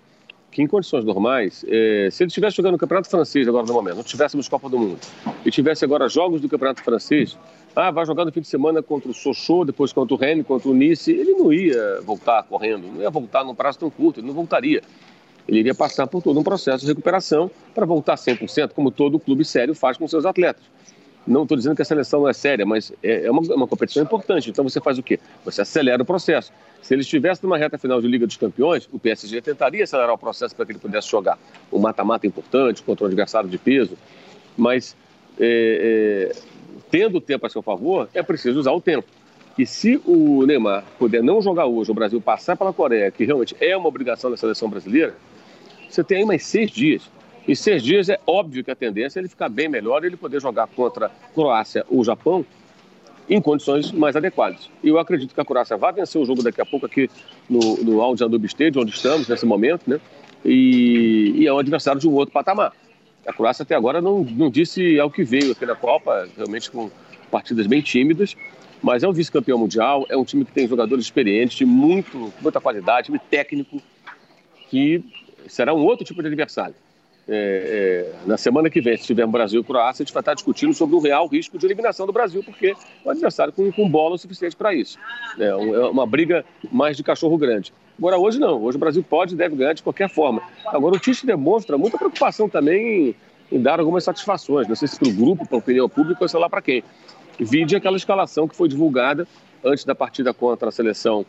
que, em condições normais, é, se ele estivesse jogando no Campeonato Francês agora no momento, não tivéssemos Copa do Mundo, e tivesse agora jogos do Campeonato Francês, ah, vai jogar no fim de semana contra o Sochaux, depois contra o Rennes, contra o Nice, ele não ia voltar correndo, não ia voltar num prazo tão curto, ele não voltaria. Ele iria passar por todo um processo de recuperação para voltar 100%, como todo clube sério faz com seus atletas. Não estou dizendo que a seleção não é séria, mas é, é uma, uma, competição importante. Então você faz o quê? Você acelera o processo. Se ele estivesse numa reta final de Liga dos Campeões, o PSG tentaria acelerar o processo para que ele pudesse jogar um mata-mata importante contra um adversário de peso. Mas é, é, tendo o tempo a seu favor, é preciso usar o tempo. E se o Neymar puder não jogar hoje, o Brasil passar pela Coreia, que realmente é uma obrigação da seleção brasileira, você tem aí mais seis dias. Em seis dias é óbvio que a tendência é ele ficar bem melhor e ele poder jogar contra Croácia ou Japão em condições mais adequadas. E eu acredito que a Croácia vai vencer o jogo daqui a pouco aqui no, no Audi Anub Stadium, onde estamos nesse momento, né? E, e, é um adversário de um outro patamar. A Croácia até agora não, não disse ao que veio aqui na Copa, realmente com partidas bem tímidas, mas é um vice-campeão mundial, é um time que tem jogadores experientes, de muito, muita qualidade, time técnico, que será um outro tipo de adversário. É, é, na semana que vem, se tiver Brasil e Croácia, a gente vai estar discutindo sobre o real risco de eliminação do Brasil, porque é um adversário com, com bola o suficiente para isso. É, é, uma briga mais de cachorro grande. Agora, hoje não. Hoje o Brasil pode e deve ganhar de qualquer forma. Agora, o Tite demonstra muita preocupação também em, em dar algumas satisfações. Não sei se para o grupo, para a opinião pública ou sei lá para quem. Vide aquela escalação que foi divulgada antes da partida contra a seleção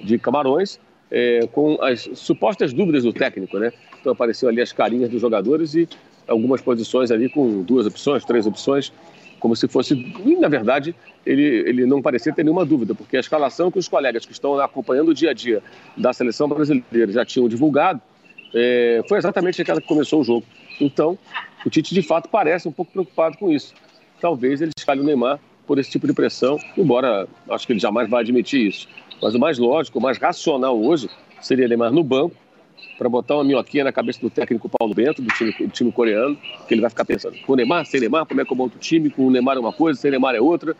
de Camarões, é, com as supostas dúvidas do técnico, né? Então apareceu ali as carinhas dos jogadores e algumas posições ali com duas opções, três opções, como se fosse. E, na verdade, ele, ele não parecia ter nenhuma dúvida, porque a escalação que os colegas que estão acompanhando o dia a dia da seleção brasileira já tinham divulgado é, foi exatamente aquela que começou o jogo. Então, o Tite de fato parece um pouco preocupado com isso. Talvez ele escalhe o Neymar por esse tipo de pressão, embora acho que ele jamais vai admitir isso. Mas o mais lógico, o mais racional hoje seria Neymar no banco para botar uma minhoquinha na cabeça do técnico Paulo Bento, do time, do time coreano, que ele vai ficar pensando, com o Neymar, sem Neymar, como é que eu monto o time? Com o Neymar é uma coisa, sem Neymar é outra.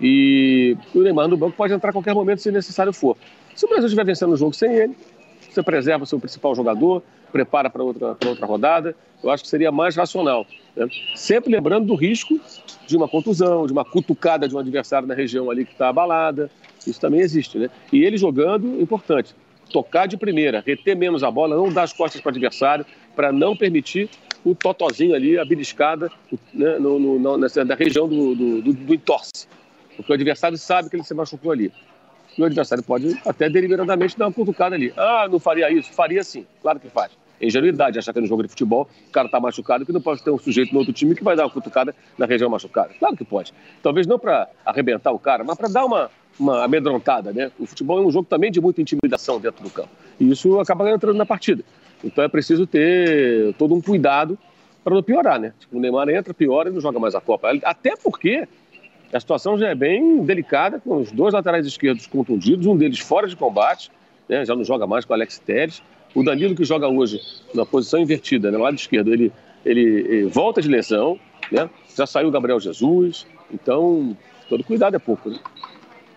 E o Neymar no banco pode entrar a qualquer momento se necessário for. Se o Brasil estiver vencendo o jogo sem ele, você preserva o seu principal jogador, prepara para outra, outra rodada, eu acho que seria mais racional. Né? Sempre lembrando do risco de uma contusão, de uma cutucada de um adversário na região ali que está abalada, isso também existe, né? E ele jogando, importante, tocar de primeira, reter menos a bola, não dar as costas para o adversário, para não permitir o totozinho ali, a beliscada né, no, no, nessa, da região do, do, do, do entorce. Porque o adversário sabe que ele se machucou ali. E o adversário pode até deliberadamente dar uma cutucada ali. Ah, não faria isso? Faria sim, claro que faz. É ingenuidade achar que no jogo de futebol o cara está machucado que não pode ter um sujeito no outro time que vai dar uma cutucada na região machucada. Claro que pode. Talvez não para arrebentar o cara, mas para dar uma, uma amedrontada, né? O futebol é um jogo também de muita intimidação dentro do campo. E isso acaba entrando na partida. Então é preciso ter todo um cuidado para não piorar, né? Tipo, o Neymar entra, piora e não joga mais a Copa. Até porque a situação já é bem delicada, com os dois laterais esquerdos contundidos, um deles fora de combate, né? já não joga mais com o Alex Telles. O Danilo, que joga hoje na posição invertida, né? no lado esquerdo, ele, ele, ele volta de lesão, né? já saiu o Gabriel Jesus. Então, todo cuidado é pouco, né?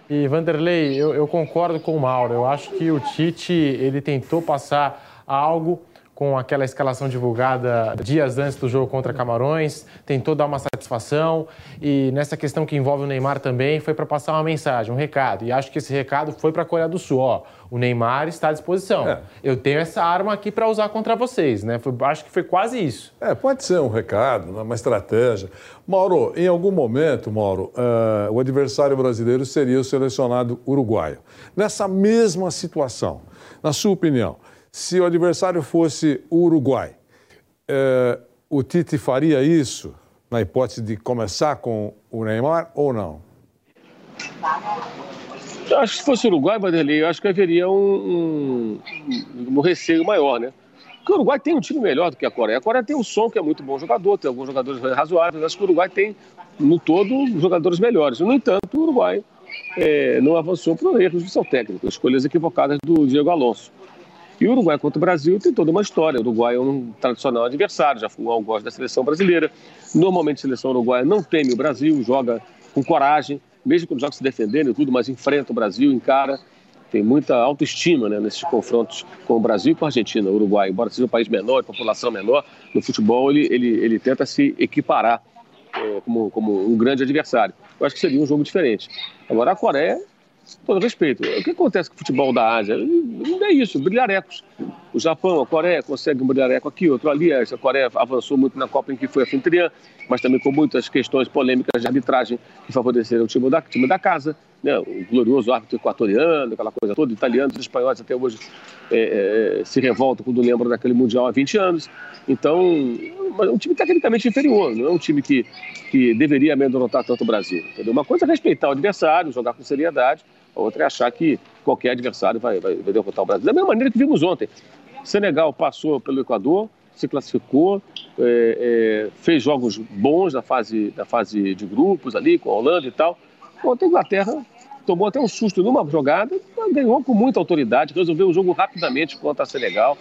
E Vanderlei, eu, eu, concordo com o Mauro. Eu acho que o Tite ele tentou passar algo com aquela escalação divulgada dias antes do jogo contra Camarões, tentou dar uma satisfação e nessa questão que envolve o Neymar também foi para passar uma mensagem, um recado. E acho que esse recado foi para a Coreia do Sul. Ó, o Neymar está à disposição. É. Eu tenho essa arma aqui para usar contra vocês, né? Foi, acho que foi quase isso. É, pode ser um recado, uma estratégia. Mauro, em algum momento, Mauro, uh, o adversário brasileiro seria o selecionado uruguaio. Nessa mesma situação, na sua opinião, se o adversário fosse o Uruguai, é, o Tite faria isso na hipótese de começar com o Neymar ou não? Acho que se fosse o Uruguai, Vanderlei, acho que haveria um, um, um, receio maior, né? Porque o Uruguai tem um time melhor do que a Coreia. A Coreia tem o Som, que é muito bom jogador, tem alguns jogadores razoáveis. Acho que o Uruguai tem, no todo, jogadores melhores. No entanto, o Uruguai é, não avançou por erros de seu técnico, escolhas equivocadas do Diego Alonso. E o Uruguai contra o Brasil tem toda uma história. O Uruguai é um tradicional adversário, já foi um algoz da seleção brasileira. Normalmente a seleção uruguaia não teme o Brasil, joga com coragem, mesmo quando joga se defendendo e tudo, mas enfrenta o Brasil, encara. Tem muita autoestima né, nesses confrontos com o Brasil e com a Argentina. O Uruguai, embora seja um país menor, população menor, no futebol ele, ele, ele tenta se equiparar é, como, como um grande adversário. Eu acho que seria um jogo diferente. Agora, a Coreia todo respeito. O que acontece com o futebol da Ásia? Não é isso, brilharecos. O Japão, a Coreia consegue um brilhareco aqui, outro ali. A Coreia avançou muito na Copa em que foi anfitriã, mas também com muitas questões polêmicas de arbitragem que favoreceram o time da, time da casa. Né? O glorioso árbitro equatoriano, aquela coisa toda, italianos espanhóis até hoje é, é, se revoltam quando lembram daquele Mundial há 20 anos. Então, é um time tecnicamente inferior, não é um time que, que deveria amedrontar tanto o Brasil. Entendeu? Uma coisa é respeitar o adversário, jogar com seriedade, outra é achar que qualquer adversário vai, vai, vai derrotar o Brasil. Da mesma maneira que vimos ontem. Senegal passou pelo Equador, se classificou, é, é, fez jogos bons na fase, na fase de grupos ali, com a Holanda e tal. Ontem a Inglaterra tomou até um susto numa jogada, ganhou com muita autoridade, resolveu o jogo rapidamente contra a Senegal.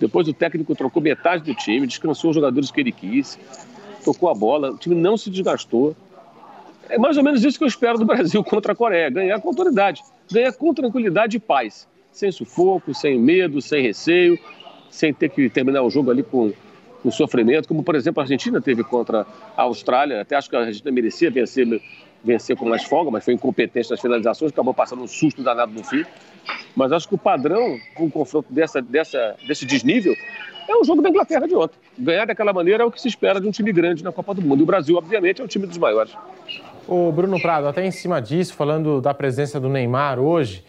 Depois o técnico trocou metade do time, descansou os jogadores que ele quis, tocou a bola, o time não se desgastou. É mais ou menos isso que eu espero do Brasil contra a Coreia: ganhar com autoridade, ganhar com tranquilidade e paz, sem sufoco, sem medo, sem receio, sem ter que terminar o jogo ali com, com sofrimento, como por exemplo a Argentina teve contra a Austrália. Até acho que a Argentina merecia vencer, vencer com mais folga, mas foi incompetente nas finalizações, acabou passando um susto danado no fim. Mas acho que o padrão, um confronto dessa, dessa, desse desnível, é o jogo da Inglaterra de ontem. Ganhar daquela maneira é o que se espera de um time grande na Copa do Mundo. E o Brasil, obviamente, é o time dos maiores. O Bruno Prado, até em cima disso, falando da presença do Neymar hoje,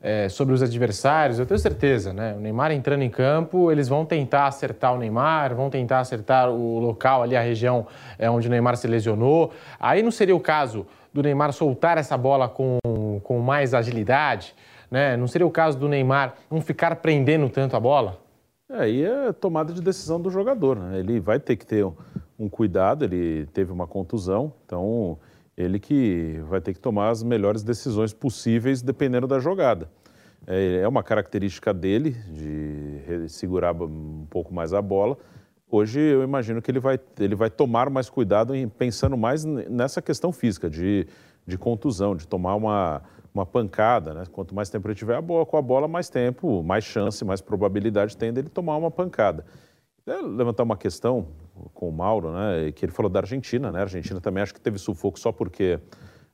é, sobre os adversários, eu tenho certeza, né? O Neymar entrando em campo, eles vão tentar acertar o Neymar, vão tentar acertar o local ali, a região é, onde o Neymar se lesionou. Aí não seria o caso do Neymar soltar essa bola com, com mais agilidade? Né? Não seria o caso do Neymar não ficar prendendo tanto a bola? É, aí é tomada de decisão do jogador, né? Ele vai ter que ter um, um cuidado, ele teve uma contusão, então ele que vai ter que tomar as melhores decisões possíveis dependendo da jogada. É, é uma característica dele de segurar um pouco mais a bola. Hoje eu imagino que ele vai, ele vai tomar mais cuidado em, pensando mais nessa questão física, de, de contusão, de tomar uma, uma pancada. Né? Quanto mais tempo ele tiver a bola, com a bola, mais tempo, mais chance, mais probabilidade tem dele tomar uma pancada. É levantar uma questão com o Mauro, né, que ele falou da Argentina, né? A Argentina também acho que teve sufoco só porque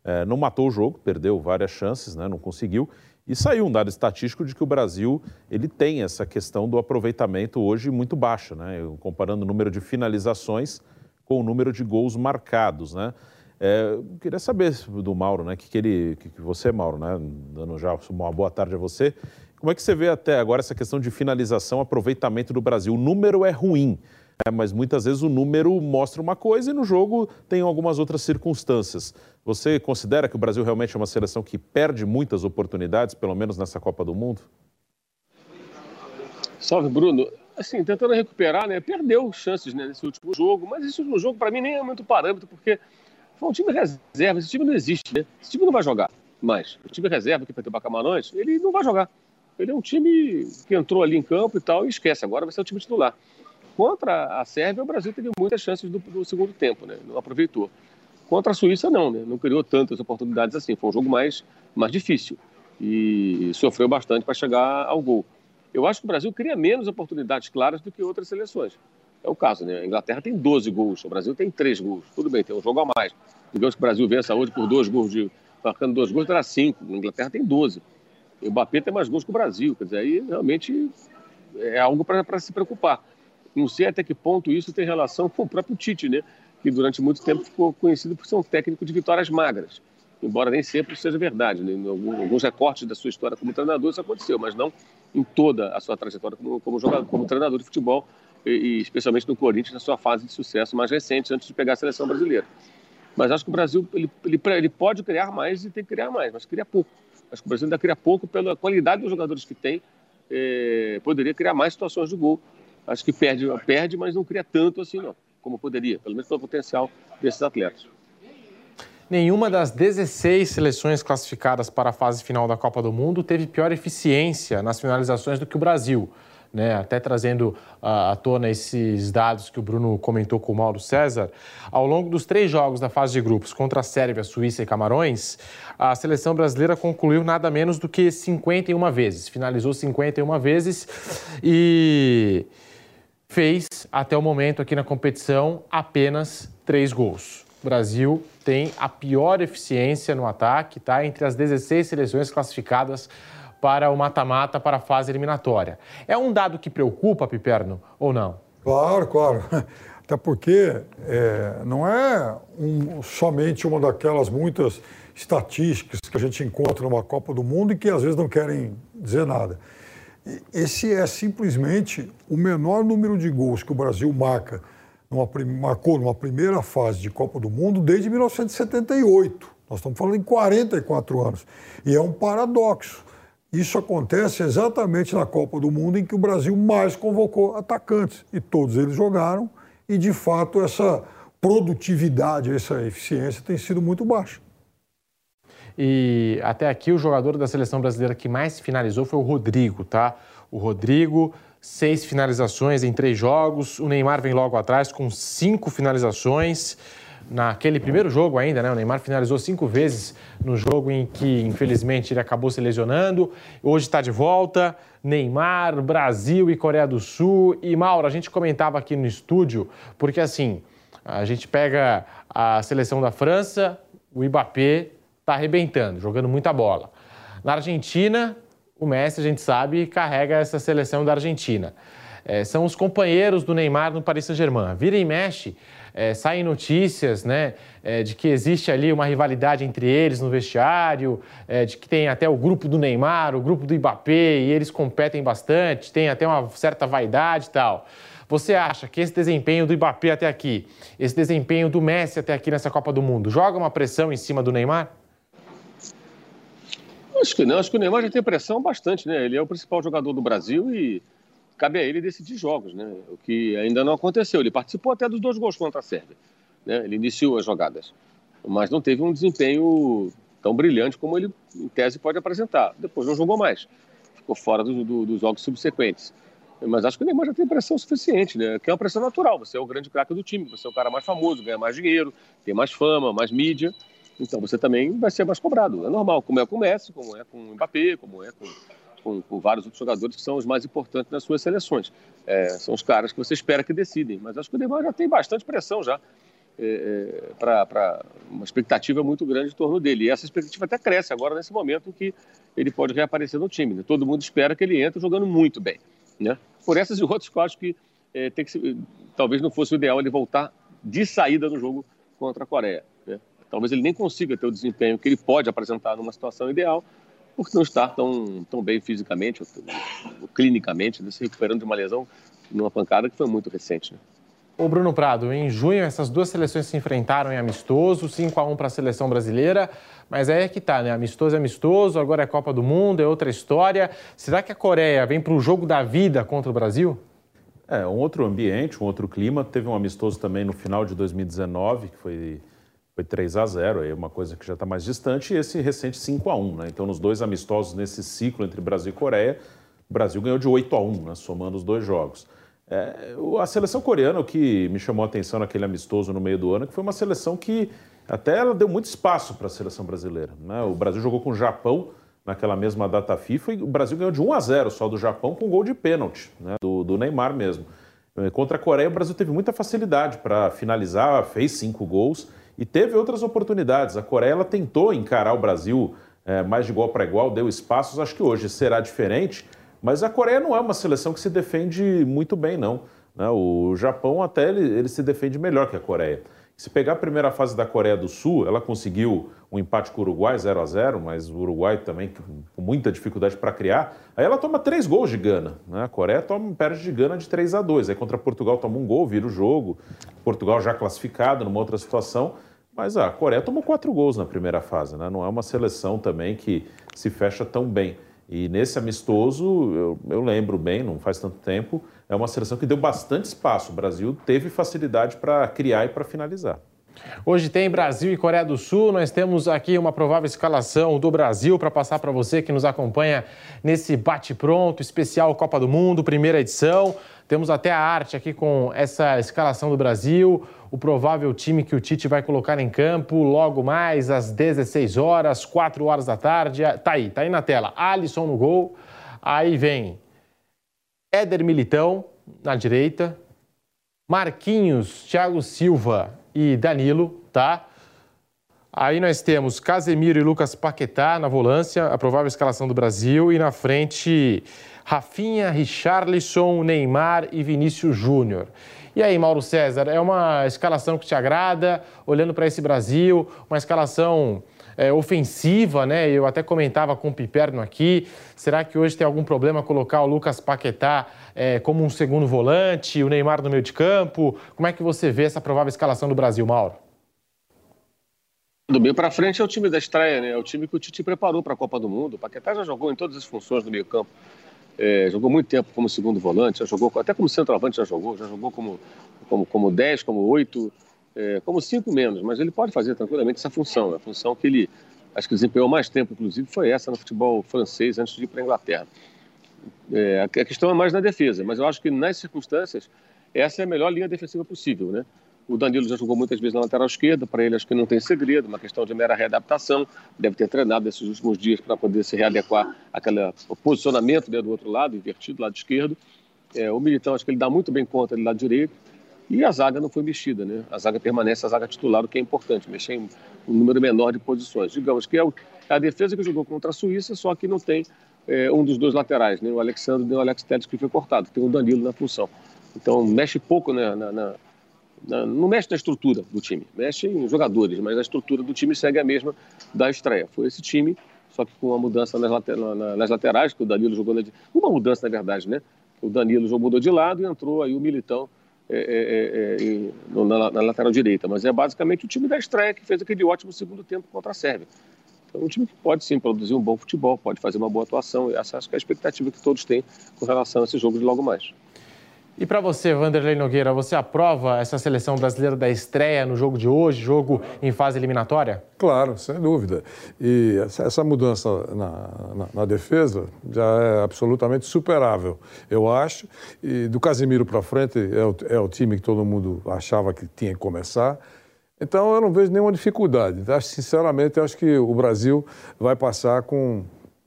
é, não matou o jogo, perdeu várias chances, né, não conseguiu. E saiu um dado estatístico de que o Brasil ele tem essa questão do aproveitamento hoje muito baixa, né? Comparando o número de finalizações com o número de gols marcados, né? É, queria saber do Mauro, né? Que, que ele, que, que você, Mauro, né? Dando já uma boa tarde a você. Como é que você vê até agora essa questão de finalização, aproveitamento do Brasil? O número é ruim, é, mas muitas vezes o número mostra uma coisa e no jogo tem algumas outras circunstâncias. Você considera que o Brasil realmente é uma seleção que perde muitas oportunidades, pelo menos nessa Copa do Mundo? Salve, Bruno. Assim, tentando recuperar, né? Perdeu chances né, nesse último jogo, mas esse último jogo, para mim, nem é muito parâmetro, porque foi um time reserva. Esse time não existe, né? Esse time não vai jogar mais. O time reserva que vai ter o Bacamarões, ele não vai jogar. Ele é um time que entrou ali em campo e tal, e esquece, agora vai ser o time titular. Contra a Sérvia, o Brasil teve muitas chances do, do segundo tempo, né? Não aproveitou. Contra a Suíça, não, né? Não criou tantas oportunidades assim. Foi um jogo mais, mais difícil e sofreu bastante para chegar ao gol. Eu acho que o Brasil cria menos oportunidades claras do que outras seleções. É o caso, né? A Inglaterra tem 12 gols, o Brasil tem 3 gols. Tudo bem, tem um jogo a mais. Digamos que o Brasil vença hoje por dois gols, de, marcando dois gols, terá 5. A Inglaterra tem 12. E o Mbappé tem mais gols que o Brasil. Quer dizer, aí realmente é algo para se preocupar. Não sei até que ponto isso tem relação com o próprio Tite, né? Que durante muito tempo ficou conhecido por ser um técnico de vitórias magras. Embora nem sempre seja verdade. Né? Em alguns recortes da sua história como treinador isso aconteceu, mas não em toda a sua trajetória como, como, jogador, como treinador de futebol, e, e especialmente no Corinthians, na sua fase de sucesso mais recente, antes de pegar a seleção brasileira. Mas acho que o Brasil ele, ele, ele pode criar mais e tem que criar mais, mas cria pouco. Acho que o Brasil ainda cria pouco pela qualidade dos jogadores que tem. É, poderia criar mais situações de gol. Acho que perde, perde, mas não cria tanto assim, não, como poderia, pelo menos pelo potencial desses atletas. Nenhuma das 16 seleções classificadas para a fase final da Copa do Mundo teve pior eficiência nas finalizações do que o Brasil. Né, até trazendo à tona esses dados que o Bruno comentou com o Mauro César, ao longo dos três jogos da fase de grupos contra a Sérvia, Suíça e Camarões, a seleção brasileira concluiu nada menos do que 51 vezes, finalizou 51 vezes e fez, até o momento aqui na competição, apenas três gols. O Brasil tem a pior eficiência no ataque, tá? Entre as 16 seleções classificadas para o mata-mata, para a fase eliminatória. É um dado que preocupa, Piperno, ou não? Claro, claro. Até porque é, não é um, somente uma daquelas muitas estatísticas que a gente encontra numa Copa do Mundo e que às vezes não querem dizer nada. Esse é simplesmente o menor número de gols que o Brasil marca numa, marcou numa primeira fase de Copa do Mundo desde 1978. Nós estamos falando em 44 anos. E é um paradoxo. Isso acontece exatamente na Copa do Mundo em que o Brasil mais convocou atacantes. E todos eles jogaram. E, de fato, essa produtividade, essa eficiência tem sido muito baixa. E até aqui o jogador da seleção brasileira que mais finalizou foi o Rodrigo, tá? O Rodrigo, seis finalizações em três jogos. O Neymar vem logo atrás com cinco finalizações naquele primeiro jogo ainda, né? O Neymar finalizou cinco vezes no jogo em que, infelizmente, ele acabou se lesionando. Hoje está de volta. Neymar, Brasil e Coreia do Sul. E, Mauro, a gente comentava aqui no estúdio, porque assim, a gente pega a seleção da França, o Mbappé está arrebentando, jogando muita bola. Na Argentina, o Messi, a gente sabe, carrega essa seleção da Argentina. É, são os companheiros do Neymar no Paris Saint-Germain. Vira e mexe, é, saem notícias né, é, de que existe ali uma rivalidade entre eles no vestiário, é, de que tem até o grupo do Neymar, o grupo do Mbappé, e eles competem bastante, tem até uma certa vaidade e tal. Você acha que esse desempenho do Mbappé até aqui, esse desempenho do Messi até aqui nessa Copa do Mundo, joga uma pressão em cima do Neymar? Acho que não, acho que o Neymar já tem pressão bastante, né? Ele é o principal jogador do Brasil e cabe a ele decidir jogos, né? O que ainda não aconteceu. Ele participou até dos dois gols contra a Sérvia, né? Ele iniciou as jogadas, mas não teve um desempenho tão brilhante como ele, em tese, pode apresentar. Depois não jogou mais, ficou fora do, do, dos jogos subsequentes. Mas acho que o Neymar já tem pressão suficiente, né? Que é uma pressão natural. Você é o grande craque do time, você é o cara mais famoso, ganha mais dinheiro, tem mais fama, mais mídia. Então você também vai ser mais cobrado. É normal, como é com o Messi, como é com o Mbappé, como é com com, com, vários outros jogadores que são os mais importantes nas suas seleções. É, são os caras que você espera que decidem. Mas acho que o Neymar já tem bastante pressão já é, é para uma expectativa muito grande em torno dele. E essa expectativa até cresce agora nesse momento que ele pode reaparecer no time. Né? Todo mundo espera que ele entre jogando muito bem. Né? Por essas e outras eu acho que, é, tem que ser, talvez não fosse o ideal ele voltar de saída no jogo contra a Coreia. Né? Talvez ele nem consiga ter o desempenho que ele pode apresentar numa situação ideal, porque não está tão, tão bem fisicamente ou, ou clinicamente, né, se recuperando de uma lesão numa pancada que foi muito recente. Né? Ô Bruno Prado, em junho essas duas seleções se enfrentaram em amistoso, 5 a 1 para a seleção brasileira, mas aí é que tá, né? Amistoso é amistoso, agora é Copa do Mundo, é outra história. Será que a Coreia vem para o jogo da vida contra o Brasil? É, um outro ambiente, um outro clima. Teve um amistoso também no final de 2019, que foi foi 3 a 0 aí é uma coisa que já está mais distante, e esse recente 5 a 1 né? Então, nos dois amistosos nesse ciclo entre Brasil e Coreia, o Brasil ganhou de 8 a 1 né? somando os dois jogos. É, a seleção coreana, o que me chamou a atenção naquele amistoso no meio do ano, é que foi uma seleção que até ela deu muito espaço para a seleção brasileira. Né? O Brasil jogou com o Japão naquela mesma data FIFA e o Brasil ganhou de 1 a 0 só do Japão com um gol de pênalti, né, do, do Neymar mesmo. Eh, contra a Coreia, o Brasil teve muita facilidade para finalizar, fez cinco gols e teve outras oportunidades. A Coreia ela tentou encarar o Brasil é, mais de igual para igual, deu espaços. Acho que hoje será diferente, mas a Coreia não é uma seleção que se defende muito bem, não. Né? O Japão até ele, ele se defende melhor que a Coreia. Se pegar a primeira fase da Coreia do Sul, ela conseguiu um empate com o Uruguai, 0 a 0 mas o Uruguai também com muita dificuldade para criar. Aí ela toma três gols de Gana. Né? A Coreia toma, perde de Gana de 3 a 2 Aí contra Portugal toma um gol, vira o jogo. Portugal já classificado numa outra situação. Mas a Coreia tomou quatro gols na primeira fase. Né? Não é uma seleção também que se fecha tão bem. E nesse amistoso, eu, eu lembro bem, não faz tanto tempo, é uma seleção que deu bastante espaço. O Brasil teve facilidade para criar e para finalizar. Hoje tem Brasil e Coreia do Sul. Nós temos aqui uma provável escalação do Brasil para passar para você que nos acompanha nesse bate-pronto especial Copa do Mundo, primeira edição. Temos até a arte aqui com essa escalação do Brasil, o provável time que o Tite vai colocar em campo logo mais às 16 horas, 4 horas da tarde. Tá aí, tá aí na tela. Alisson no gol. Aí vem Éder Militão na direita, Marquinhos, Thiago Silva e Danilo, tá? Aí nós temos Casemiro e Lucas Paquetá na volância, a provável escalação do Brasil, e na frente Rafinha, Richarlison, Neymar e Vinícius Júnior. E aí, Mauro César, é uma escalação que te agrada, olhando para esse Brasil, uma escalação é, ofensiva, né? Eu até comentava com o Piperno aqui. Será que hoje tem algum problema colocar o Lucas Paquetá é, como um segundo volante, o Neymar no meio de campo? Como é que você vê essa provável escalação do Brasil, Mauro? Do meio para frente é o time da estreia, né? É o time que o Tite preparou para a Copa do Mundo. O Paquetá já jogou em todas as funções do meio campo. É, jogou muito tempo como segundo volante, já jogou até como centroavante já jogou, já jogou como como como 10, como 8, é, como cinco menos, mas ele pode fazer tranquilamente essa função. A função que ele, acho que desempenhou mais tempo, inclusive, foi essa no futebol francês antes de ir para a Inglaterra. É, a questão é mais na defesa, mas eu acho que nas circunstâncias, essa é a melhor linha defensiva possível, né? O Danilo já jogou muitas vezes na lateral esquerda, para ele acho que não tem segredo, uma questão de mera readaptação, deve ter treinado nesses últimos dias para poder se readequar àquele posicionamento né, do outro lado, invertido, lado esquerdo. É, o Militão, acho que ele dá muito bem conta do lado direito. E a zaga não foi mexida, né? A zaga permanece a zaga titular, o que é importante, mexer em um número menor de posições. Digamos que é, é a defesa que jogou contra a Suíça, só que não tem é, um dos dois laterais, nem né? o Alexandre nem o Alex Telles que foi cortado, tem o Danilo na função. Então mexe pouco na, na, na, na, não mexe na estrutura do time, mexe em jogadores, mas a estrutura do time segue a mesma da estreia. Foi esse time, só que com uma mudança nas, later, nas laterais, que o Danilo jogou na, uma mudança na verdade, né? O Danilo jogou mudou de lado e entrou aí o Militão é, é, é, é na, na, lateral direita, mas é basicamente o time da estreia que fez aquele ótimo segundo tempo contra a Sérvia. Então, um time que pode sim produzir um bom futebol, pode fazer uma boa atuação, e essa acho que é a expectativa que todos têm com relação a esse jogo de logo mais. E para você, Vanderlei Nogueira, você aprova essa seleção brasileira da estreia no jogo de hoje, jogo em fase eliminatória? Claro, sem dúvida. E essa mudança na, na, na defesa já é absolutamente superável, eu acho. E do Casemiro para frente é o, é o time que todo mundo achava que tinha que começar. Então eu não vejo nenhuma dificuldade. Sinceramente, acho que o Brasil vai passar com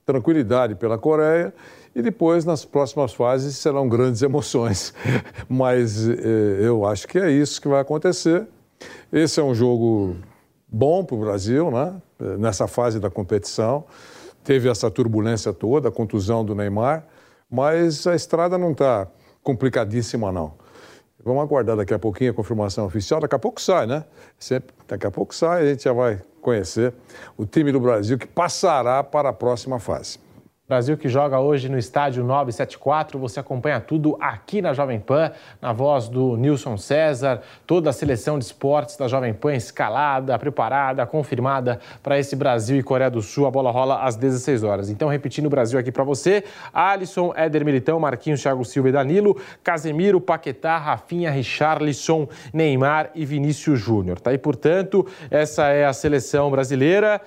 tranquilidade pela Coreia e depois, nas próximas fases, serão grandes emoções. Mas eh, eu acho que é isso que vai acontecer. Esse é um jogo bom para o Brasil, né? nessa fase da competição. Teve essa turbulência toda, a contusão do Neymar, mas a estrada não está complicadíssima, não. Vamos aguardar daqui a pouquinho a confirmação oficial. Daqui a pouco sai, né? Sempre, daqui a pouco sai, a gente já vai conhecer o time do Brasil que passará para a próxima fase. Brasil que joga hoje no estádio 974. Você acompanha tudo aqui na Jovem Pan, na voz do Nilson César, toda a seleção de esportes da Jovem Pan escalada, preparada, confirmada para esse Brasil e Coreia do Sul. A bola rola às 16 horas. Então, repetindo o Brasil aqui para você: Alisson, Éder Militão, Marquinhos, Thiago Silva e Danilo, Casemiro, Paquetá, Rafinha, Richarlison, Neymar e Vinícius Júnior. Tá aí, portanto, essa é a seleção brasileira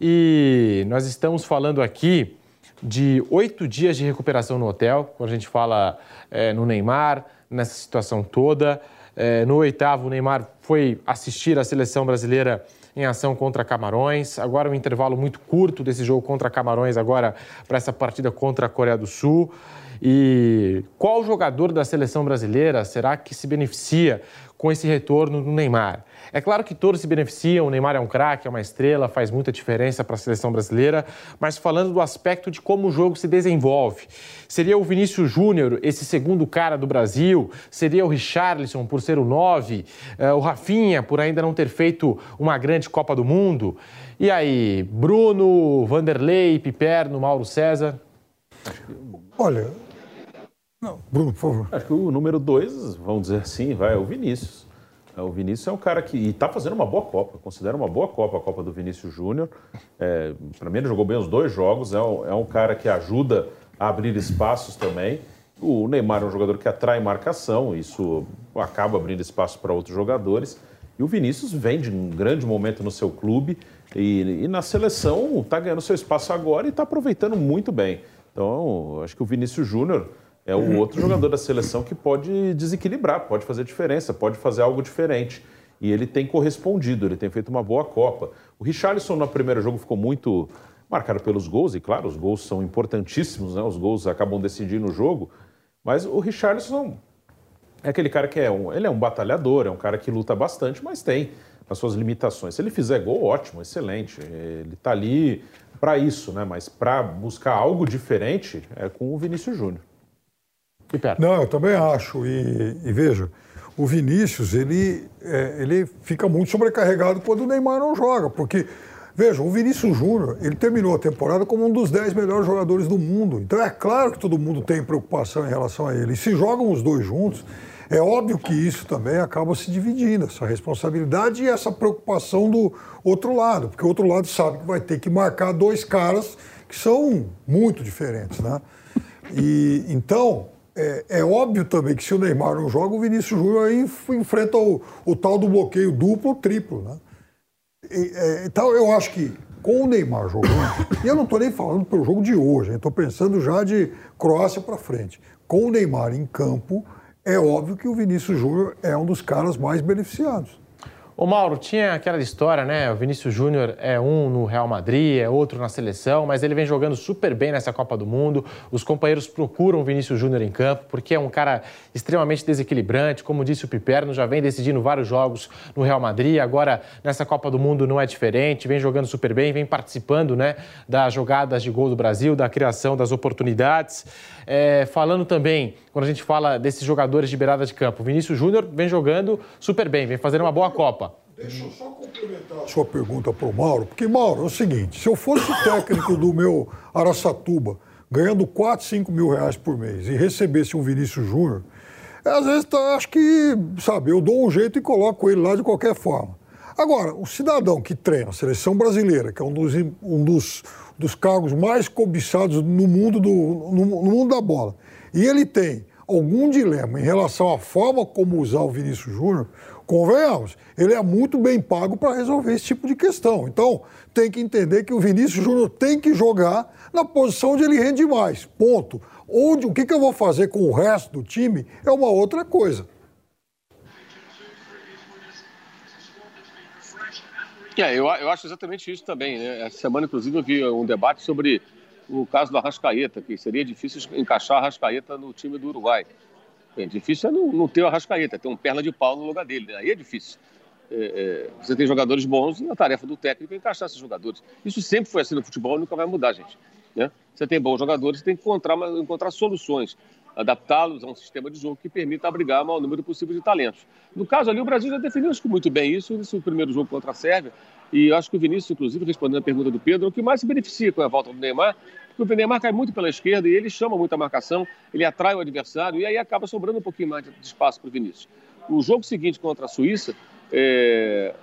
e nós estamos falando aqui de oito dias de recuperação no hotel, quando a gente fala é, no Neymar, nessa situação toda. É, no oitavo, o Neymar foi assistir a seleção brasileira em ação contra Camarões. Agora um intervalo muito curto desse jogo contra Camarões, agora para essa partida contra a Coreia do Sul. E qual jogador da seleção brasileira será que se beneficia com esse retorno do Neymar? É claro que todos se beneficiam, o Neymar é um craque, é uma estrela, faz muita diferença para a seleção brasileira, mas falando do aspecto de como o jogo se desenvolve. Seria o Vinícius Júnior esse segundo cara do Brasil? Seria o Richarlison por ser o 9? Eh, o Rafinha por ainda não ter feito uma grande Copa do Mundo? E aí, Bruno, Vanderlei, Piperno, Mauro César? Olha, não, Bruno, por favor. Acho que o número dois, vamos dizer assim, vai, é o Vinícius. É, o Vinícius é um cara que está fazendo uma boa Copa, considero uma boa Copa a Copa do Vinícius Júnior. É, Para mim, ele jogou bem os dois jogos, é um, é um, cara que ajuda a abrir espaços também. O Neymar é um jogador que atrai marcação, isso acaba abrindo espaço para outros jogadores. E o Vinícius vem de um grande momento no seu clube e, e na seleção está ganhando seu espaço agora e está aproveitando muito bem. Então, acho que o Vinícius Júnior é o outro jogador da seleção que pode desequilibrar, pode fazer diferença, pode fazer algo diferente. E ele tem correspondido, ele tem feito uma boa Copa. O Richarlison no primeiro jogo ficou muito marcado pelos gols, e claro, os gols são importantíssimos, né? os gols acabam decidindo o jogo, mas o Richarlison é aquele cara que é um, ele é um batalhador, é um cara que luta bastante, mas tem as suas limitações. Se ele fizer gol, ótimo, excelente. Ele está ali para isso, né? Mas para buscar algo diferente é com o Vinícius Júnior. Não, eu também acho. E, e veja, o Vinícius, ele, é, ele fica muito sobrecarregado quando o Neymar não joga, porque, veja, o Vinícius Júnior, ele terminou a temporada como um dos 10 melhores jogadores do mundo. Então é claro que todo mundo tem preocupação em relação a ele. E se jogam os dois juntos, é óbvio que isso também acaba se dividindo, essa responsabilidade e essa preocupação do outro lado, porque o outro lado sabe que vai ter que marcar dois caras que são muito diferentes, né? E então, é, é, óbvio também que se o Neymar não joga, o Vinícius Júnior aí enfrenta o, o tal do bloqueio duplo ou triplo. Né? E, é, então eu acho que com o Neymar jogando, e eu não estou nem falando pelo jogo de hoje, estou pensando já de Croácia para frente. Com o Neymar em campo, é óbvio que o Vinícius Júnior é um dos caras mais beneficiados. Ô Mauro, tinha aquela história, né? O Vinícius Júnior é um no Real Madrid, é outro na seleção, mas ele vem jogando super bem nessa Copa do Mundo. Os companheiros procuram o Vinícius Júnior em campo, porque é um cara extremamente desequilibrante. Como disse o Piperno, já vem decidindo vários jogos no Real Madrid. Agora, nessa Copa do Mundo não é diferente, vem jogando super bem, vem participando né, das jogadas de gol do Brasil, da criação das oportunidades. É, falando também, quando a gente fala desses jogadores de beirada de campo, o Vinícius Júnior vem jogando super bem, vem fazendo uma boa Copa. Deixa eu só complementar a sua pergunta para o Mauro, porque, Mauro, é o seguinte: se eu fosse técnico do meu Araçatuba, ganhando 4, 5 mil reais por mês e recebesse um Vinícius Júnior, às vezes tá, acho que, sabe, eu dou um jeito e coloco ele lá de qualquer forma. Agora, o cidadão que treina a seleção brasileira, que é um dos, um dos, dos cargos mais cobiçados no mundo, do, no, no mundo da bola, e ele tem algum dilema em relação à forma como usar o Vinícius Júnior, convenhamos, ele é muito bem pago para resolver esse tipo de questão. Então, tem que entender que o Vinícius Júnior tem que jogar na posição onde ele rende mais. Ponto. Onde, o que, que eu vou fazer com o resto do time é uma outra coisa. É, eu, eu acho exatamente isso também. Né? Essa semana, inclusive, eu vi um debate sobre o caso do Arrascaeta, que seria difícil encaixar a Arrascaeta no time do Uruguai. É difícil é não, não ter o Arrascaeta, ter um perna de pau no lugar dele. Né? Aí é difícil. É, é, você tem jogadores bons e a tarefa do técnico é encaixar esses jogadores. Isso sempre foi assim no futebol e nunca vai mudar, gente. Né? Você tem bons jogadores, você tem que encontrar, encontrar soluções, adaptá-los a um sistema de jogo que permita abrigar o maior número possível de talentos. No caso ali, o Brasil já definiu muito bem isso nesse primeiro jogo contra a Sérvia. E acho que o Vinícius, inclusive, respondendo a pergunta do Pedro, o que mais se beneficia com a volta do Neymar porque o Neymar cai muito pela esquerda e ele chama muita marcação, ele atrai o adversário e aí acaba sobrando um pouquinho mais de espaço para o Vinícius. O jogo seguinte contra a Suíça, é,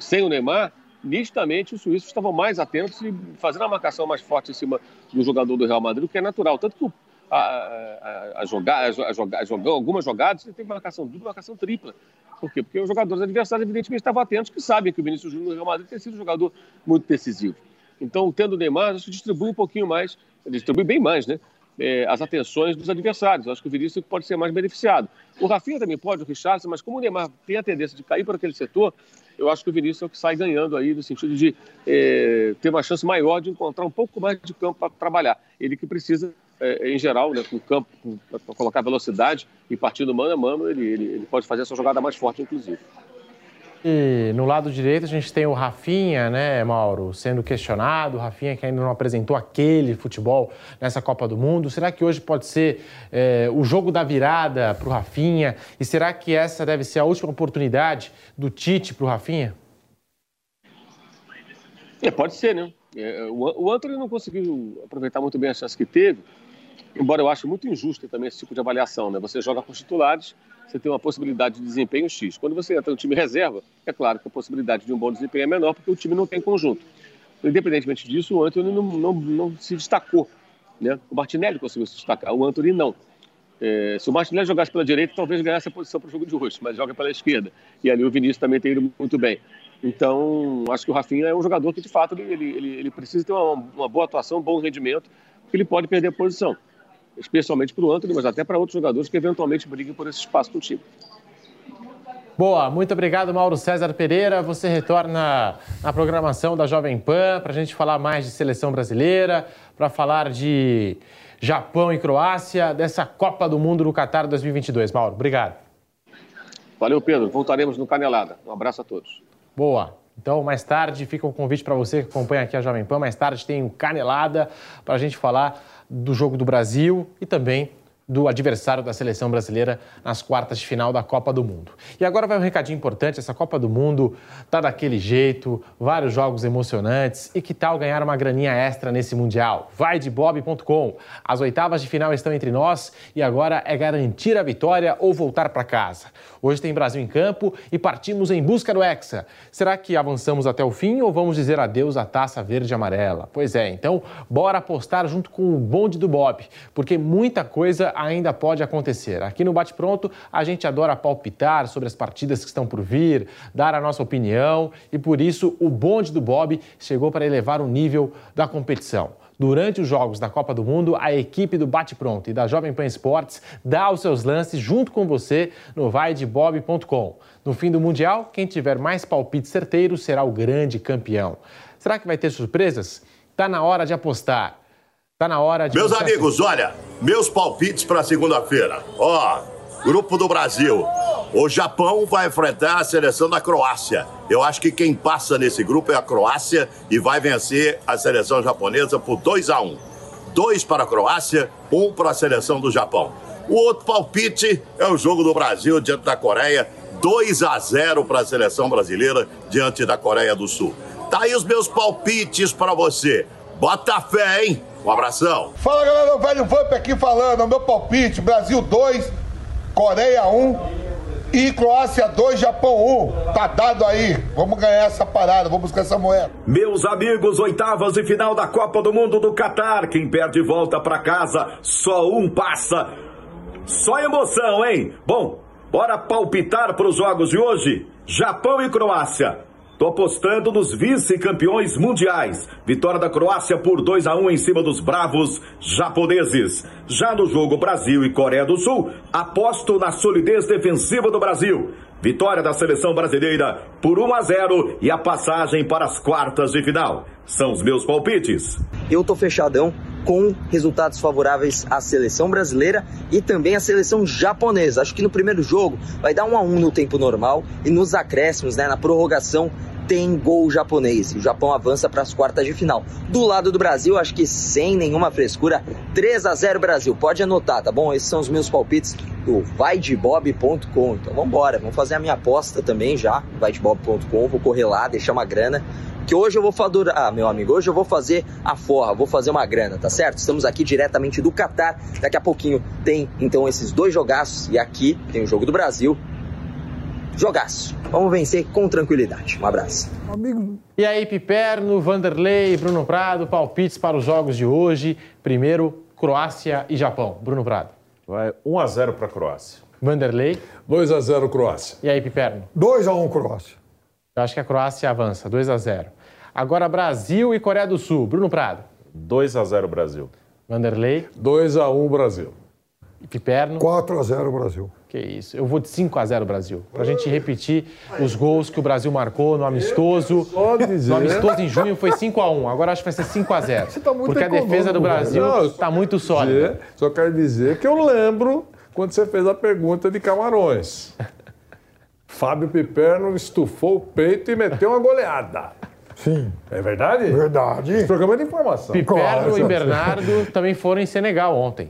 sem o Neymar, nitidamente os suíços estavam mais atentos e fazendo a marcação mais forte em cima do jogador do Real Madrid, o que é natural. Tanto que a, a, a, jogar, a, jogar, a jogar, algumas jogadas você tem marcação dupla, marcação tripla. Por quê? Porque os jogadores adversários, evidentemente, estavam atentos, que sabem que o Vinícius Júnior no Real Madrid tem sido um jogador muito decisivo. Então, tendo o Neymar, acho que distribui um pouquinho mais, distribui bem mais, né? É, as atenções dos adversários. Acho que o Vinícius pode ser mais beneficiado. O Rafinha também pode, o Richardson, mas como o Neymar tem a tendência de cair para aquele setor, eu acho que o Vinícius é o que sai ganhando aí, no sentido de é, ter uma chance maior de encontrar um pouco mais de campo para trabalhar. Ele que precisa, é, em geral, né, com o campo, para colocar velocidade e partindo mano a mano, ele, ele, ele pode fazer essa jogada mais forte, inclusive. E no lado direito a gente tem o Rafinha, né, Mauro, sendo questionado. O Rafinha que ainda não apresentou aquele futebol nessa Copa do Mundo. Será que hoje pode ser é, o jogo da virada para o Rafinha? E será que essa deve ser a última oportunidade do Tite para o Rafinha? É, pode ser, né? É, o, o Antônio não conseguiu aproveitar muito bem a chance que teve, embora eu ache muito injusto também esse tipo de avaliação, né? Você joga com os titulares você tem uma possibilidade de desempenho X. Quando você entra no time reserva, é claro que a possibilidade de um bom desempenho é menor porque o time não tem conjunto. Independentemente disso, o Anthony não, não, não se destacou. Né? O Martinelli conseguiu se destacar, o Anthony não. É, se o Martinelli jogasse pela direita, talvez ganhasse a posição para o jogo de hoje, mas joga pela esquerda. E ali o Vinícius também tem ido muito bem. Então, acho que o Rafinha é um jogador que, de fato, ele, ele, ele precisa ter uma, uma boa atuação, um bom rendimento, porque ele pode perder a posição especialmente para o Antônio, mas até para outros jogadores que eventualmente briguem por esse espaço no time. Boa, muito obrigado, Mauro César Pereira. Você retorna na programação da Jovem Pan para a gente falar mais de seleção brasileira, para falar de Japão e Croácia, dessa Copa do Mundo no Qatar 2022. Mauro, obrigado. Valeu, Pedro. Voltaremos no Canelada. Um abraço a todos. Boa. Então, mais tarde, fica o um convite para você que acompanha aqui a Jovem Pan. Mais tarde tem o Canelada para a gente falar do jogo do Brasil e também do adversário da seleção brasileira nas quartas de final da Copa do Mundo. E agora vai um recadinho importante: essa Copa do Mundo tá daquele jeito, vários jogos emocionantes. E que tal ganhar uma graninha extra nesse Mundial? Vai de bob.com. As oitavas de final estão entre nós e agora é garantir a vitória ou voltar para casa. Hoje tem Brasil em campo e partimos em busca do Hexa. Será que avançamos até o fim ou vamos dizer adeus à taça verde e amarela? Pois é, então bora apostar junto com o bonde do Bob, porque muita coisa ainda pode acontecer. Aqui no Bate Pronto, a gente adora palpitar sobre as partidas que estão por vir, dar a nossa opinião e por isso o bonde do Bob chegou para elevar o nível da competição. Durante os Jogos da Copa do Mundo, a equipe do Bate Pronto e da Jovem Pan Esportes dá os seus lances junto com você no vaidebob.com. No fim do Mundial, quem tiver mais palpites certeiros será o grande campeão. Será que vai ter surpresas? Tá na hora de apostar. Tá na hora de. Meus amigos, olha, meus palpites para segunda-feira. Ó, Grupo do Brasil. O Japão vai enfrentar a seleção da Croácia. Eu acho que quem passa nesse grupo é a Croácia e vai vencer a seleção japonesa por 2 a 1 um. Dois para a Croácia, um para a seleção do Japão. O outro palpite é o jogo do Brasil diante da Coreia. 2 a 0 para a seleção brasileira diante da Coreia do Sul. Tá aí os meus palpites para você. Bota fé, hein? Um abração. Fala galera, o velho Vamp aqui falando. O meu palpite: Brasil 2, Coreia 1 e Croácia 2, Japão 1. Tá dado aí. Vamos ganhar essa parada, vamos buscar essa moeda. Meus amigos, oitavas de final da Copa do Mundo do Catar. Quem perde volta para casa, só um passa. Só emoção, hein? Bom, bora palpitar para os jogos de hoje? Japão e Croácia. Tô apostando nos vice-campeões mundiais. Vitória da Croácia por 2 a 1 em cima dos bravos japoneses. Já no jogo Brasil e Coreia do Sul, aposto na solidez defensiva do Brasil. Vitória da seleção brasileira por 1 a 0 e a passagem para as quartas de final. São os meus palpites. Eu tô fechadão com resultados favoráveis à seleção brasileira e também à seleção japonesa. Acho que no primeiro jogo vai dar um a um no tempo normal e nos acréscimos, né, na prorrogação, tem gol japonês. O Japão avança para as quartas de final. Do lado do Brasil, acho que sem nenhuma frescura, 3 a 0 Brasil. Pode anotar, tá bom? Esses são os meus palpites do vaidebob.com. Então vamos embora, vamos fazer a minha aposta também já, vaidebob.com. Vou correr lá, deixar uma grana que hoje eu vou fazer, ah, meu amigo, hoje eu vou fazer a forra, vou fazer uma grana, tá certo? Estamos aqui diretamente do Catar. Daqui a pouquinho tem então esses dois jogaços e aqui tem o jogo do Brasil jogaço. Vamos vencer com tranquilidade. Um abraço. Amigo. E aí, Piperno, Vanderlei, Bruno Prado, palpites para os jogos de hoje. Primeiro, Croácia e Japão. Bruno Prado. Vai 1 a 0 para a Croácia. Vanderlei. 2 a 0 Croácia. E aí, Piperno? 2 a 1 Croácia. Eu acho que a Croácia avança, 2 a 0. Agora Brasil e Coreia do Sul. Bruno Prado. 2 a 0 Brasil. Vanderlei. 2 a 1 Brasil. E Piperno. 4 a 0 Brasil. Que isso. Eu vou de 5 a 0 Brasil. Pra gente repetir os gols que o Brasil marcou no amistoso. Só dizer. No amistoso em junho foi 5 a 1. Agora acho que vai ser 5 a 0. Você tá muito Porque a defesa do Brasil. Não, tá muito sólida. dizer- Só quero dizer que eu lembro quando você fez a pergunta de Camarões. Fábio Piperno estufou o peito e meteu uma goleada. Sim. É verdade? Verdade. Esse programa é de informação. Piperno e Bernardo também foram em Senegal ontem.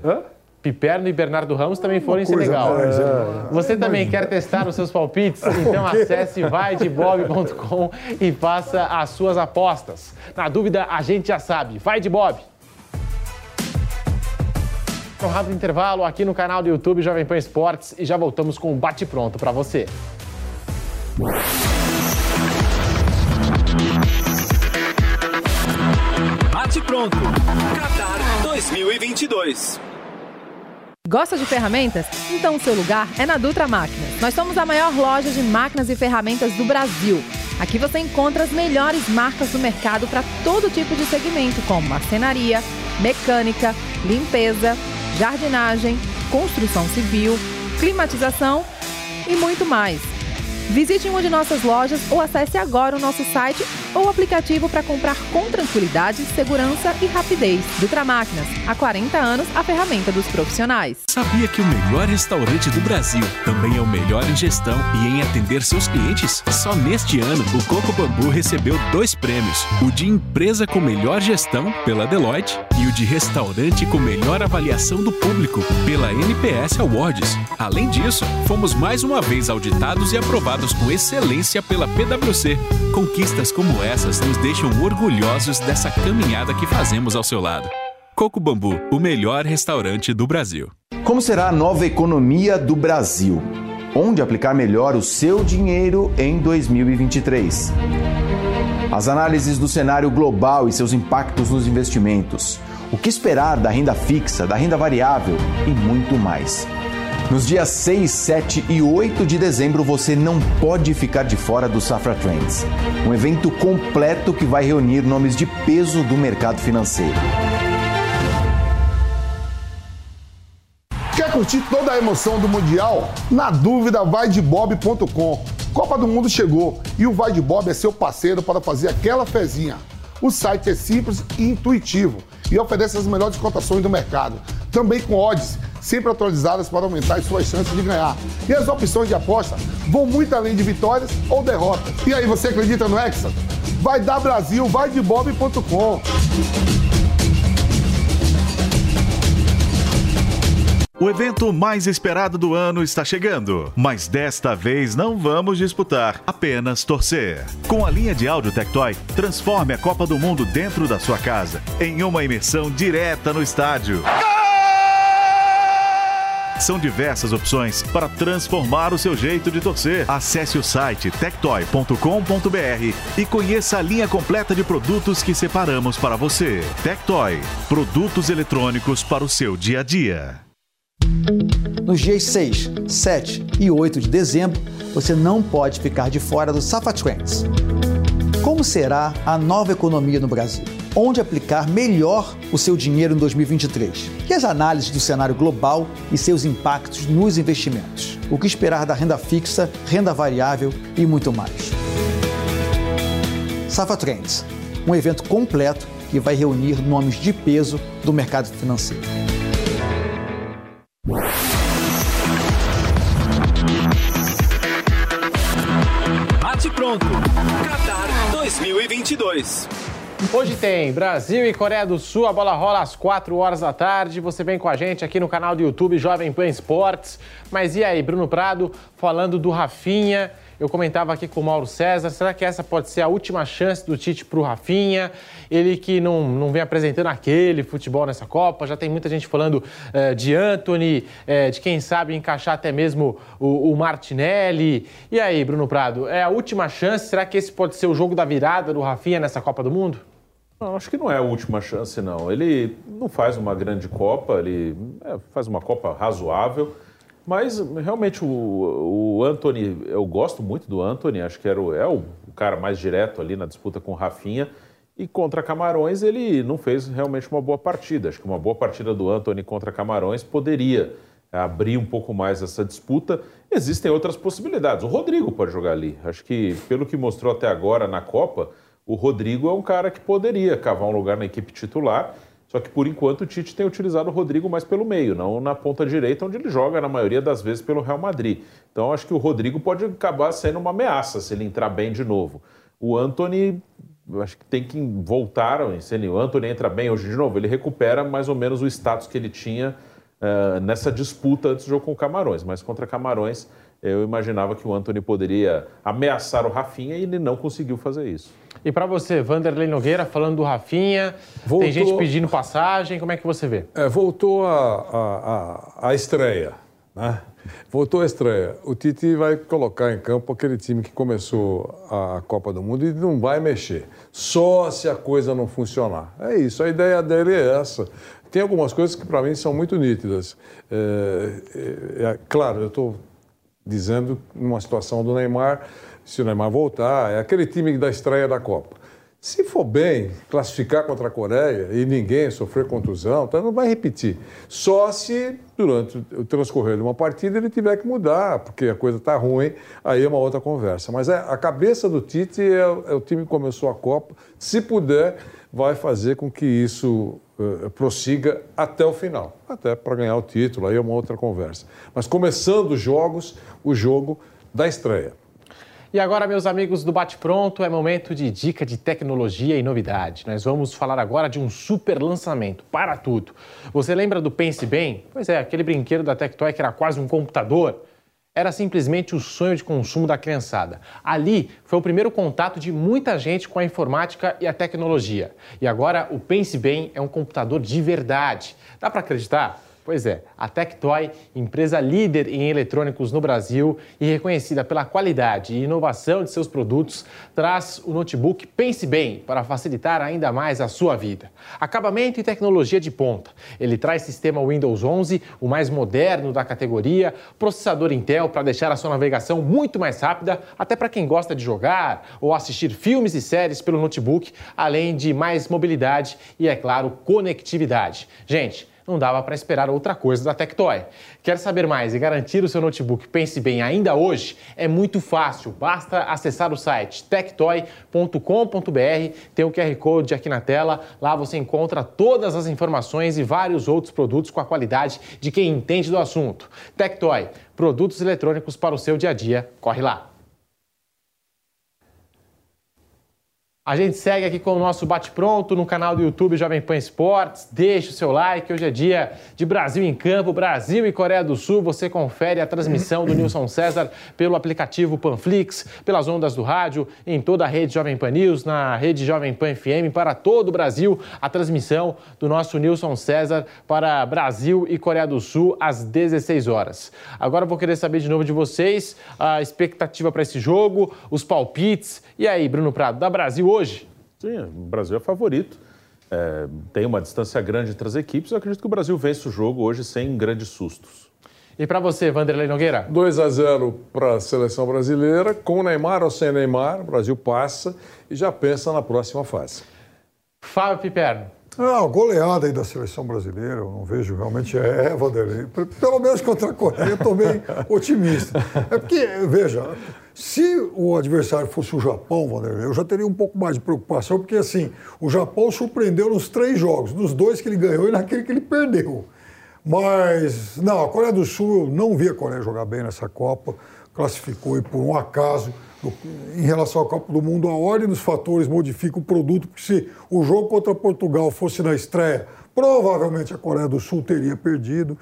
Piperno e Bernardo Ramos também foram em Senegal. mais, é. Você também quer testar os seus palpites? Então acesse vaidebob.com e faça as suas apostas. Na dúvida, a gente já sabe. Vai de Bob! Um rápido intervalo aqui no canal do YouTube Jovem Pan Esportes e já voltamos com o Bate Pronto para você. Bate pronto. Qatar 2022. Gosta de ferramentas? Então o seu lugar é na Dutra Máquinas. Nós somos a maior loja de máquinas e ferramentas do Brasil. Aqui você encontra as melhores marcas do mercado para todo tipo de segmento, como marcenaria, mecânica, limpeza, jardinagem, construção civil, climatização e muito mais. Visite uma de nossas lojas ou acesse agora o nosso site ou aplicativo para comprar com tranquilidade, segurança e rapidez. Dutra Máquinas, há 40 anos, a ferramenta dos profissionais. Sabia que o melhor restaurante do Brasil também é o melhor em gestão e em atender seus clientes? Só neste ano, o Coco Bambu recebeu dois prêmios: o de empresa com melhor gestão, pela Deloitte, e o de restaurante com melhor avaliação do público, pela NPS Awards. Além disso, fomos mais uma vez auditados e aprovados com excelência pela PwC. Conquistas como essas nos deixam orgulhosos dessa caminhada que fazemos ao seu lado. Coco Bambu, o melhor restaurante do Brasil. Como será a nova economia do Brasil? Onde aplicar melhor o seu dinheiro em 2023? As análises do cenário global e seus impactos nos investimentos. O que esperar da renda fixa, da renda variável e muito mais. Nos dias 6, 7 e 8 de dezembro você não pode ficar de fora do Safra Trends, um evento completo que vai reunir nomes de peso do mercado financeiro. Quer curtir toda a emoção do Mundial? Na dúvida, vai de bob.com. Copa do Mundo chegou e o Vai de Bob é seu parceiro para fazer aquela fezinha. O site é simples e intuitivo e oferece as melhores cotações do mercado. Também com odds sempre atualizadas para aumentar as suas chances de ganhar. E as opções de aposta vão muito além de vitórias ou derrotas. E aí, você acredita no Hexa? Vai dar Brasil, vai de bob.com. O evento mais esperado do ano está chegando, mas desta vez não vamos disputar, apenas torcer. Com a linha de áudio Tectoy, transforme a Copa do Mundo dentro da sua casa em uma imersão direta no estádio. São diversas opções para transformar o seu jeito de torcer. Acesse o site tectoy.com.br e conheça a linha completa de produtos que separamos para você. Tectoy, produtos eletrônicos para o seu dia a dia. Nos dias 6, 7 e 8 de dezembro, você não pode ficar de fora do Safa Trends. Como será a nova economia no Brasil? Onde aplicar melhor o seu dinheiro em 2023? E as análises do cenário global e seus impactos nos investimentos? O que esperar da renda fixa, renda variável e muito mais? Safa Trends, um evento completo que vai reunir nomes de peso do mercado financeiro. Bate pronto. Qatar 2022. Hoje tem Brasil e Coreia do Sul, a bola rola às 4 horas da tarde. Você vem com a gente aqui no canal do YouTube Jovem Pan Esportes. Mas e aí, Bruno Prado, falando do Rafinha, eu comentava aqui com o Mauro César, será que essa pode ser a última chance do Tite pro Rafinha? Ele que não, não vem apresentando aquele futebol nessa Copa, já tem muita gente falando eh, de Anthony, eh, de quem sabe encaixar até mesmo o, o Martinelli. E aí, Bruno Prado, é a última chance? Será que esse pode ser o jogo da virada do Rafinha nessa Copa do Mundo? Não, acho que não é a última chance, não. Ele não faz uma grande Copa, ele é, faz uma Copa razoável, mas realmente o, o Anthony, eu gosto muito do Anthony, acho que era o, é o cara mais direto ali na disputa com o Rafinha. E contra Camarões ele não fez realmente uma boa partida. Acho que uma boa partida do Anthony contra Camarões poderia abrir um pouco mais essa disputa. Existem outras possibilidades. O Rodrigo pode jogar ali. Acho que, pelo que mostrou até agora na Copa, o Rodrigo é um cara que poderia cavar um lugar na equipe titular. Só que por enquanto o Tite tem utilizado o Rodrigo mais pelo meio, não na ponta direita, onde ele joga na maioria das vezes pelo Real Madrid. Então acho que o Rodrigo pode acabar sendo uma ameaça se ele entrar bem de novo. O Anthony, acho que tem que voltar. Se ele, o Anthony entra bem hoje de novo, ele recupera mais ou menos o status que ele tinha uh, nessa disputa antes do jogo com o Camarões. Mas contra Camarões, eu imaginava que o Anthony poderia ameaçar o Rafinha e ele não conseguiu fazer isso. E para você, Vanderlei Nogueira, falando do Rafinha, voltou... tem gente pedindo passagem, como é que você vê? É, voltou a, a, a, a estreia, né? Voltou a estreia. O Tite vai colocar em campo aquele time que começou a Copa do Mundo e não vai mexer. Só se a coisa não funcionar. É isso, a ideia dele é essa. Tem algumas coisas que para mim são muito nítidas. É, é, é claro, eu estou dizendo numa situação do Neymar se o Neymar voltar, é aquele time da estreia da Copa. Se for bem, classificar contra a Coreia e ninguém sofrer contusão, então não vai repetir. Só se, durante o transcorrer de uma partida, ele tiver que mudar, porque a coisa está ruim, aí é uma outra conversa. Mas é, a cabeça do Tite é, é, o time que começou a Copa. Se puder, vai fazer com que isso uh, prossiga até o final até para ganhar o título, aí é uma outra conversa. Mas começando os jogos, o jogo da estreia. E agora, meus amigos do Bate Pronto, é momento de dica de tecnologia e novidade. Nós vamos falar agora de um super lançamento para tudo. Você lembra do Pense Bem? Pois é, aquele brinquedo da Tectoy que era quase um computador. Era simplesmente o sonho de consumo da criançada. Ali foi o primeiro contato de muita gente com a informática e a tecnologia. E agora o Pense Bem é um computador de verdade. Dá para acreditar? Pois é, a Tectoy, empresa líder em eletrônicos no Brasil e reconhecida pela qualidade e inovação de seus produtos, traz o notebook Pense Bem para facilitar ainda mais a sua vida. Acabamento e tecnologia de ponta. Ele traz sistema Windows 11, o mais moderno da categoria, processador Intel para deixar a sua navegação muito mais rápida, até para quem gosta de jogar ou assistir filmes e séries pelo notebook, além de mais mobilidade e, é claro, conectividade. Gente, não dava para esperar outra coisa da Tectoy. Quer saber mais e garantir o seu notebook Pense Bem ainda hoje? É muito fácil, basta acessar o site tectoy.com.br, tem o QR Code aqui na tela, lá você encontra todas as informações e vários outros produtos com a qualidade de quem entende do assunto. Tectoy, produtos eletrônicos para o seu dia a dia, corre lá! A gente segue aqui com o nosso bate-pronto no canal do YouTube Jovem Pan Esportes. Deixe o seu like. Hoje é dia de Brasil em Campo, Brasil e Coreia do Sul. Você confere a transmissão do Nilson César pelo aplicativo Panflix, pelas ondas do rádio, em toda a rede Jovem Pan News, na rede Jovem Pan FM, para todo o Brasil. A transmissão do nosso Nilson César para Brasil e Coreia do Sul às 16 horas. Agora eu vou querer saber de novo de vocês a expectativa para esse jogo, os palpites. E aí, Bruno Prado, da Brasil hoje? Sim, o Brasil é favorito. É, tem uma distância grande entre as equipes. Eu acredito que o Brasil vence o jogo hoje sem grandes sustos. E para você, Vanderlei Nogueira? 2 a 0 para a seleção brasileira. Com Neymar ou sem Neymar, o Brasil passa e já pensa na próxima fase. Fábio Piperno. Ah, goleada aí da seleção brasileira, eu não vejo realmente é, é Vanderlei. Pelo menos contra a Coreia, eu estou bem otimista. É porque, veja, se o adversário fosse o Japão, Vanderlei, eu já teria um pouco mais de preocupação, porque assim, o Japão surpreendeu nos três jogos, nos dois que ele ganhou e naquele que ele perdeu. Mas, não, a Coreia do Sul, eu não vi a Coreia jogar bem nessa Copa, classificou e por um acaso, em relação à Copa do Mundo, a ordem dos fatores modifica o produto, porque se o jogo contra Portugal fosse na estreia, provavelmente a Coreia do Sul teria perdido.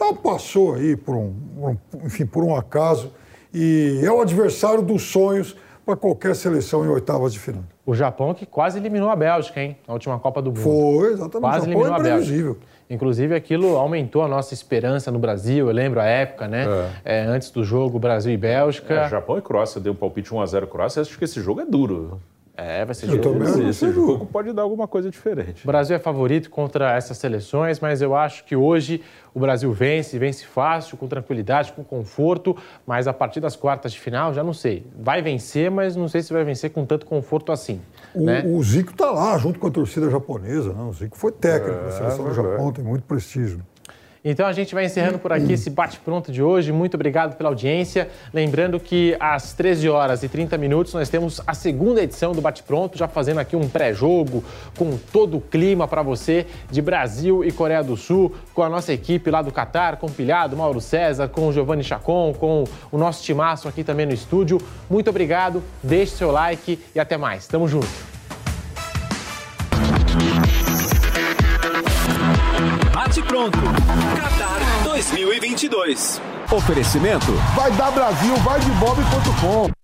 Ela passou aí por um, enfim, por um acaso e é o adversário dos sonhos para qualquer seleção em oitavas de final. O Japão que quase eliminou a Bélgica, hein? Na última Copa do Mundo. Foi, exatamente. Quase eliminou é a Bélgica. Inclusive, aquilo aumentou a nossa esperança no Brasil. Eu lembro a época, né? É. É, antes do jogo Brasil e Bélgica. É, Japão e Croácia deu um palpite 1x0 Croácia. Acho que esse jogo é duro. É, vai ser eu jogo. Esse, esse jogo pode dar alguma coisa diferente. O Brasil é favorito contra essas seleções, mas eu acho que hoje o Brasil vence, vence fácil, com tranquilidade, com conforto, mas a partir das quartas de final, já não sei. Vai vencer, mas não sei se vai vencer com tanto conforto assim. O, né? o Zico está lá, junto com a torcida japonesa. Né? O Zico foi técnico é, da seleção do Japão, tem muito prestígio. Então a gente vai encerrando por aqui esse bate-pronto de hoje. Muito obrigado pela audiência. Lembrando que às 13 horas e 30 minutos nós temos a segunda edição do Bate-Pronto, já fazendo aqui um pré-jogo com todo o clima para você de Brasil e Coreia do Sul, com a nossa equipe lá do Catar, com o Pilhado, Mauro César, com o Giovanni Chacon, com o nosso timaço aqui também no estúdio. Muito obrigado, deixe seu like e até mais. Tamo junto. Bate pronto. Qatar 2022. Oferecimento. Vai dar Brasil, vai de bob.com.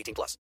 18 plus.